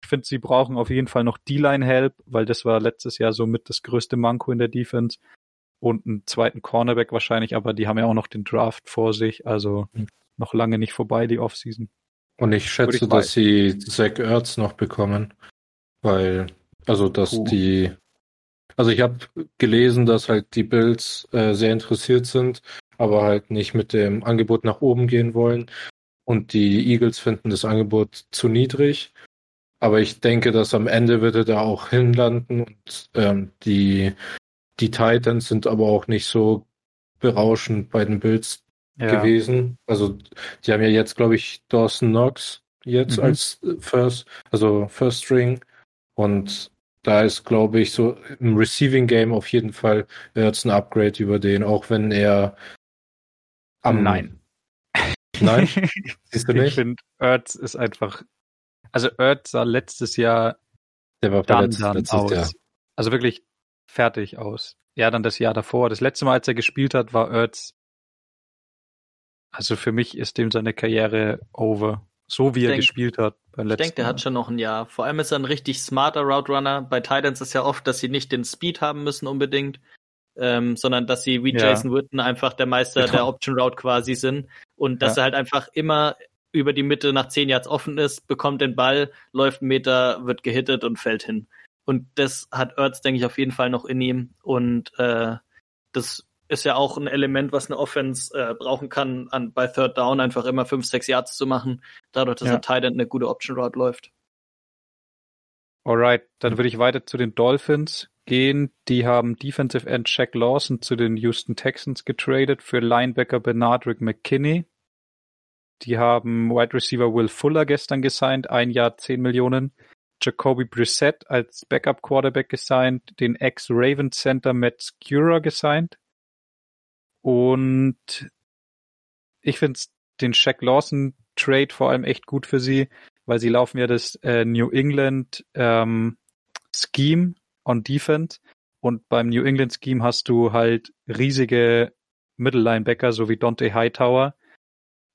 Ich finde, sie brauchen auf jeden Fall noch D-Line-Help, weil das war letztes Jahr so mit das größte Manko in der Defense und einen zweiten Cornerback wahrscheinlich, aber die haben ja auch noch den Draft vor sich, also mhm. noch lange nicht vorbei, die Offseason. Und ich schätze, ich dass sie Zach Ertz noch bekommen, weil, also dass Puh. die, also ich habe gelesen, dass halt die Bills äh, sehr interessiert sind, aber halt nicht mit dem Angebot nach oben gehen wollen und die Eagles finden das Angebot zu niedrig. Aber ich denke, dass am Ende wird er da auch hinlanden und ähm, die die Titans sind aber auch nicht so berauschend bei den Bills ja. gewesen. Also die haben ja jetzt, glaube ich, Dawson Knox jetzt mhm. als First, also First String. Und da ist, glaube ich, so im Receiving Game auf jeden Fall jetzt ein Upgrade über den, auch wenn er am Nein. Nein? Siehst du nicht? Ich finde, Ertz ist einfach. Also Ertz sah letztes Jahr der war dann, dann aus. Jahr. Also wirklich fertig aus. Ja, dann das Jahr davor. Das letzte Mal, als er gespielt hat, war Ertz. Also für mich ist dem seine Karriere over. So wie ich er denk, gespielt hat beim letzten Ich denke, der hat schon noch ein Jahr. Vor allem ist er ein richtig smarter Route Runner. Bei Titans ist ja oft, dass sie nicht den Speed haben müssen unbedingt, ähm, sondern dass sie wie ja. Jason Witten einfach der Meister genau. der Option Route quasi sind und dass ja. er halt einfach immer über die Mitte nach zehn Yards offen ist, bekommt den Ball, läuft einen Meter, wird gehittet und fällt hin. Und das hat Ertz, denke ich, auf jeden Fall noch in ihm. Und äh, das ist ja auch ein Element, was eine Offense äh, brauchen kann, an, bei Third Down einfach immer fünf, sechs Yards zu machen, dadurch, dass ja. ein Tight End eine gute Option Route läuft. Alright, dann würde ich weiter zu den Dolphins gehen. Die haben Defensive End Jack Lawson zu den Houston Texans getradet für Linebacker Bernardrick McKinney. Die haben Wide Receiver Will Fuller gestern gesigned, ein Jahr 10 Millionen. Jacoby Brissett als Backup Quarterback gesigned, den Ex-Ravens Center Matt Skura gesigned. Und ich finde den Shaq Lawson Trade vor allem echt gut für sie, weil sie laufen ja das äh, New England ähm, Scheme on Defense und beim New England Scheme hast du halt riesige Middle Linebacker, so wie Dante Hightower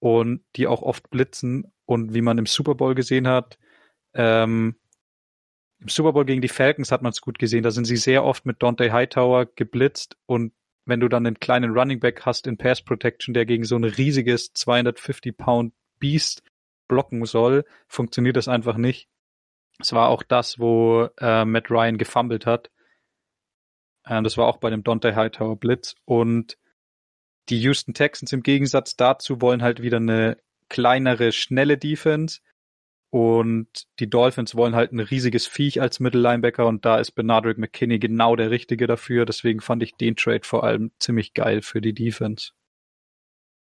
und die auch oft blitzen und wie man im Super Bowl gesehen hat, ähm, im Super Bowl gegen die Falcons hat man es gut gesehen. Da sind sie sehr oft mit Dante Hightower geblitzt und wenn du dann einen kleinen Running Back hast in Pass Protection, der gegen so ein riesiges 250 Pound Beast blocken soll, funktioniert das einfach nicht. Es war auch das, wo äh, Matt Ryan gefumbled hat. Äh, das war auch bei dem Dante Hightower Blitz und die Houston Texans im Gegensatz dazu wollen halt wieder eine kleinere, schnelle Defense und die Dolphins wollen halt ein riesiges Viech als Mittellinebacker und da ist Bernardrick McKinney genau der Richtige dafür. Deswegen fand ich den Trade vor allem ziemlich geil für die Defense.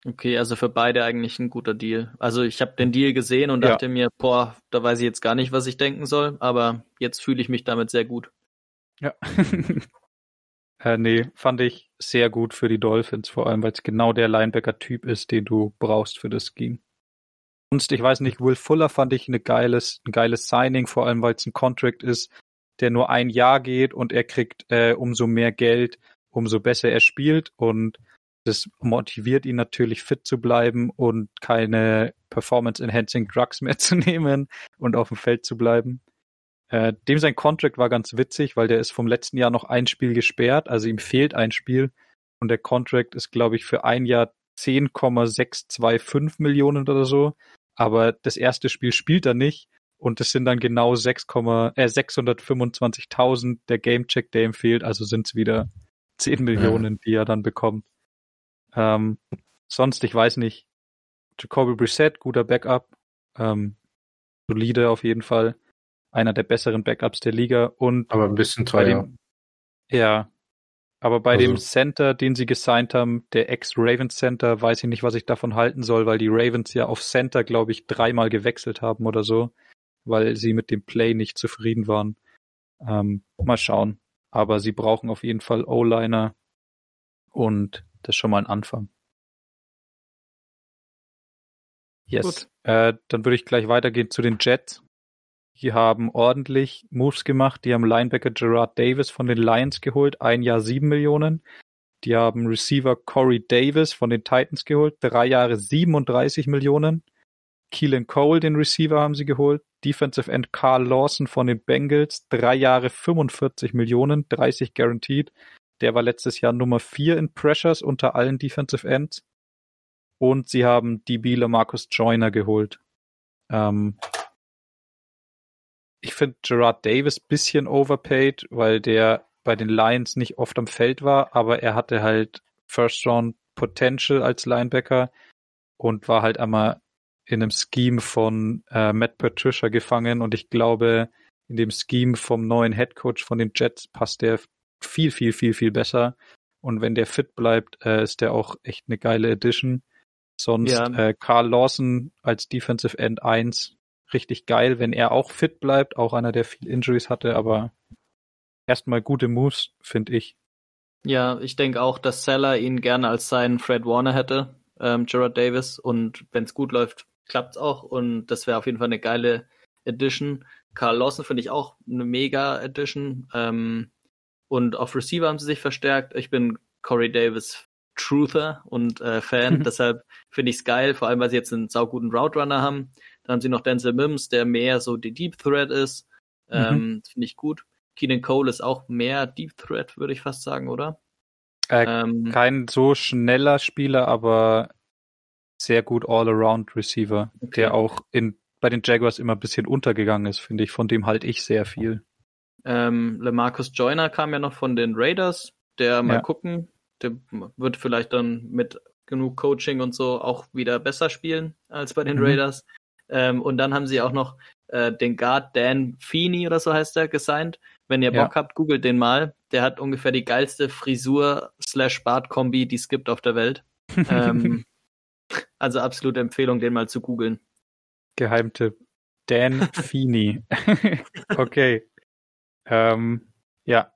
Okay, also für beide eigentlich ein guter Deal. Also ich habe den Deal gesehen und dachte ja. mir, boah, da weiß ich jetzt gar nicht, was ich denken soll, aber jetzt fühle ich mich damit sehr gut. Ja. äh, nee, fand ich sehr gut für die Dolphins, vor allem weil es genau der Linebacker-Typ ist, den du brauchst für das Scheme sonst, ich weiß nicht, Will Fuller fand ich eine geiles, ein geiles Signing, vor allem weil es ein Contract ist, der nur ein Jahr geht und er kriegt äh, umso mehr Geld, umso besser er spielt und das motiviert ihn natürlich fit zu bleiben und keine Performance-Enhancing Drugs mehr zu nehmen und auf dem Feld zu bleiben. Äh, dem sein Contract war ganz witzig, weil der ist vom letzten Jahr noch ein Spiel gesperrt, also ihm fehlt ein Spiel und der Contract ist, glaube ich, für ein Jahr 10,625 Millionen oder so aber das erste Spiel spielt er nicht und es sind dann genau 6, äh, 625.000 der Gamecheck, der ihm fehlt, also sind es wieder 10 Millionen, ja. die er dann bekommt. Ähm, sonst, ich weiß nicht. Jacoby Brissett, guter Backup. Ähm, solide auf jeden Fall. Einer der besseren Backups der Liga und. Aber ein bisschen teuer. Dem, ja. Aber bei also. dem Center, den sie gesigned haben, der Ex-Ravens Center, weiß ich nicht, was ich davon halten soll, weil die Ravens ja auf Center, glaube ich, dreimal gewechselt haben oder so, weil sie mit dem Play nicht zufrieden waren. Ähm, mal schauen. Aber sie brauchen auf jeden Fall O-Liner und das ist schon mal ein Anfang. Yes. Äh, dann würde ich gleich weitergehen zu den Jets. Die haben ordentlich Moves gemacht. Die haben Linebacker Gerard Davis von den Lions geholt, ein Jahr sieben Millionen. Die haben Receiver Corey Davis von den Titans geholt, drei Jahre 37 Millionen. Keelan Cole, den Receiver, haben sie geholt. Defensive End Carl Lawson von den Bengals, drei Jahre 45 Millionen, 30 guaranteed. Der war letztes Jahr Nummer vier in Pressures unter allen Defensive Ends. Und sie haben DB Lamarcus Joyner geholt. Ähm, ich finde Gerard Davis bisschen overpaid, weil der bei den Lions nicht oft am Feld war, aber er hatte halt First Round Potential als Linebacker und war halt einmal in einem Scheme von äh, Matt Patricia gefangen und ich glaube, in dem Scheme vom neuen Head Coach von den Jets passt der viel, viel, viel, viel besser. Und wenn der fit bleibt, äh, ist der auch echt eine geile Addition. Sonst ja. äh, Carl Lawson als Defensive End 1 richtig geil, wenn er auch fit bleibt, auch einer, der viel Injuries hatte, aber erstmal gute Moves, finde ich. Ja, ich denke auch, dass Seller ihn gerne als seinen Fred Warner hätte, ähm, Gerard Davis, und wenn es gut läuft, klappt es auch und das wäre auf jeden Fall eine geile Edition. Carl Lawson finde ich auch eine mega Edition. Ähm, und auf Receiver haben sie sich verstärkt. Ich bin Corey Davis Truther und äh, Fan, deshalb finde ich es geil, vor allem weil sie jetzt einen sauguten Route Runner haben. Dann haben sie noch Denzel Mims, der mehr so die Deep Threat ist. Ähm, mhm. Finde ich gut. Keenan Cole ist auch mehr Deep Threat, würde ich fast sagen, oder? Äh, ähm, kein so schneller Spieler, aber sehr gut All-Around Receiver, okay. der auch in, bei den Jaguars immer ein bisschen untergegangen ist, finde ich. Von dem halte ich sehr viel. Ähm, LeMarcus Joyner kam ja noch von den Raiders. Der mal ja. gucken, der wird vielleicht dann mit genug Coaching und so auch wieder besser spielen als bei den mhm. Raiders. Ähm, und dann haben sie auch noch äh, den Guard Dan Feeney oder so heißt der gesigned. Wenn ihr Bock ja. habt, googelt den mal. Der hat ungefähr die geilste Frisur slash Bart-Kombi, die es gibt auf der Welt. ähm, also absolute Empfehlung, den mal zu googeln. Geheimtipp. Dan Feeney. okay. Ähm, ja,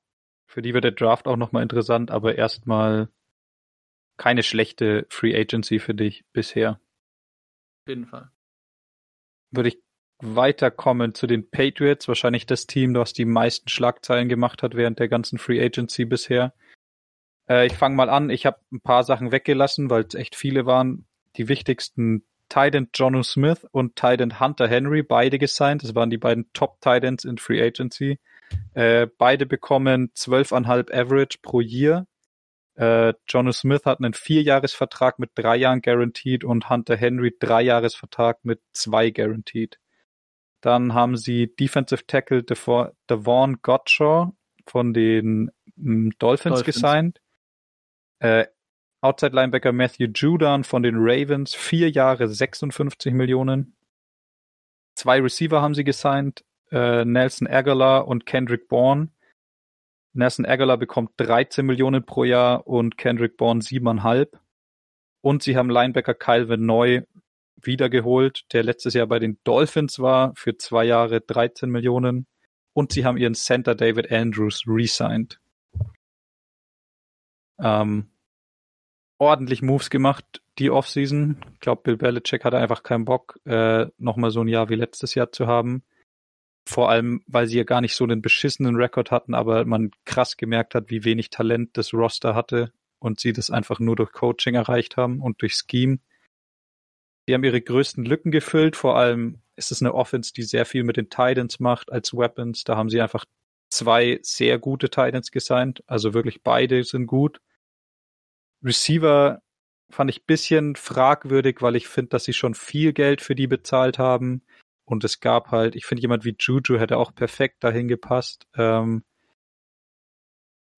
für die wird der Draft auch nochmal interessant, aber erstmal keine schlechte Free Agency für dich bisher. Auf jeden Fall. Würde ich weiterkommen zu den Patriots, wahrscheinlich das Team, das die meisten Schlagzeilen gemacht hat während der ganzen Free Agency bisher. Äh, ich fange mal an, ich habe ein paar Sachen weggelassen, weil es echt viele waren. Die wichtigsten Titan Jonu Smith und Titan Hunter Henry, beide gesigned. Das waren die beiden Top Titans in Free Agency. Äh, beide bekommen 12,5 Average pro Jahr. Äh, Jono Smith hat einen Vierjahresvertrag mit drei Jahren guaranteed und Hunter Henry drei Jahresvertrag mit zwei guaranteed. Dann haben sie Defensive Tackle Devon Gottschall von den mm, Dolphins, Dolphins. gesigned. Äh, Outside Linebacker Matthew Judan von den Ravens, vier Jahre 56 Millionen. Zwei Receiver haben sie gesigned, äh, Nelson Aguilar und Kendrick Bourne. Nelson Aguilar bekommt 13 Millionen pro Jahr und Kendrick Bourne siebeneinhalb. Und sie haben Linebacker Calvin Neu wiedergeholt, der letztes Jahr bei den Dolphins war, für zwei Jahre 13 Millionen. Und sie haben ihren Center David Andrews resigned. Ähm, ordentlich Moves gemacht die Offseason. Ich glaube, Bill Belichick hatte einfach keinen Bock, äh, nochmal so ein Jahr wie letztes Jahr zu haben. Vor allem, weil sie ja gar nicht so einen beschissenen Rekord hatten, aber man krass gemerkt hat, wie wenig Talent das Roster hatte und sie das einfach nur durch Coaching erreicht haben und durch Scheme. Die haben ihre größten Lücken gefüllt. Vor allem ist es eine Offense, die sehr viel mit den Titans macht als Weapons. Da haben sie einfach zwei sehr gute Titans gesigned. Also wirklich beide sind gut. Receiver fand ich bisschen fragwürdig, weil ich finde, dass sie schon viel Geld für die bezahlt haben. Und es gab halt, ich finde, jemand wie Juju hätte auch perfekt dahin gepasst. Ähm,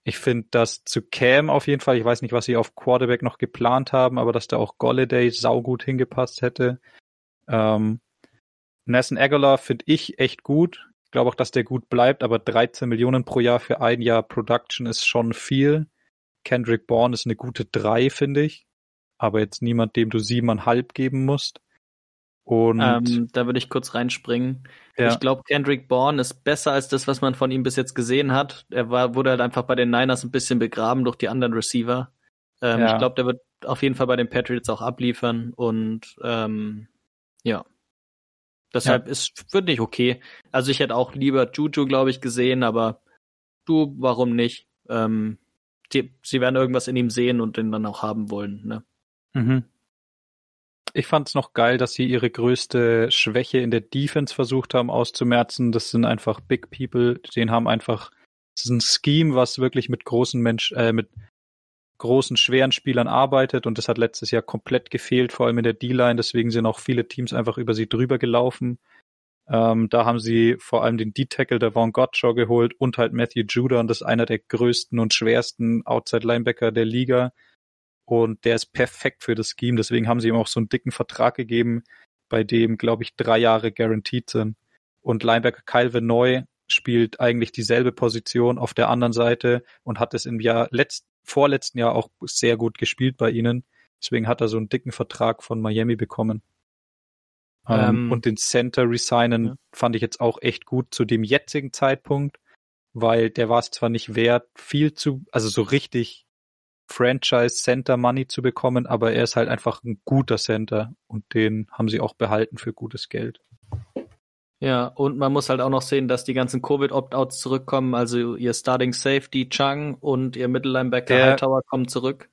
Ich finde, dass zu Cam auf jeden Fall, ich weiß nicht, was sie auf Quarterback noch geplant haben, aber dass da auch Golladay saugut hingepasst hätte. Ähm, Nelson Aguilar finde ich echt gut. Ich glaube auch, dass der gut bleibt, aber 13 Millionen pro Jahr für ein Jahr Production ist schon viel. Kendrick Bourne ist eine gute 3, finde ich. Aber jetzt niemand, dem du siebeneinhalb geben musst. Und ähm, da würde ich kurz reinspringen. Ja. Ich glaube, Kendrick Bourne ist besser als das, was man von ihm bis jetzt gesehen hat. Er war, wurde halt einfach bei den Niners ein bisschen begraben durch die anderen Receiver. Ähm, ja. Ich glaube, der wird auf jeden Fall bei den Patriots auch abliefern und ähm, ja. Deshalb ja. ist, finde ich okay. Also ich hätte auch lieber Juju, glaube ich, gesehen, aber du, warum nicht? Ähm, die, sie werden irgendwas in ihm sehen und den dann auch haben wollen, ne? Mhm. Ich fand es noch geil, dass sie ihre größte Schwäche in der Defense versucht haben auszumerzen. Das sind einfach Big People, den haben einfach, das ist ein Scheme, was wirklich mit großen Mensch, äh, mit großen, schweren Spielern arbeitet und das hat letztes Jahr komplett gefehlt, vor allem in der D-Line. Deswegen sind auch viele Teams einfach über sie drüber gelaufen. Ähm, da haben sie vor allem den D-Tackle der Von Gottschall geholt und halt Matthew Judon, das ist einer der größten und schwersten Outside-Linebacker der Liga. Und der ist perfekt für das Scheme. Deswegen haben sie ihm auch so einen dicken Vertrag gegeben, bei dem, glaube ich, drei Jahre guaranteed sind. Und Linebacker Calvin Neu spielt eigentlich dieselbe Position auf der anderen Seite und hat es im Jahr letzt, vorletzten Jahr auch sehr gut gespielt bei ihnen. Deswegen hat er so einen dicken Vertrag von Miami bekommen. Ähm, ähm, und den Center resignen ja. fand ich jetzt auch echt gut zu dem jetzigen Zeitpunkt, weil der war es zwar nicht wert, viel zu, also so richtig Franchise Center Money zu bekommen, aber er ist halt einfach ein guter Center und den haben sie auch behalten für gutes Geld. Ja, und man muss halt auch noch sehen, dass die ganzen Covid-Opt-outs zurückkommen. Also ihr Starting Safety Chang und ihr Mittellinebacker Hightower kommen zurück.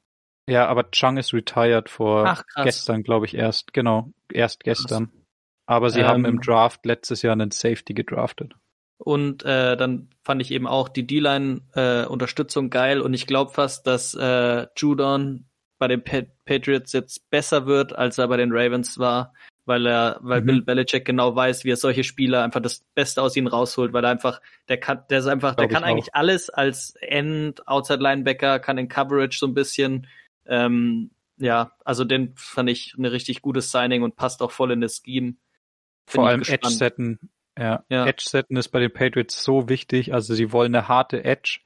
Ja, aber Chang ist retired vor Ach, gestern, glaube ich, erst. Genau, erst gestern. Krass. Aber sie ähm, haben im. Draft letztes Jahr einen Safety gedraftet. Und äh, dann fand ich eben auch die D-Line-Unterstützung äh, geil und ich glaube fast, dass äh, Judon bei den pa Patriots jetzt besser wird, als er bei den Ravens war, weil er, weil mhm. Bill Belichick genau weiß, wie er solche Spieler einfach das Beste aus ihnen rausholt, weil er einfach, der kann, der ist einfach, Glaub der kann eigentlich alles als End, Outside Linebacker, kann in Coverage so ein bisschen, ähm, ja, also den fand ich eine richtig gutes Signing und passt auch voll in das Scheme. Vor allem Edge-Setten ja, ja. Edge-Setten ist bei den Patriots so wichtig. Also sie wollen eine harte Edge,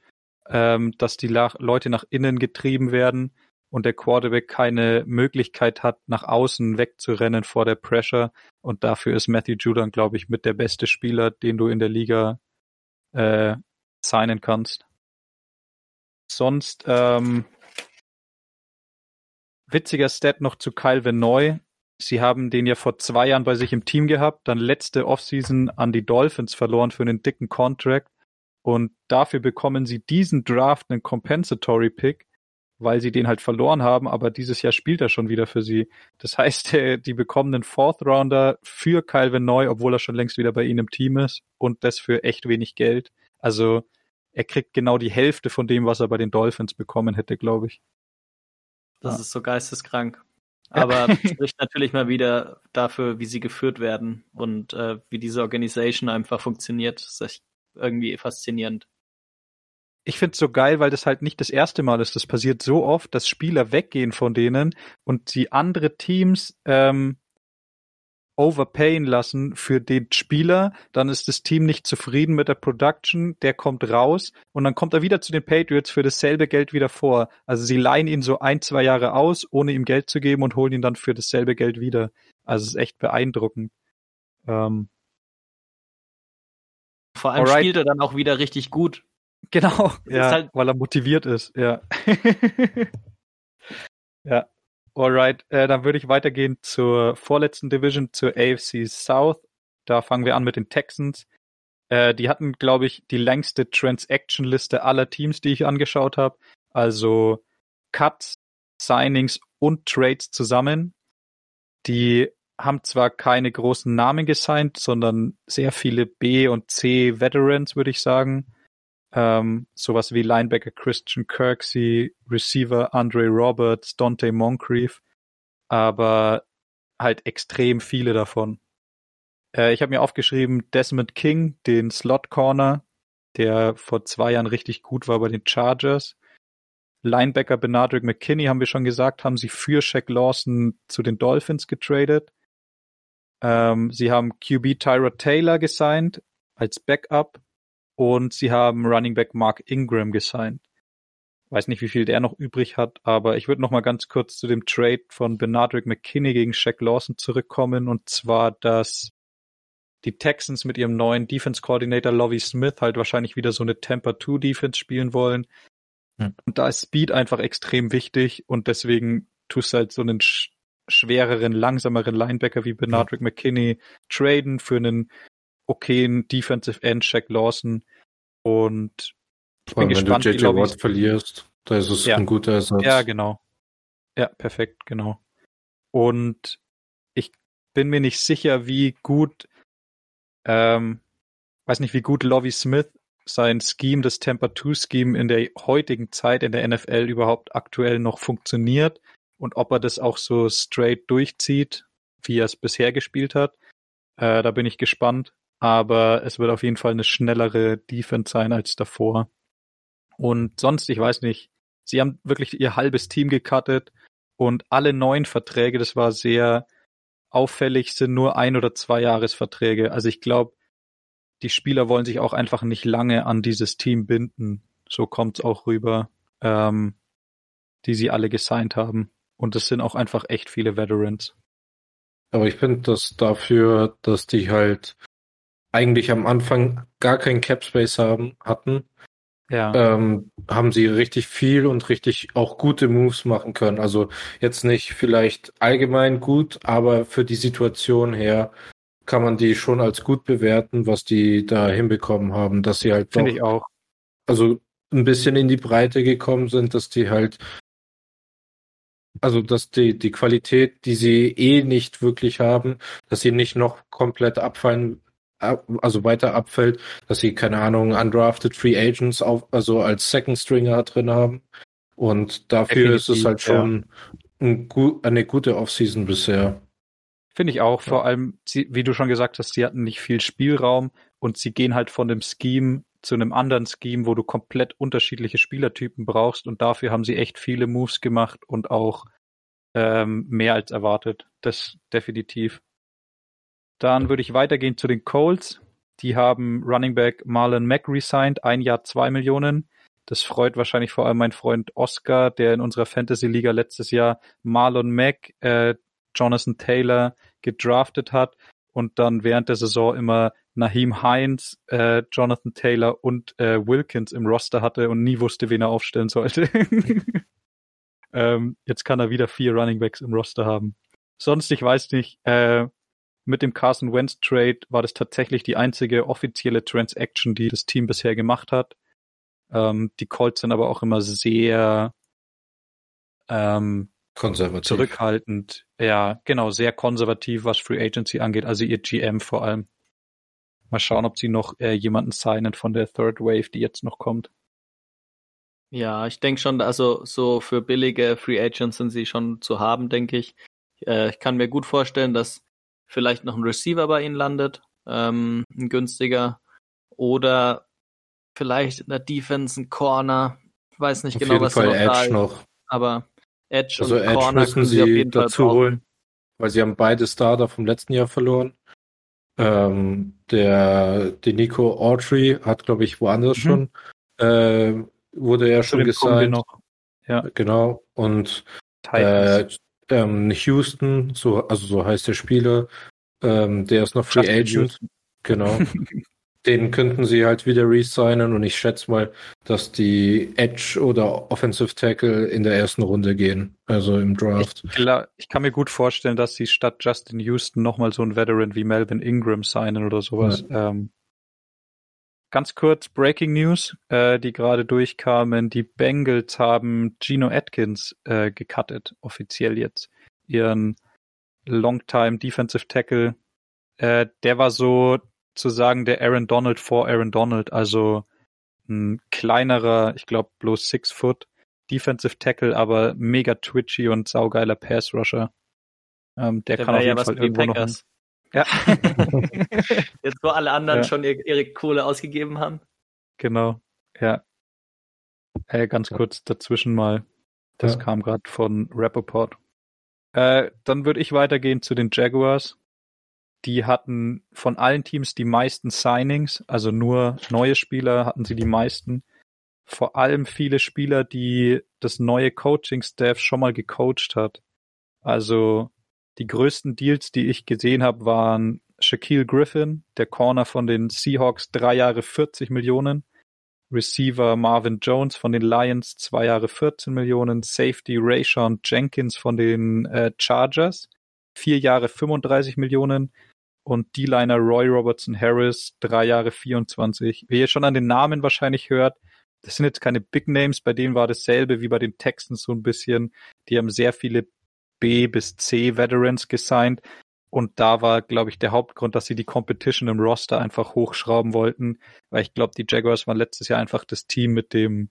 ähm, dass die La Leute nach innen getrieben werden und der Quarterback keine Möglichkeit hat, nach außen wegzurennen vor der Pressure. Und dafür ist Matthew Judon, glaube ich, mit der beste Spieler, den du in der Liga äh, signen kannst. Sonst ähm, witziger Stat noch zu Kyle Venoy. Sie haben den ja vor zwei Jahren bei sich im Team gehabt, dann letzte Offseason an die Dolphins verloren für einen dicken Contract und dafür bekommen sie diesen Draft einen Compensatory Pick, weil sie den halt verloren haben, aber dieses Jahr spielt er schon wieder für sie. Das heißt, die bekommen einen Fourth Rounder für Calvin Neu, obwohl er schon längst wieder bei ihnen im Team ist und das für echt wenig Geld. Also er kriegt genau die Hälfte von dem, was er bei den Dolphins bekommen hätte, glaube ich. Das ja. ist so geisteskrank. Aber spricht natürlich mal wieder dafür, wie sie geführt werden und äh, wie diese Organisation einfach funktioniert. Das ist echt irgendwie faszinierend. Ich find's so geil, weil das halt nicht das erste Mal ist. Das passiert so oft, dass Spieler weggehen von denen und die andere Teams ähm, overpayen lassen für den Spieler, dann ist das Team nicht zufrieden mit der Production, der kommt raus und dann kommt er wieder zu den Patriots für dasselbe Geld wieder vor. Also sie leihen ihn so ein, zwei Jahre aus, ohne ihm Geld zu geben und holen ihn dann für dasselbe Geld wieder. Also es ist echt beeindruckend. Ähm, Vor allem Alright. spielt er dann auch wieder richtig gut. Genau, ja, halt weil er motiviert ist, ja. ja. Alright, äh, dann würde ich weitergehen zur vorletzten Division, zur AFC South. Da fangen wir an mit den Texans. Äh, die hatten, glaube ich, die längste Transaction-Liste aller Teams, die ich angeschaut habe. Also Cuts, Signings und Trades zusammen. Die haben zwar keine großen Namen gesigned, sondern sehr viele B- und C-Veterans, würde ich sagen. Ähm, sowas wie Linebacker Christian Kirksey, Receiver Andre Roberts, Dante Moncrief, aber halt extrem viele davon. Äh, ich habe mir aufgeschrieben Desmond King, den Slot Corner, der vor zwei Jahren richtig gut war bei den Chargers. Linebacker Benadryl McKinney, haben wir schon gesagt, haben sie für Shaq Lawson zu den Dolphins getradet. Ähm, sie haben QB Tyra Taylor gesigned als Backup und sie haben Running Back Mark Ingram gesigned. Weiß nicht, wie viel der noch übrig hat, aber ich würde noch mal ganz kurz zu dem Trade von Benadryl McKinney gegen Shaq Lawson zurückkommen und zwar, dass die Texans mit ihrem neuen Defense Coordinator Lovie Smith halt wahrscheinlich wieder so eine Tampa 2 Defense spielen wollen. Hm. Und da ist Speed einfach extrem wichtig und deswegen tust du halt so einen sch schwereren, langsameren Linebacker wie Benardrick hm. McKinney traden für einen okayen Defensive End Shaq Lawson und ich bin gespannt, wenn du JJ Watt verlierst, da ist es ja. ein guter Ersatz. Ja, genau. Ja, perfekt, genau. Und ich bin mir nicht sicher, wie gut ähm, weiß nicht, wie gut Lovie Smith sein Scheme, das Temper 2 Scheme in der heutigen Zeit in der NFL überhaupt aktuell noch funktioniert und ob er das auch so straight durchzieht, wie er es bisher gespielt hat. Äh, da bin ich gespannt. Aber es wird auf jeden Fall eine schnellere Defense sein als davor. Und sonst, ich weiß nicht, sie haben wirklich ihr halbes Team gecuttet und alle neuen Verträge, das war sehr auffällig sind nur ein oder zwei Jahresverträge. Also ich glaube, die Spieler wollen sich auch einfach nicht lange an dieses Team binden. So kommt es auch rüber, ähm, die sie alle gesigned haben. Und es sind auch einfach echt viele Veterans. Aber ich finde das dafür, dass die halt eigentlich am Anfang gar keinen Cap Space haben, hatten, ja. ähm, haben sie richtig viel und richtig auch gute Moves machen können. Also jetzt nicht vielleicht allgemein gut, aber für die Situation her kann man die schon als gut bewerten, was die da hinbekommen haben, dass sie halt Finde ich auch. Also ein bisschen in die Breite gekommen sind, dass die halt also dass die, die Qualität, die sie eh nicht wirklich haben, dass sie nicht noch komplett abfallen also weiter abfällt, dass sie, keine Ahnung, undrafted Free Agents auf, also als Second Stringer drin haben. Und dafür Definitiv, ist es halt schon ja. ein, eine gute Offseason bisher. Finde ich auch. Ja. Vor allem, sie, wie du schon gesagt hast, sie hatten nicht viel Spielraum und sie gehen halt von dem Scheme zu einem anderen Scheme, wo du komplett unterschiedliche Spielertypen brauchst und dafür haben sie echt viele Moves gemacht und auch ähm, mehr als erwartet. Das definitiv. Dann würde ich weitergehen zu den Colts. Die haben Running Back Marlon Mack resigned, ein Jahr zwei Millionen. Das freut wahrscheinlich vor allem mein Freund Oscar, der in unserer Fantasy-Liga letztes Jahr Marlon Mack, äh, Jonathan Taylor gedraftet hat und dann während der Saison immer Naheem Hines, äh, Jonathan Taylor und äh, Wilkins im Roster hatte und nie wusste, wen er aufstellen sollte. ähm, jetzt kann er wieder vier Running Backs im Roster haben. Sonst, ich weiß nicht, äh, mit dem Carson Wentz Trade war das tatsächlich die einzige offizielle Transaction, die das Team bisher gemacht hat. Ähm, die Colts sind aber auch immer sehr ähm, konservativ. Zurückhaltend. Ja, genau, sehr konservativ, was Free Agency angeht, also ihr GM vor allem. Mal schauen, ob sie noch äh, jemanden signen von der Third Wave, die jetzt noch kommt. Ja, ich denke schon, also so für billige Free Agents sind sie schon zu haben, denke ich. Äh, ich kann mir gut vorstellen, dass vielleicht noch ein Receiver bei ihnen landet, ähm, ein günstiger. Oder vielleicht in der Defense ein Corner. Ich weiß nicht auf genau, was Fall noch Edge da ist. Noch. Aber Edge also und Edge Corner müssen sie, auf jeden dazu Fall holen, weil sie haben beide Starter vom letzten Jahr verloren. Ähm, der, der Nico Autry hat, glaube ich, woanders mhm. schon, äh, wurde ja schon gesigned. Ja. Genau. Und äh, ähm, Houston, so, also so heißt der Spieler, ähm, der ist noch Free Agent. Genau. Den könnten sie halt wieder resignen und ich schätze mal, dass die Edge oder Offensive Tackle in der ersten Runde gehen, also im Draft. Ich, klar, ich kann mir gut vorstellen, dass sie statt Justin Houston nochmal so einen Veteran wie Melvin Ingram signen oder sowas. Ja. Ähm, ganz kurz Breaking News, äh, die gerade durchkamen. Die Bengals haben Gino Atkins äh, gecuttet, offiziell jetzt. Ihren Longtime Defensive Tackle. Äh, der war so zu sagen der Aaron Donald vor Aaron Donald, also ein kleinerer, ich glaube bloß six Foot Defensive Tackle, aber mega twitchy und saugeiler Pass Rusher. Ähm, der, der kann auf jeden ja Fall irgendwo Packers. noch. Ja. Jetzt, wo alle anderen ja. schon ihre, ihre Kohle ausgegeben haben. Genau, ja. Äh, ganz ja. kurz dazwischen mal. Das ja. kam gerade von Rappaport. Äh, dann würde ich weitergehen zu den Jaguars. Die hatten von allen Teams die meisten Signings, also nur neue Spieler hatten sie die meisten. Vor allem viele Spieler, die das neue Coaching-Staff schon mal gecoacht hat. Also die größten Deals, die ich gesehen habe, waren Shaquille Griffin, der Corner von den Seahawks, drei Jahre 40 Millionen. Receiver Marvin Jones von den Lions, zwei Jahre 14 Millionen. Safety Rayshon Jenkins von den äh, Chargers, vier Jahre 35 Millionen. Und D-Liner Roy Robertson Harris, drei Jahre 24. Wie ihr schon an den Namen wahrscheinlich hört, das sind jetzt keine Big Names, bei denen war dasselbe wie bei den Texans so ein bisschen. Die haben sehr viele B bis C Veterans gesigned. Und da war, glaube ich, der Hauptgrund, dass sie die Competition im Roster einfach hochschrauben wollten, weil ich glaube, die Jaguars waren letztes Jahr einfach das Team mit dem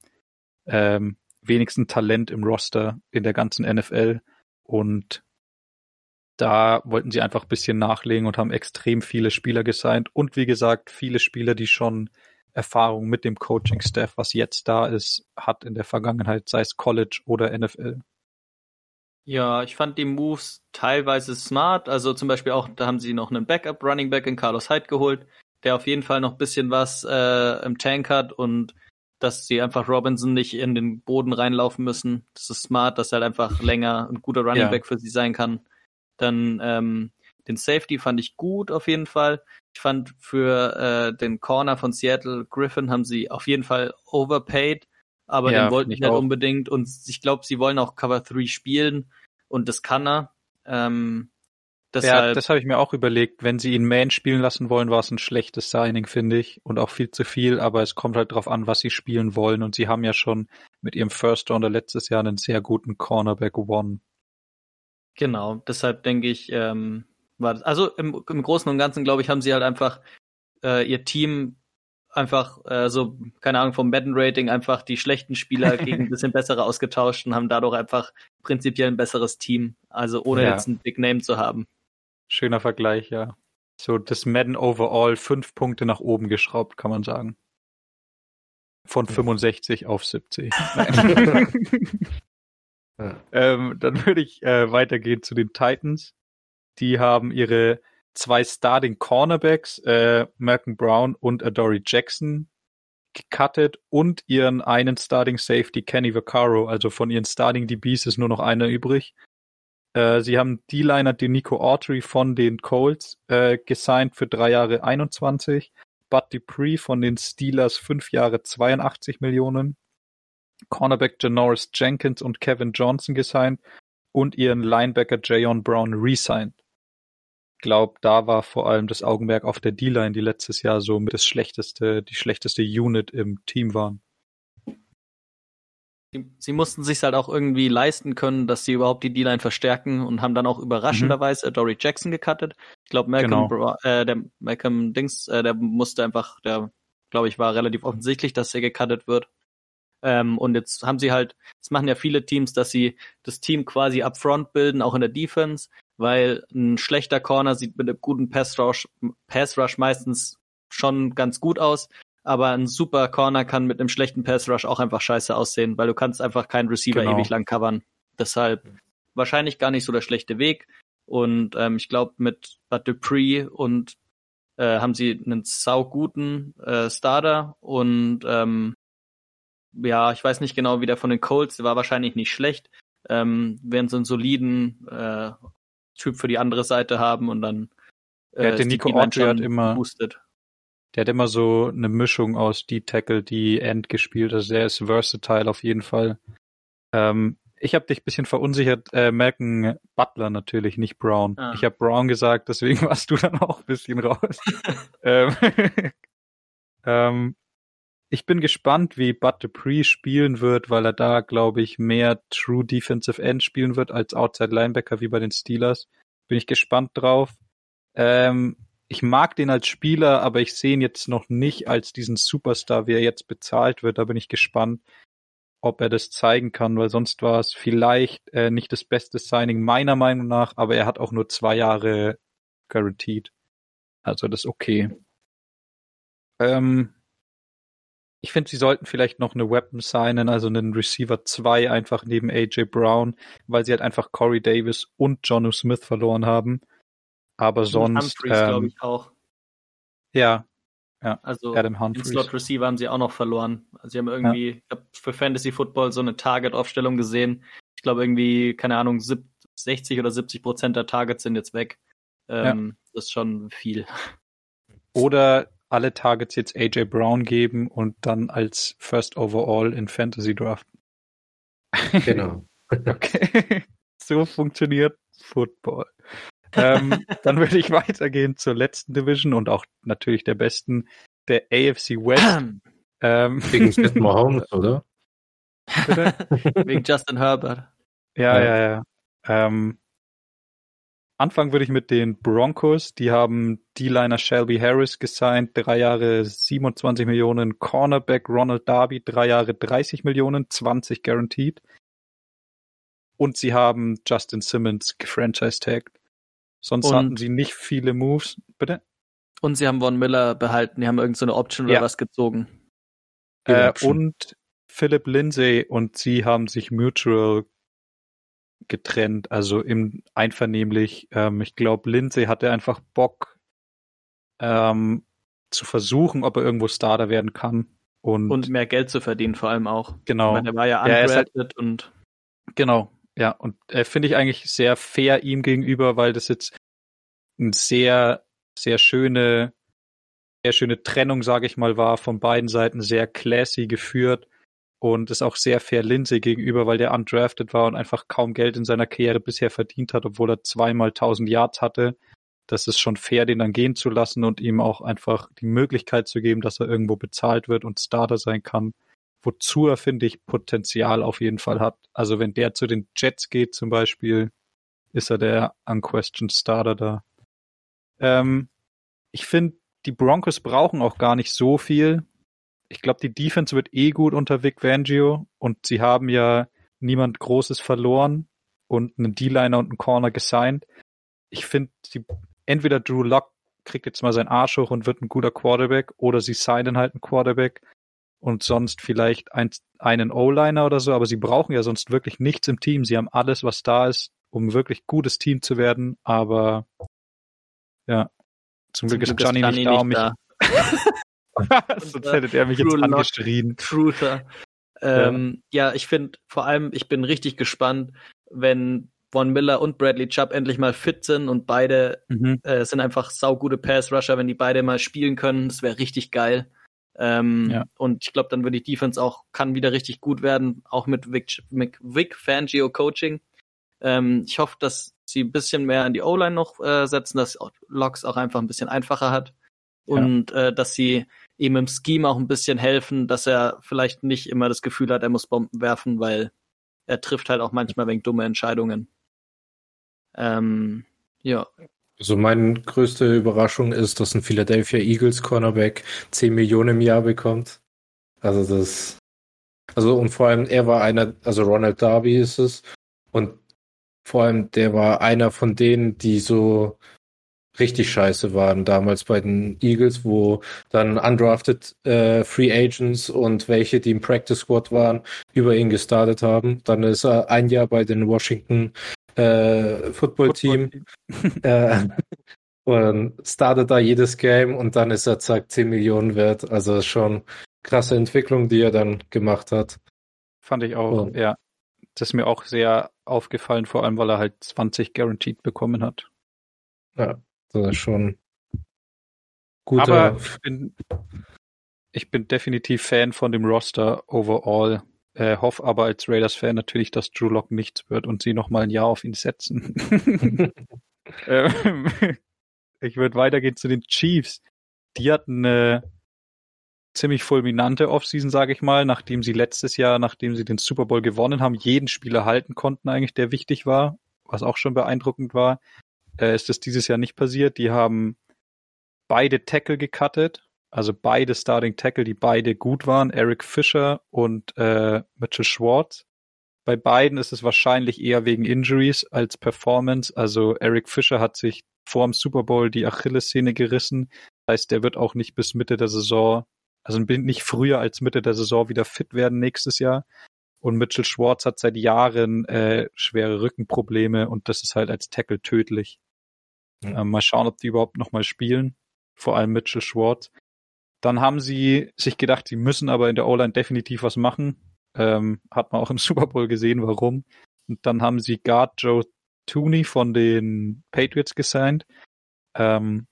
ähm, wenigsten Talent im Roster in der ganzen NFL. Und da wollten sie einfach ein bisschen nachlegen und haben extrem viele Spieler gesigned. Und wie gesagt, viele Spieler, die schon Erfahrung mit dem Coaching-Staff, was jetzt da ist, hat in der Vergangenheit, sei es College oder NFL. Ja, ich fand die Moves teilweise smart. Also zum Beispiel auch, da haben sie noch einen Backup Running Back in Carlos Hyde geholt, der auf jeden Fall noch bisschen was äh, im Tank hat und dass sie einfach Robinson nicht in den Boden reinlaufen müssen. Das ist smart, dass er halt einfach länger ein guter Running ja. Back für sie sein kann. Dann ähm, den Safety fand ich gut auf jeden Fall. Ich fand für äh, den Corner von Seattle Griffin haben sie auf jeden Fall overpaid aber ja, den wollten ich nicht auch. unbedingt und ich glaube, sie wollen auch Cover 3 spielen und das kann er. Ähm, deshalb... Ja, das habe ich mir auch überlegt. Wenn sie ihn Man spielen lassen wollen, war es ein schlechtes Signing, finde ich, und auch viel zu viel, aber es kommt halt drauf an, was sie spielen wollen und sie haben ja schon mit ihrem First Rounder letztes Jahr einen sehr guten Cornerback One. Genau, deshalb denke ich, ähm, war das, also im, im Großen und Ganzen, glaube ich, haben sie halt einfach äh, ihr Team einfach äh, so, keine Ahnung, vom Madden-Rating einfach die schlechten Spieler gegen ein bisschen bessere ausgetauscht und haben dadurch einfach prinzipiell ein besseres Team. Also ohne ja. jetzt ein Big Name zu haben. Schöner Vergleich, ja. So das Madden Overall fünf Punkte nach oben geschraubt, kann man sagen. Von 65 auf 70. ja. ähm, dann würde ich äh, weitergehen zu den Titans. Die haben ihre zwei Starting Cornerbacks, äh, Malcolm Brown und Adoree Jackson, gecuttet und ihren einen Starting Safety Kenny Vaccaro. Also von ihren Starting DBs ist nur noch einer übrig. Äh, sie haben D-Liner Nico Autry von den Colts äh, gesigned für drei Jahre 21. Bud Dupree von den Steelers fünf Jahre 82 Millionen. Cornerback Janoris Jenkins und Kevin Johnson gesigned und ihren Linebacker Jayon Brown resigned glaube, da war vor allem das Augenmerk auf der D-Line, die letztes Jahr so mit das schlechteste, die schlechteste Unit im Team waren. Sie, sie mussten sich halt auch irgendwie leisten können, dass sie überhaupt die D-Line verstärken und haben dann auch überraschenderweise mhm. Dory Jackson gecuttet. Ich glaube, Malcolm, genau. äh, der Malcolm Dings, äh, der musste einfach, der glaube ich, war relativ offensichtlich, dass er gecuttet wird. Ähm, und jetzt haben sie halt, das machen ja viele Teams, dass sie das Team quasi upfront bilden, auch in der Defense weil ein schlechter Corner sieht mit einem guten Pass Rush, Pass Rush meistens schon ganz gut aus, aber ein super Corner kann mit einem schlechten Pass Rush auch einfach scheiße aussehen, weil du kannst einfach keinen Receiver genau. ewig lang covern. Deshalb wahrscheinlich gar nicht so der schlechte Weg. Und ähm, ich glaube, mit Dupree und äh, haben sie einen sauguten äh, Starter und ähm, ja, ich weiß nicht genau, wie der von den Colts, der war wahrscheinlich nicht schlecht. Ähm, werden sie einen soliden äh, Typ für die andere Seite haben und dann äh, ja, der Nico Autry hat immer boostet. Der hat immer so eine Mischung aus die Tackle, die End gespielt. Also der ist versatile auf jeden Fall. Ähm, ich habe dich ein bisschen verunsichert. Äh, Malcolm Butler natürlich, nicht Brown. Ah. Ich habe Brown gesagt, deswegen warst du dann auch ein bisschen raus. ähm, ähm, ich bin gespannt, wie Bud Dupree spielen wird, weil er da, glaube ich, mehr True Defensive End spielen wird als Outside Linebacker wie bei den Steelers. Bin ich gespannt drauf. Ähm, ich mag den als Spieler, aber ich sehe ihn jetzt noch nicht als diesen Superstar, wie er jetzt bezahlt wird. Da bin ich gespannt, ob er das zeigen kann, weil sonst war es vielleicht äh, nicht das beste Signing meiner Meinung nach, aber er hat auch nur zwei Jahre guaranteed. Also das ist okay. Ähm, ich finde, sie sollten vielleicht noch eine Weapon signen, also einen Receiver 2 einfach neben AJ Brown, weil sie halt einfach Corey Davis und Jonu Smith verloren haben. Aber sonst. Humphreys, ähm, glaube ich, auch. Ja. Ja, also Adam Humphreys. den Slot Receiver haben sie auch noch verloren. Also sie haben irgendwie, ja. ich habe für Fantasy Football so eine Target-Aufstellung gesehen. Ich glaube irgendwie, keine Ahnung, 60 oder 70 Prozent der Targets sind jetzt weg. Ähm, ja. Das ist schon viel. Oder alle Targets jetzt AJ Brown geben und dann als First Overall in Fantasy draften. Genau. okay. So funktioniert Football. ähm, dann würde ich weitergehen zur letzten Division und auch natürlich der besten, der AFC West. ähm, Wegen Justin Mahomes, oder? Wegen Justin Herbert. Ja, ja, ja. ja. Ähm, Anfangen würde ich mit den Broncos. Die haben D-Liner Shelby Harris gesigned, drei Jahre 27 Millionen. Cornerback Ronald Darby, drei Jahre 30 Millionen, 20 guaranteed. Und sie haben Justin Simmons gefranchise-tagged. Sonst und, hatten sie nicht viele Moves. Bitte? Und sie haben Von Miller behalten. Die haben irgendeine so Option ja. oder was gezogen. Äh, und Philip Lindsay und sie haben sich mutual getrennt, also im einvernehmlich. Ähm, ich glaube, Lindsay hatte einfach Bock ähm, zu versuchen, ob er irgendwo Starter werden kann. Und, und mehr Geld zu verdienen, vor allem auch. Genau. Ich meine, er war ja undrafted ja, halt, und. Genau, ja. Und äh, finde ich eigentlich sehr fair ihm gegenüber, weil das jetzt eine sehr, sehr schöne, sehr schöne Trennung, sage ich mal, war, von beiden Seiten sehr classy geführt und ist auch sehr fair Lindsay gegenüber, weil der undrafted war und einfach kaum Geld in seiner Karriere bisher verdient hat, obwohl er zweimal 1000 Yards hatte. Das ist schon fair, den dann gehen zu lassen und ihm auch einfach die Möglichkeit zu geben, dass er irgendwo bezahlt wird und Starter sein kann. Wozu er, finde ich, Potenzial auf jeden Fall hat. Also wenn der zu den Jets geht zum Beispiel, ist er der unquestioned Starter da. Ähm, ich finde, die Broncos brauchen auch gar nicht so viel ich glaube, die Defense wird eh gut unter Vic Vangio und sie haben ja niemand Großes verloren und einen D-Liner und einen Corner gesigned. Ich finde, entweder Drew Lock kriegt jetzt mal seinen Arsch hoch und wird ein guter Quarterback oder sie signen halt einen Quarterback und sonst vielleicht ein, einen O-Liner oder so, aber sie brauchen ja sonst wirklich nichts im Team. Sie haben alles, was da ist, um wirklich gutes Team zu werden, aber ja, zum, zum Glück ist Johnny nicht da, um mich, da. Sonst hätte er mich jetzt angeschrien. Truther. Ähm, ja. ja, ich finde vor allem, ich bin richtig gespannt, wenn Von Miller und Bradley Chubb endlich mal fit sind und beide mhm. äh, sind einfach saugute Pass-Rusher, wenn die beide mal spielen können. Das wäre richtig geil. Ähm, ja. Und ich glaube, dann wird die Defense auch, kann wieder richtig gut werden, auch mit Vic, mit Vic Fangio Coaching. Ähm, ich hoffe, dass sie ein bisschen mehr an die O-Line noch äh, setzen, dass Locks auch einfach ein bisschen einfacher hat. Und ja. äh, dass sie ihm im Scheme auch ein bisschen helfen, dass er vielleicht nicht immer das Gefühl hat, er muss Bomben werfen, weil er trifft halt auch manchmal wegen dumme Entscheidungen. Ähm, ja. Also meine größte Überraschung ist, dass ein Philadelphia Eagles Cornerback 10 Millionen im Jahr bekommt. Also das, also und vor allem er war einer, also Ronald Darby ist es und vor allem der war einer von denen, die so richtig scheiße waren damals bei den Eagles, wo dann undrafted äh, Free Agents und welche, die im Practice Squad waren, über ihn gestartet haben. Dann ist er ein Jahr bei den Washington äh, Football Team äh, und startet da jedes Game und dann ist er zack 10 Millionen wert. Also schon krasse Entwicklung, die er dann gemacht hat. Fand ich auch, und, ja. Das ist mir auch sehr aufgefallen, vor allem weil er halt 20 guaranteed bekommen hat. Ja, das ist schon gut. Aber ich bin, ich bin definitiv Fan von dem Roster overall. Äh, hoffe aber als Raiders-Fan natürlich, dass Drew Lock nichts wird und sie nochmal ein Jahr auf ihn setzen. ähm, ich würde weitergehen zu den Chiefs. Die hatten eine ziemlich fulminante Offseason, sage ich mal, nachdem sie letztes Jahr, nachdem sie den Super Bowl gewonnen haben, jeden Spieler halten konnten eigentlich, der wichtig war, was auch schon beeindruckend war äh, ist das dieses Jahr nicht passiert. Die haben beide Tackle gecuttet, also beide Starting Tackle, die beide gut waren, Eric Fischer und äh, Mitchell Schwartz. Bei beiden ist es wahrscheinlich eher wegen Injuries als Performance. Also Eric Fischer hat sich vor dem Super Bowl die Achillessehne gerissen. Das heißt, der wird auch nicht bis Mitte der Saison also nicht früher als Mitte der Saison wieder fit werden nächstes Jahr. Und Mitchell Schwartz hat seit Jahren äh, schwere Rückenprobleme und das ist halt als Tackle tödlich. Ähm, mal schauen, ob die überhaupt nochmal spielen. Vor allem Mitchell Schwartz. Dann haben sie sich gedacht, sie müssen aber in der O-Line definitiv was machen. Ähm, hat man auch im Super Bowl gesehen, warum. Und dann haben sie Guard Joe Tooney von den Patriots gesigned. Ähm,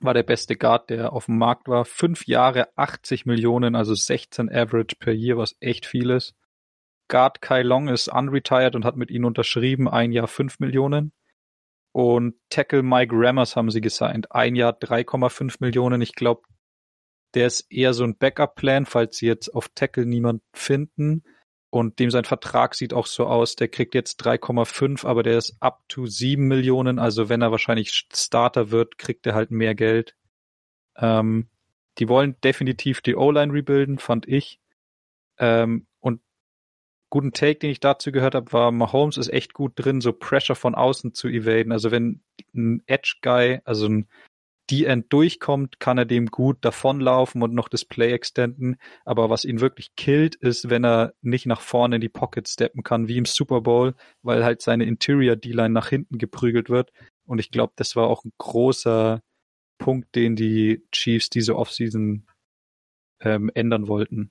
war der beste Guard, der auf dem Markt war. Fünf Jahre, 80 Millionen, also 16 Average per Year, was echt viel ist. Guard Kai Long ist unretired und hat mit ihnen unterschrieben, ein Jahr 5 Millionen. Und Tackle Mike Rammers haben sie gesigned, ein Jahr 3,5 Millionen. Ich glaube, der ist eher so ein Backup-Plan, falls sie jetzt auf Tackle niemand finden. Und dem sein Vertrag sieht auch so aus, der kriegt jetzt 3,5, aber der ist up to 7 Millionen. Also wenn er wahrscheinlich Starter wird, kriegt er halt mehr Geld. Ähm, die wollen definitiv die O-Line rebuilden, fand ich. Ähm, guten Take, den ich dazu gehört habe, war, Mahomes ist echt gut drin, so Pressure von außen zu evaden. Also wenn ein Edge-Guy, also ein die End durchkommt, kann er dem gut davonlaufen und noch das Play extenden. Aber was ihn wirklich killt, ist, wenn er nicht nach vorne in die Pocket steppen kann, wie im Super Bowl, weil halt seine Interior D-Line nach hinten geprügelt wird. Und ich glaube, das war auch ein großer Punkt, den die Chiefs diese Offseason ähm, ändern wollten.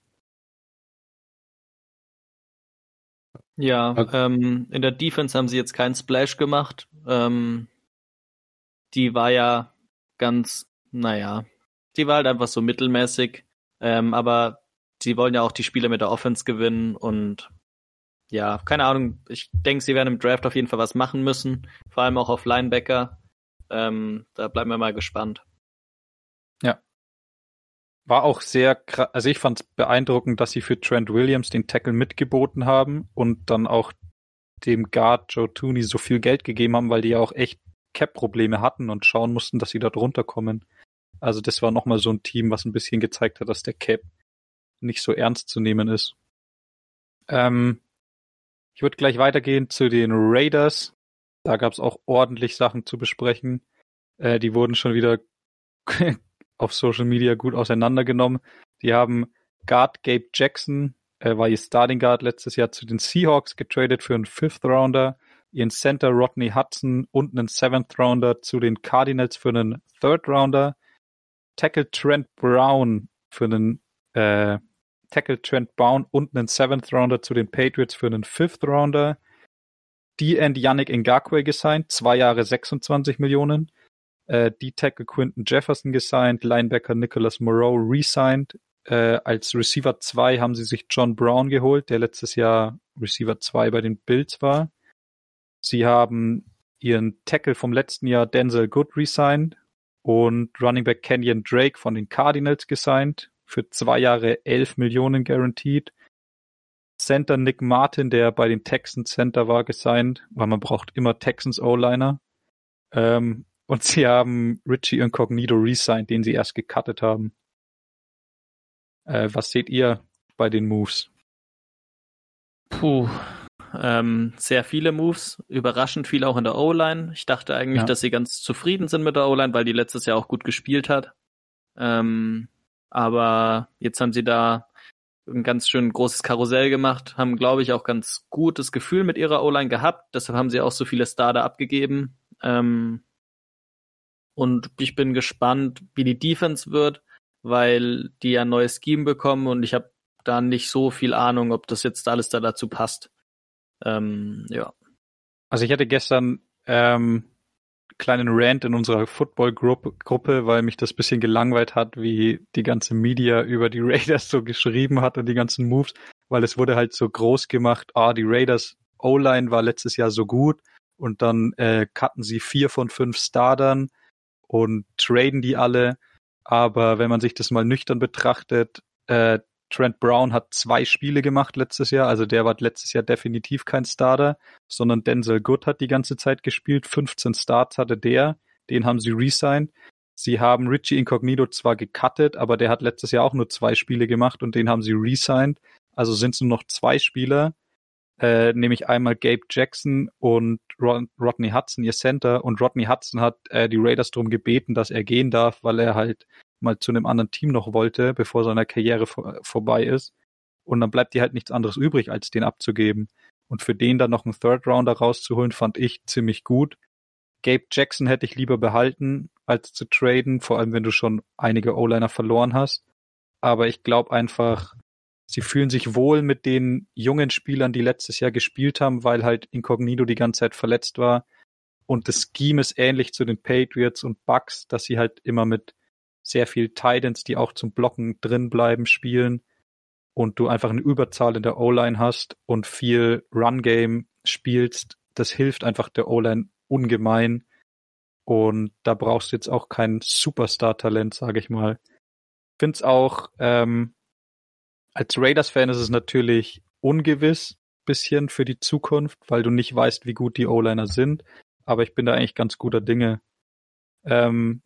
Ja, okay. ähm, in der Defense haben sie jetzt keinen Splash gemacht. Ähm, die war ja ganz, naja, die war halt einfach so mittelmäßig. Ähm, aber sie wollen ja auch die Spiele mit der Offense gewinnen und ja, keine Ahnung. Ich denke, sie werden im Draft auf jeden Fall was machen müssen. Vor allem auch auf Linebacker. Ähm, da bleiben wir mal gespannt. Ja. War auch sehr. Also ich fand es beeindruckend, dass sie für Trent Williams den Tackle mitgeboten haben und dann auch dem Guard Joe Tooney so viel Geld gegeben haben, weil die ja auch echt Cap-Probleme hatten und schauen mussten, dass sie da drunter kommen. Also das war nochmal so ein Team, was ein bisschen gezeigt hat, dass der Cap nicht so ernst zu nehmen ist. Ähm, ich würde gleich weitergehen zu den Raiders. Da gab es auch ordentlich Sachen zu besprechen. Äh, die wurden schon wieder auf Social Media gut auseinandergenommen. Die haben Guard Gabe Jackson, äh, war ihr Starting Guard letztes Jahr zu den Seahawks getradet für einen Fifth Rounder ihren Center Rodney Hudson und einen Seventh Rounder zu den Cardinals für einen Third Rounder, Tackle Trent Brown für einen äh, Tackle Trent Brown und einen Seventh Rounder zu den Patriots für einen Fifth Rounder, D-End Yannick Ngakwe gesigned, zwei Jahre 26 Millionen, äh, D-Tackle Quinton Jefferson gesigned, Linebacker Nicholas Moreau resigned, äh, als Receiver 2 haben sie sich John Brown geholt, der letztes Jahr Receiver 2 bei den Bills war. Sie haben ihren Tackle vom letzten Jahr Denzel Good resigned und Running Back Kenyon Drake von den Cardinals gesigned für zwei Jahre 11 Millionen guaranteed. Center Nick Martin, der bei den Texans Center war, gesigned, weil man braucht immer Texans O-Liner. Ähm, und sie haben Richie Incognito resigned, den sie erst gecuttet haben. Äh, was seht ihr bei den Moves? Puh, ähm, sehr viele Moves, überraschend viel auch in der O-Line. Ich dachte eigentlich, ja. dass sie ganz zufrieden sind mit der O-Line, weil die letztes Jahr auch gut gespielt hat. Ähm, aber jetzt haben sie da ein ganz schön großes Karussell gemacht, haben, glaube ich, auch ganz gutes Gefühl mit ihrer O-Line gehabt. Deshalb haben sie auch so viele Starter abgegeben. Ähm, und ich bin gespannt, wie die Defense wird, weil die ja ein neues Scheme bekommen und ich habe da nicht so viel Ahnung, ob das jetzt alles da dazu passt. Ähm, ja. Also ich hatte gestern ähm, kleinen Rant in unserer Football-Gruppe, weil mich das bisschen gelangweilt hat, wie die ganze Media über die Raiders so geschrieben hat und die ganzen Moves, weil es wurde halt so groß gemacht, ah, die Raiders O-Line war letztes Jahr so gut und dann äh, cutten sie vier von fünf Startern und traden die alle. Aber wenn man sich das mal nüchtern betrachtet, äh, Trent Brown hat zwei Spiele gemacht letztes Jahr, also der war letztes Jahr definitiv kein Starter, sondern Denzel Good hat die ganze Zeit gespielt. 15 Starts hatte der, den haben sie resigned. Sie haben Richie Incognito zwar gecuttet, aber der hat letztes Jahr auch nur zwei Spiele gemacht und den haben sie resigned. Also sind es nur noch zwei Spieler, äh, nämlich einmal Gabe Jackson und Rod Rodney Hudson, ihr Center. Und Rodney Hudson hat äh, die Raiders darum gebeten, dass er gehen darf, weil er halt mal zu einem anderen Team noch wollte, bevor seine Karriere vor, vorbei ist. Und dann bleibt dir halt nichts anderes übrig, als den abzugeben. Und für den dann noch einen Third Rounder rauszuholen, fand ich ziemlich gut. Gabe Jackson hätte ich lieber behalten, als zu traden, vor allem wenn du schon einige O-Liner verloren hast. Aber ich glaube einfach, sie fühlen sich wohl mit den jungen Spielern, die letztes Jahr gespielt haben, weil halt Incognito die ganze Zeit verletzt war. Und das Scheme ist ähnlich zu den Patriots und Bucks, dass sie halt immer mit sehr viel Titans, die auch zum Blocken drin bleiben, spielen und du einfach eine Überzahl in der O-Line hast und viel Run-Game spielst. Das hilft einfach der O-Line ungemein. Und da brauchst du jetzt auch kein Superstar-Talent, sage ich mal. Finde es auch, ähm, als Raiders-Fan ist es natürlich ungewiss bisschen für die Zukunft, weil du nicht weißt, wie gut die O-Liner sind. Aber ich bin da eigentlich ganz guter Dinge. Ähm,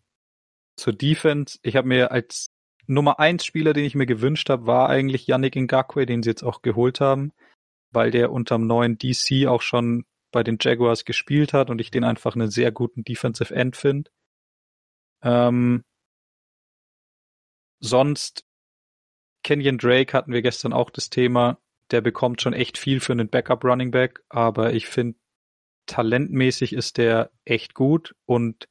zur Defense, ich habe mir als Nummer eins Spieler, den ich mir gewünscht habe, war eigentlich Yannick Ngakwe, den sie jetzt auch geholt haben, weil der unterm neuen DC auch schon bei den Jaguars gespielt hat und ich den einfach einen sehr guten Defensive End finde. Ähm, sonst Kenyon Drake hatten wir gestern auch das Thema. Der bekommt schon echt viel für einen Backup Running Back, aber ich finde talentmäßig ist der echt gut und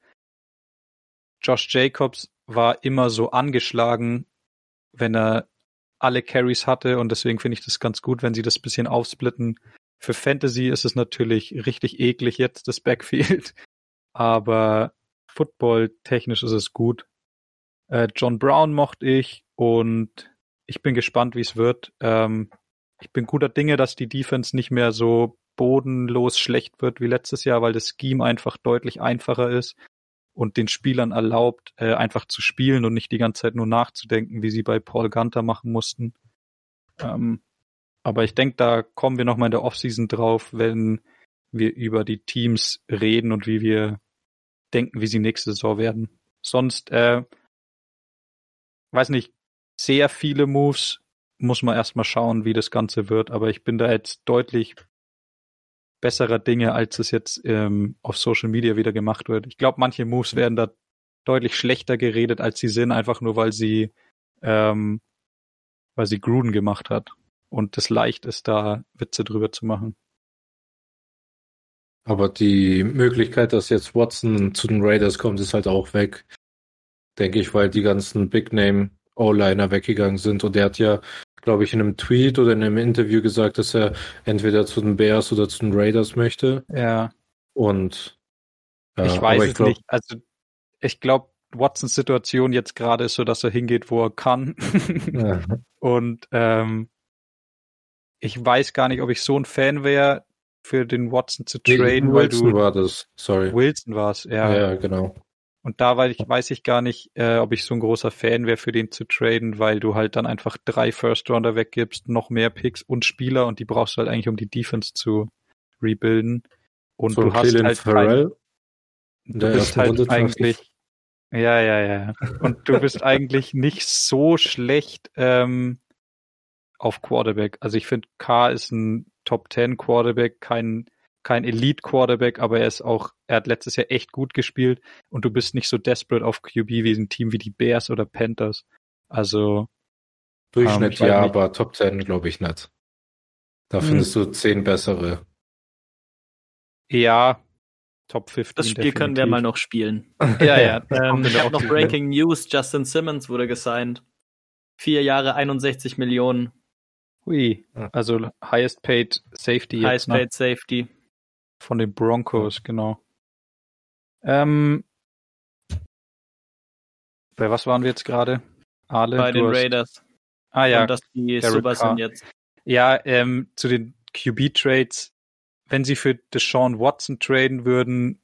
Josh Jacobs war immer so angeschlagen, wenn er alle Carries hatte und deswegen finde ich das ganz gut, wenn sie das bisschen aufsplitten. Für Fantasy ist es natürlich richtig eklig jetzt, das Backfield, aber Football technisch ist es gut. Äh, John Brown mochte ich und ich bin gespannt, wie es wird. Ähm, ich bin guter Dinge, dass die Defense nicht mehr so bodenlos schlecht wird wie letztes Jahr, weil das Scheme einfach deutlich einfacher ist und den Spielern erlaubt, äh, einfach zu spielen und nicht die ganze Zeit nur nachzudenken, wie sie bei Paul Gunter machen mussten. Ähm, aber ich denke, da kommen wir nochmal in der Offseason drauf, wenn wir über die Teams reden und wie wir denken, wie sie nächste Saison werden. Sonst, äh, weiß nicht, sehr viele Moves muss man erstmal schauen, wie das Ganze wird, aber ich bin da jetzt deutlich besserer Dinge, als es jetzt ähm, auf Social Media wieder gemacht wird. Ich glaube, manche Moves werden da deutlich schlechter geredet, als sie sind, einfach nur weil sie ähm, weil sie Gruden gemacht hat und es leicht ist, da Witze drüber zu machen. Aber die Möglichkeit, dass jetzt Watson zu den Raiders kommt, ist halt auch weg. Denke ich, weil die ganzen Big Name O-Liner weggegangen sind. Und er hat ja glaube ich, in einem Tweet oder in einem Interview gesagt, dass er entweder zu den Bears oder zu den Raiders möchte. Ja. Und ja, ich weiß es glaub, nicht. Also ich glaube, Watsons Situation jetzt gerade ist so, dass er hingeht, wo er kann. ja. Und ähm, ich weiß gar nicht, ob ich so ein Fan wäre, für den Watson zu traden, nee, weil du. Wilson war das, sorry. Wilson war es, ja. Ja, genau. Und da weiß ich, weiß ich gar nicht, äh, ob ich so ein großer Fan wäre, für den zu traden, weil du halt dann einfach drei First Rounder weggibst, noch mehr Picks und Spieler und die brauchst du halt eigentlich, um die Defense zu rebuilden. Und so du hast halt Farrell, kein, du bist halt eigentlich, ja, ja, ja. Und du bist eigentlich nicht so schlecht ähm, auf Quarterback. Also ich finde, K ist ein Top 10 Quarterback, kein kein Elite-Quarterback, aber er ist auch, er hat letztes Jahr echt gut gespielt und du bist nicht so desperate auf QB wie ein Team wie die Bears oder Panthers. Also Durchschnitt ähm, ja, aber Top 10 glaube ich nicht. Da hm. findest du zehn bessere. Ja, Top 15. Das Spiel definitiv. können wir mal noch spielen. ja, ja. ähm, ich habe noch Breaking News. Justin Simmons wurde gesigned. Vier Jahre, 61 Millionen. Hui, also highest paid safety. Highest jetzt, ne? paid safety. Von den Broncos, genau. Ähm, bei was waren wir jetzt gerade? Ale, bei den hast... Raiders. Ah ja. Und dass die Derek super Carr. sind jetzt. Ja, ähm, zu den QB-Trades. Wenn sie für Deshaun Watson traden würden,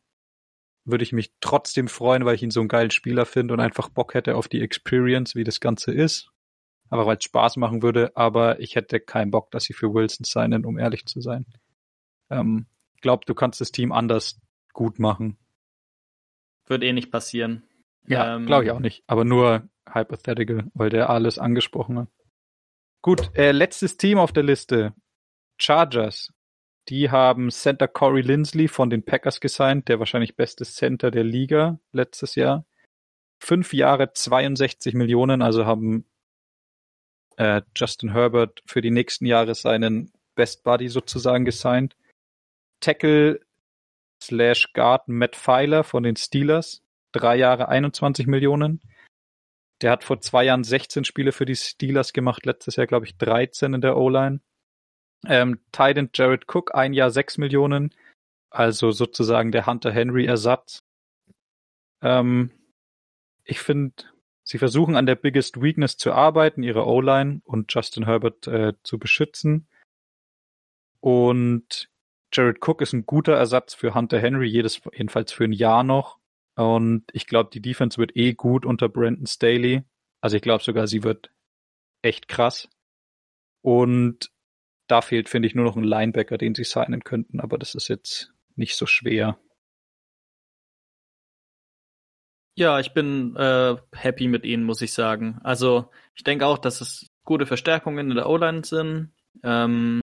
würde ich mich trotzdem freuen, weil ich ihn so einen geilen Spieler finde und einfach Bock hätte auf die Experience, wie das Ganze ist. Aber weil es Spaß machen würde, aber ich hätte keinen Bock, dass sie für Wilson signen, um ehrlich zu sein. Ähm, glaube, du kannst das Team anders gut machen. Wird eh nicht passieren. Ja, ähm, glaube ich auch nicht. Aber nur hypothetical, weil der alles angesprochen hat. Gut, äh, letztes Team auf der Liste. Chargers. Die haben Center Corey Lindsley von den Packers gesigned, der wahrscheinlich beste Center der Liga letztes Jahr. fünf Jahre 62 Millionen, also haben äh, Justin Herbert für die nächsten Jahre seinen Best Buddy sozusagen gesigned. Tackle slash Guard Matt Pfeiler von den Steelers, drei Jahre 21 Millionen. Der hat vor zwei Jahren 16 Spiele für die Steelers gemacht, letztes Jahr glaube ich 13 in der O-Line. Ähm, Titan Jared Cook, ein Jahr 6 Millionen, also sozusagen der Hunter Henry Ersatz. Ähm, ich finde, sie versuchen an der Biggest Weakness zu arbeiten, ihre O-Line und Justin Herbert äh, zu beschützen. Und Jared Cook ist ein guter Ersatz für Hunter Henry, jedes, jedenfalls für ein Jahr noch. Und ich glaube, die Defense wird eh gut unter Brandon Staley. Also ich glaube sogar, sie wird echt krass. Und da fehlt, finde ich, nur noch ein Linebacker, den sie signen könnten, aber das ist jetzt nicht so schwer. Ja, ich bin äh, happy mit ihnen, muss ich sagen. Also ich denke auch, dass es gute Verstärkungen in der O-Line sind. Ähm,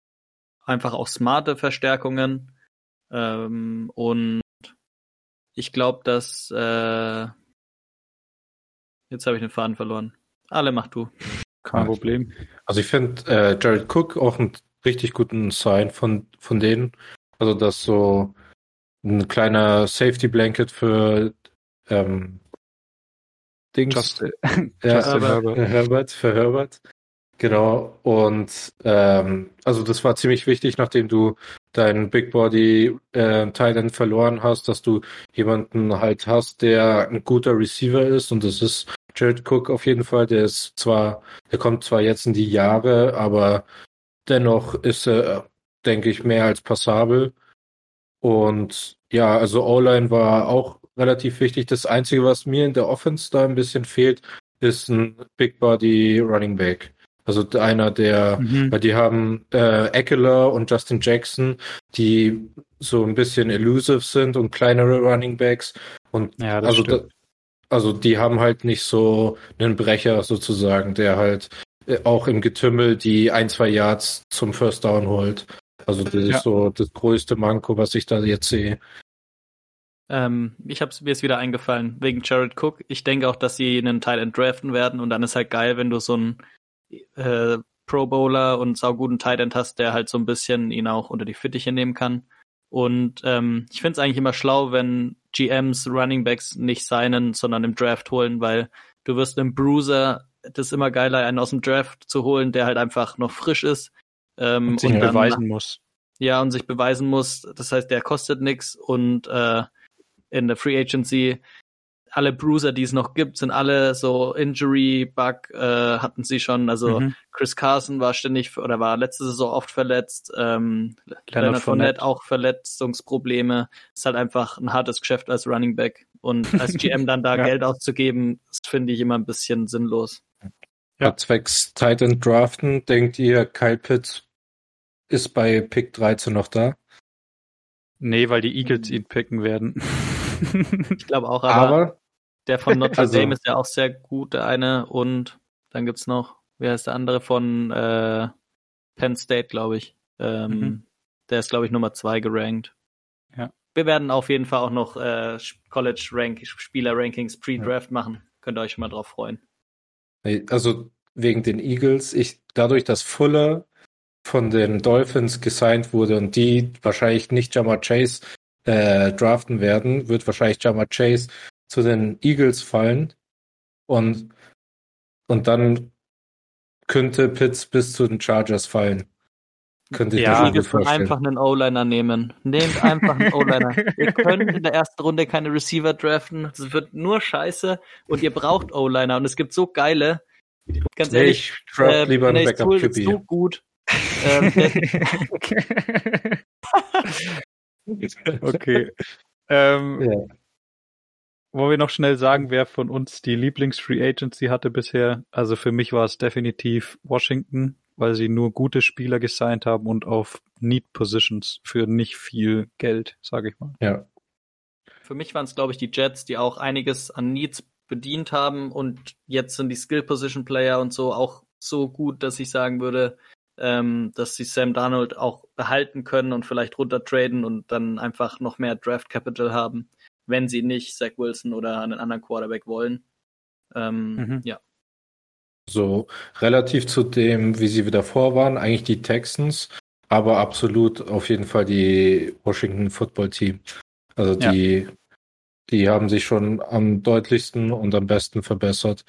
einfach auch smarte Verstärkungen. Ähm, und ich glaube, dass äh, jetzt habe ich den Faden verloren. Alle mach du. Kein Problem. Also ich finde äh, Jared Cook auch einen richtig guten Sign von, von denen. Also das so ein kleiner Safety Blanket für ähm, Dings. Just, ja, Justin Herbert. Herbert. Für Herbert. Genau. Und ähm, also das war ziemlich wichtig, nachdem du deinen Big Body äh, Titan verloren hast, dass du jemanden halt hast, der ein guter Receiver ist und das ist Jared Cook auf jeden Fall. Der ist zwar, der kommt zwar jetzt in die Jahre, aber dennoch ist er, denke ich, mehr als passabel. Und ja, also O-Line war auch relativ wichtig. Das Einzige, was mir in der Offense da ein bisschen fehlt, ist ein Big Body Running Back. Also einer der, mhm. weil die haben äh, Eckler und Justin Jackson, die so ein bisschen elusive sind und kleinere Running Backs. Und ja, also, da, also die haben halt nicht so einen Brecher sozusagen, der halt äh, auch im Getümmel die ein, zwei Yards zum First Down holt. Also das ja. ist so das größte Manko, was ich da jetzt sehe. Ähm, ich habe mir es wieder eingefallen wegen Jared Cook. Ich denke auch, dass sie einen Teil entdraften werden und dann ist halt geil, wenn du so einen äh, Pro Bowler und sauguten Tight End hast, der halt so ein bisschen ihn auch unter die Fittiche nehmen kann. Und ähm, ich finde es eigentlich immer schlau, wenn GMs Running Backs nicht signen, sondern im Draft holen, weil du wirst im Bruiser das ist immer geiler, einen aus dem Draft zu holen, der halt einfach noch frisch ist. Ähm, und sich und dann, beweisen muss. Ja, und sich beweisen muss. Das heißt, der kostet nichts und äh, in der Free Agency alle Bruiser, die es noch gibt, sind alle so Injury-Bug äh, hatten sie schon. Also mhm. Chris Carson war ständig oder war letzte Saison oft verletzt. Ähm, Leonard, Leonard Fournette auch Verletzungsprobleme. Ist halt einfach ein hartes Geschäft als Running Back. Und als GM dann da ja. Geld auszugeben, finde ich immer ein bisschen sinnlos. Ja. Zwecks Titan Draften, denkt ihr, Kyle Pitts ist bei Pick 13 noch da? Nee, weil die Eagles ihn picken werden. ich glaube auch, aber, aber, der von Notre also, Dame ist ja auch sehr gut, der eine. Und dann gibt's noch, wer ist der andere von äh, Penn State, glaube ich. Ähm, mhm. Der ist, glaube ich, Nummer zwei gerankt. Ja. Wir werden auf jeden Fall auch noch äh, College Rank Spieler Rankings Pre-Draft ja. machen. Könnt ihr euch schon mal drauf freuen. Also wegen den Eagles, ich dadurch, dass Fuller von den Dolphins gesigned wurde und die wahrscheinlich nicht Jamar Chase äh, draften werden, wird wahrscheinlich Jamar Chase zu den Eagles fallen und, und dann könnte Pitts bis zu den Chargers fallen. Könnte ich ja, mir vorstellen. einfach einen O-Liner nehmen. Nehmt einfach einen O-Liner. ihr könnt in der ersten Runde keine Receiver draften. Es wird nur scheiße und ihr braucht O-Liner und es gibt so geile. Ganz ehrlich, ich draft äh, lieber einen Backup QB. so gut. ähm, okay. Ähm, ja. Wollen wir noch schnell sagen, wer von uns die Lieblings-Free Agency hatte bisher? Also für mich war es definitiv Washington, weil sie nur gute Spieler gesigned haben und auf Need Positions für nicht viel Geld, sage ich mal. Ja. Für mich waren es, glaube ich, die Jets, die auch einiges an Needs bedient haben und jetzt sind die Skill Position Player und so auch so gut, dass ich sagen würde, ähm, dass sie Sam Darnold auch behalten können und vielleicht runtertraden und dann einfach noch mehr Draft Capital haben, wenn sie nicht Zach Wilson oder einen anderen Quarterback wollen. Ähm, mhm. Ja. So relativ zu dem, wie sie wieder vor waren, eigentlich die Texans, aber absolut auf jeden Fall die Washington Football Team. Also die, ja. die haben sich schon am deutlichsten und am besten verbessert.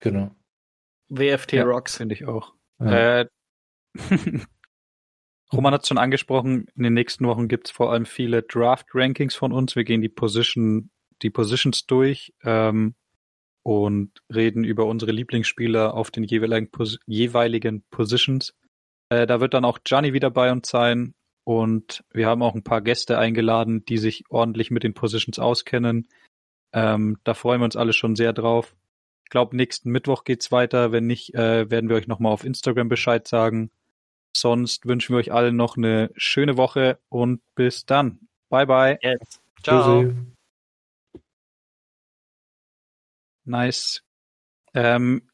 Genau. WFT ja, Rocks. Finde ich auch. Ja. Äh, Roman hat es schon angesprochen, in den nächsten Wochen gibt es vor allem viele Draft-Rankings von uns. Wir gehen die Position, die Positions durch. Ähm, und reden über unsere Lieblingsspieler auf den jeweiligen, Pos jeweiligen Positions. Äh, da wird dann auch Gianni wieder bei uns sein und wir haben auch ein paar Gäste eingeladen, die sich ordentlich mit den Positions auskennen. Ähm, da freuen wir uns alle schon sehr drauf. Ich glaube, nächsten Mittwoch geht's weiter. Wenn nicht, äh, werden wir euch nochmal auf Instagram Bescheid sagen. Sonst wünschen wir euch allen noch eine schöne Woche und bis dann. Bye bye. Yes. Ciao. Tschüssi. Nice. Ähm,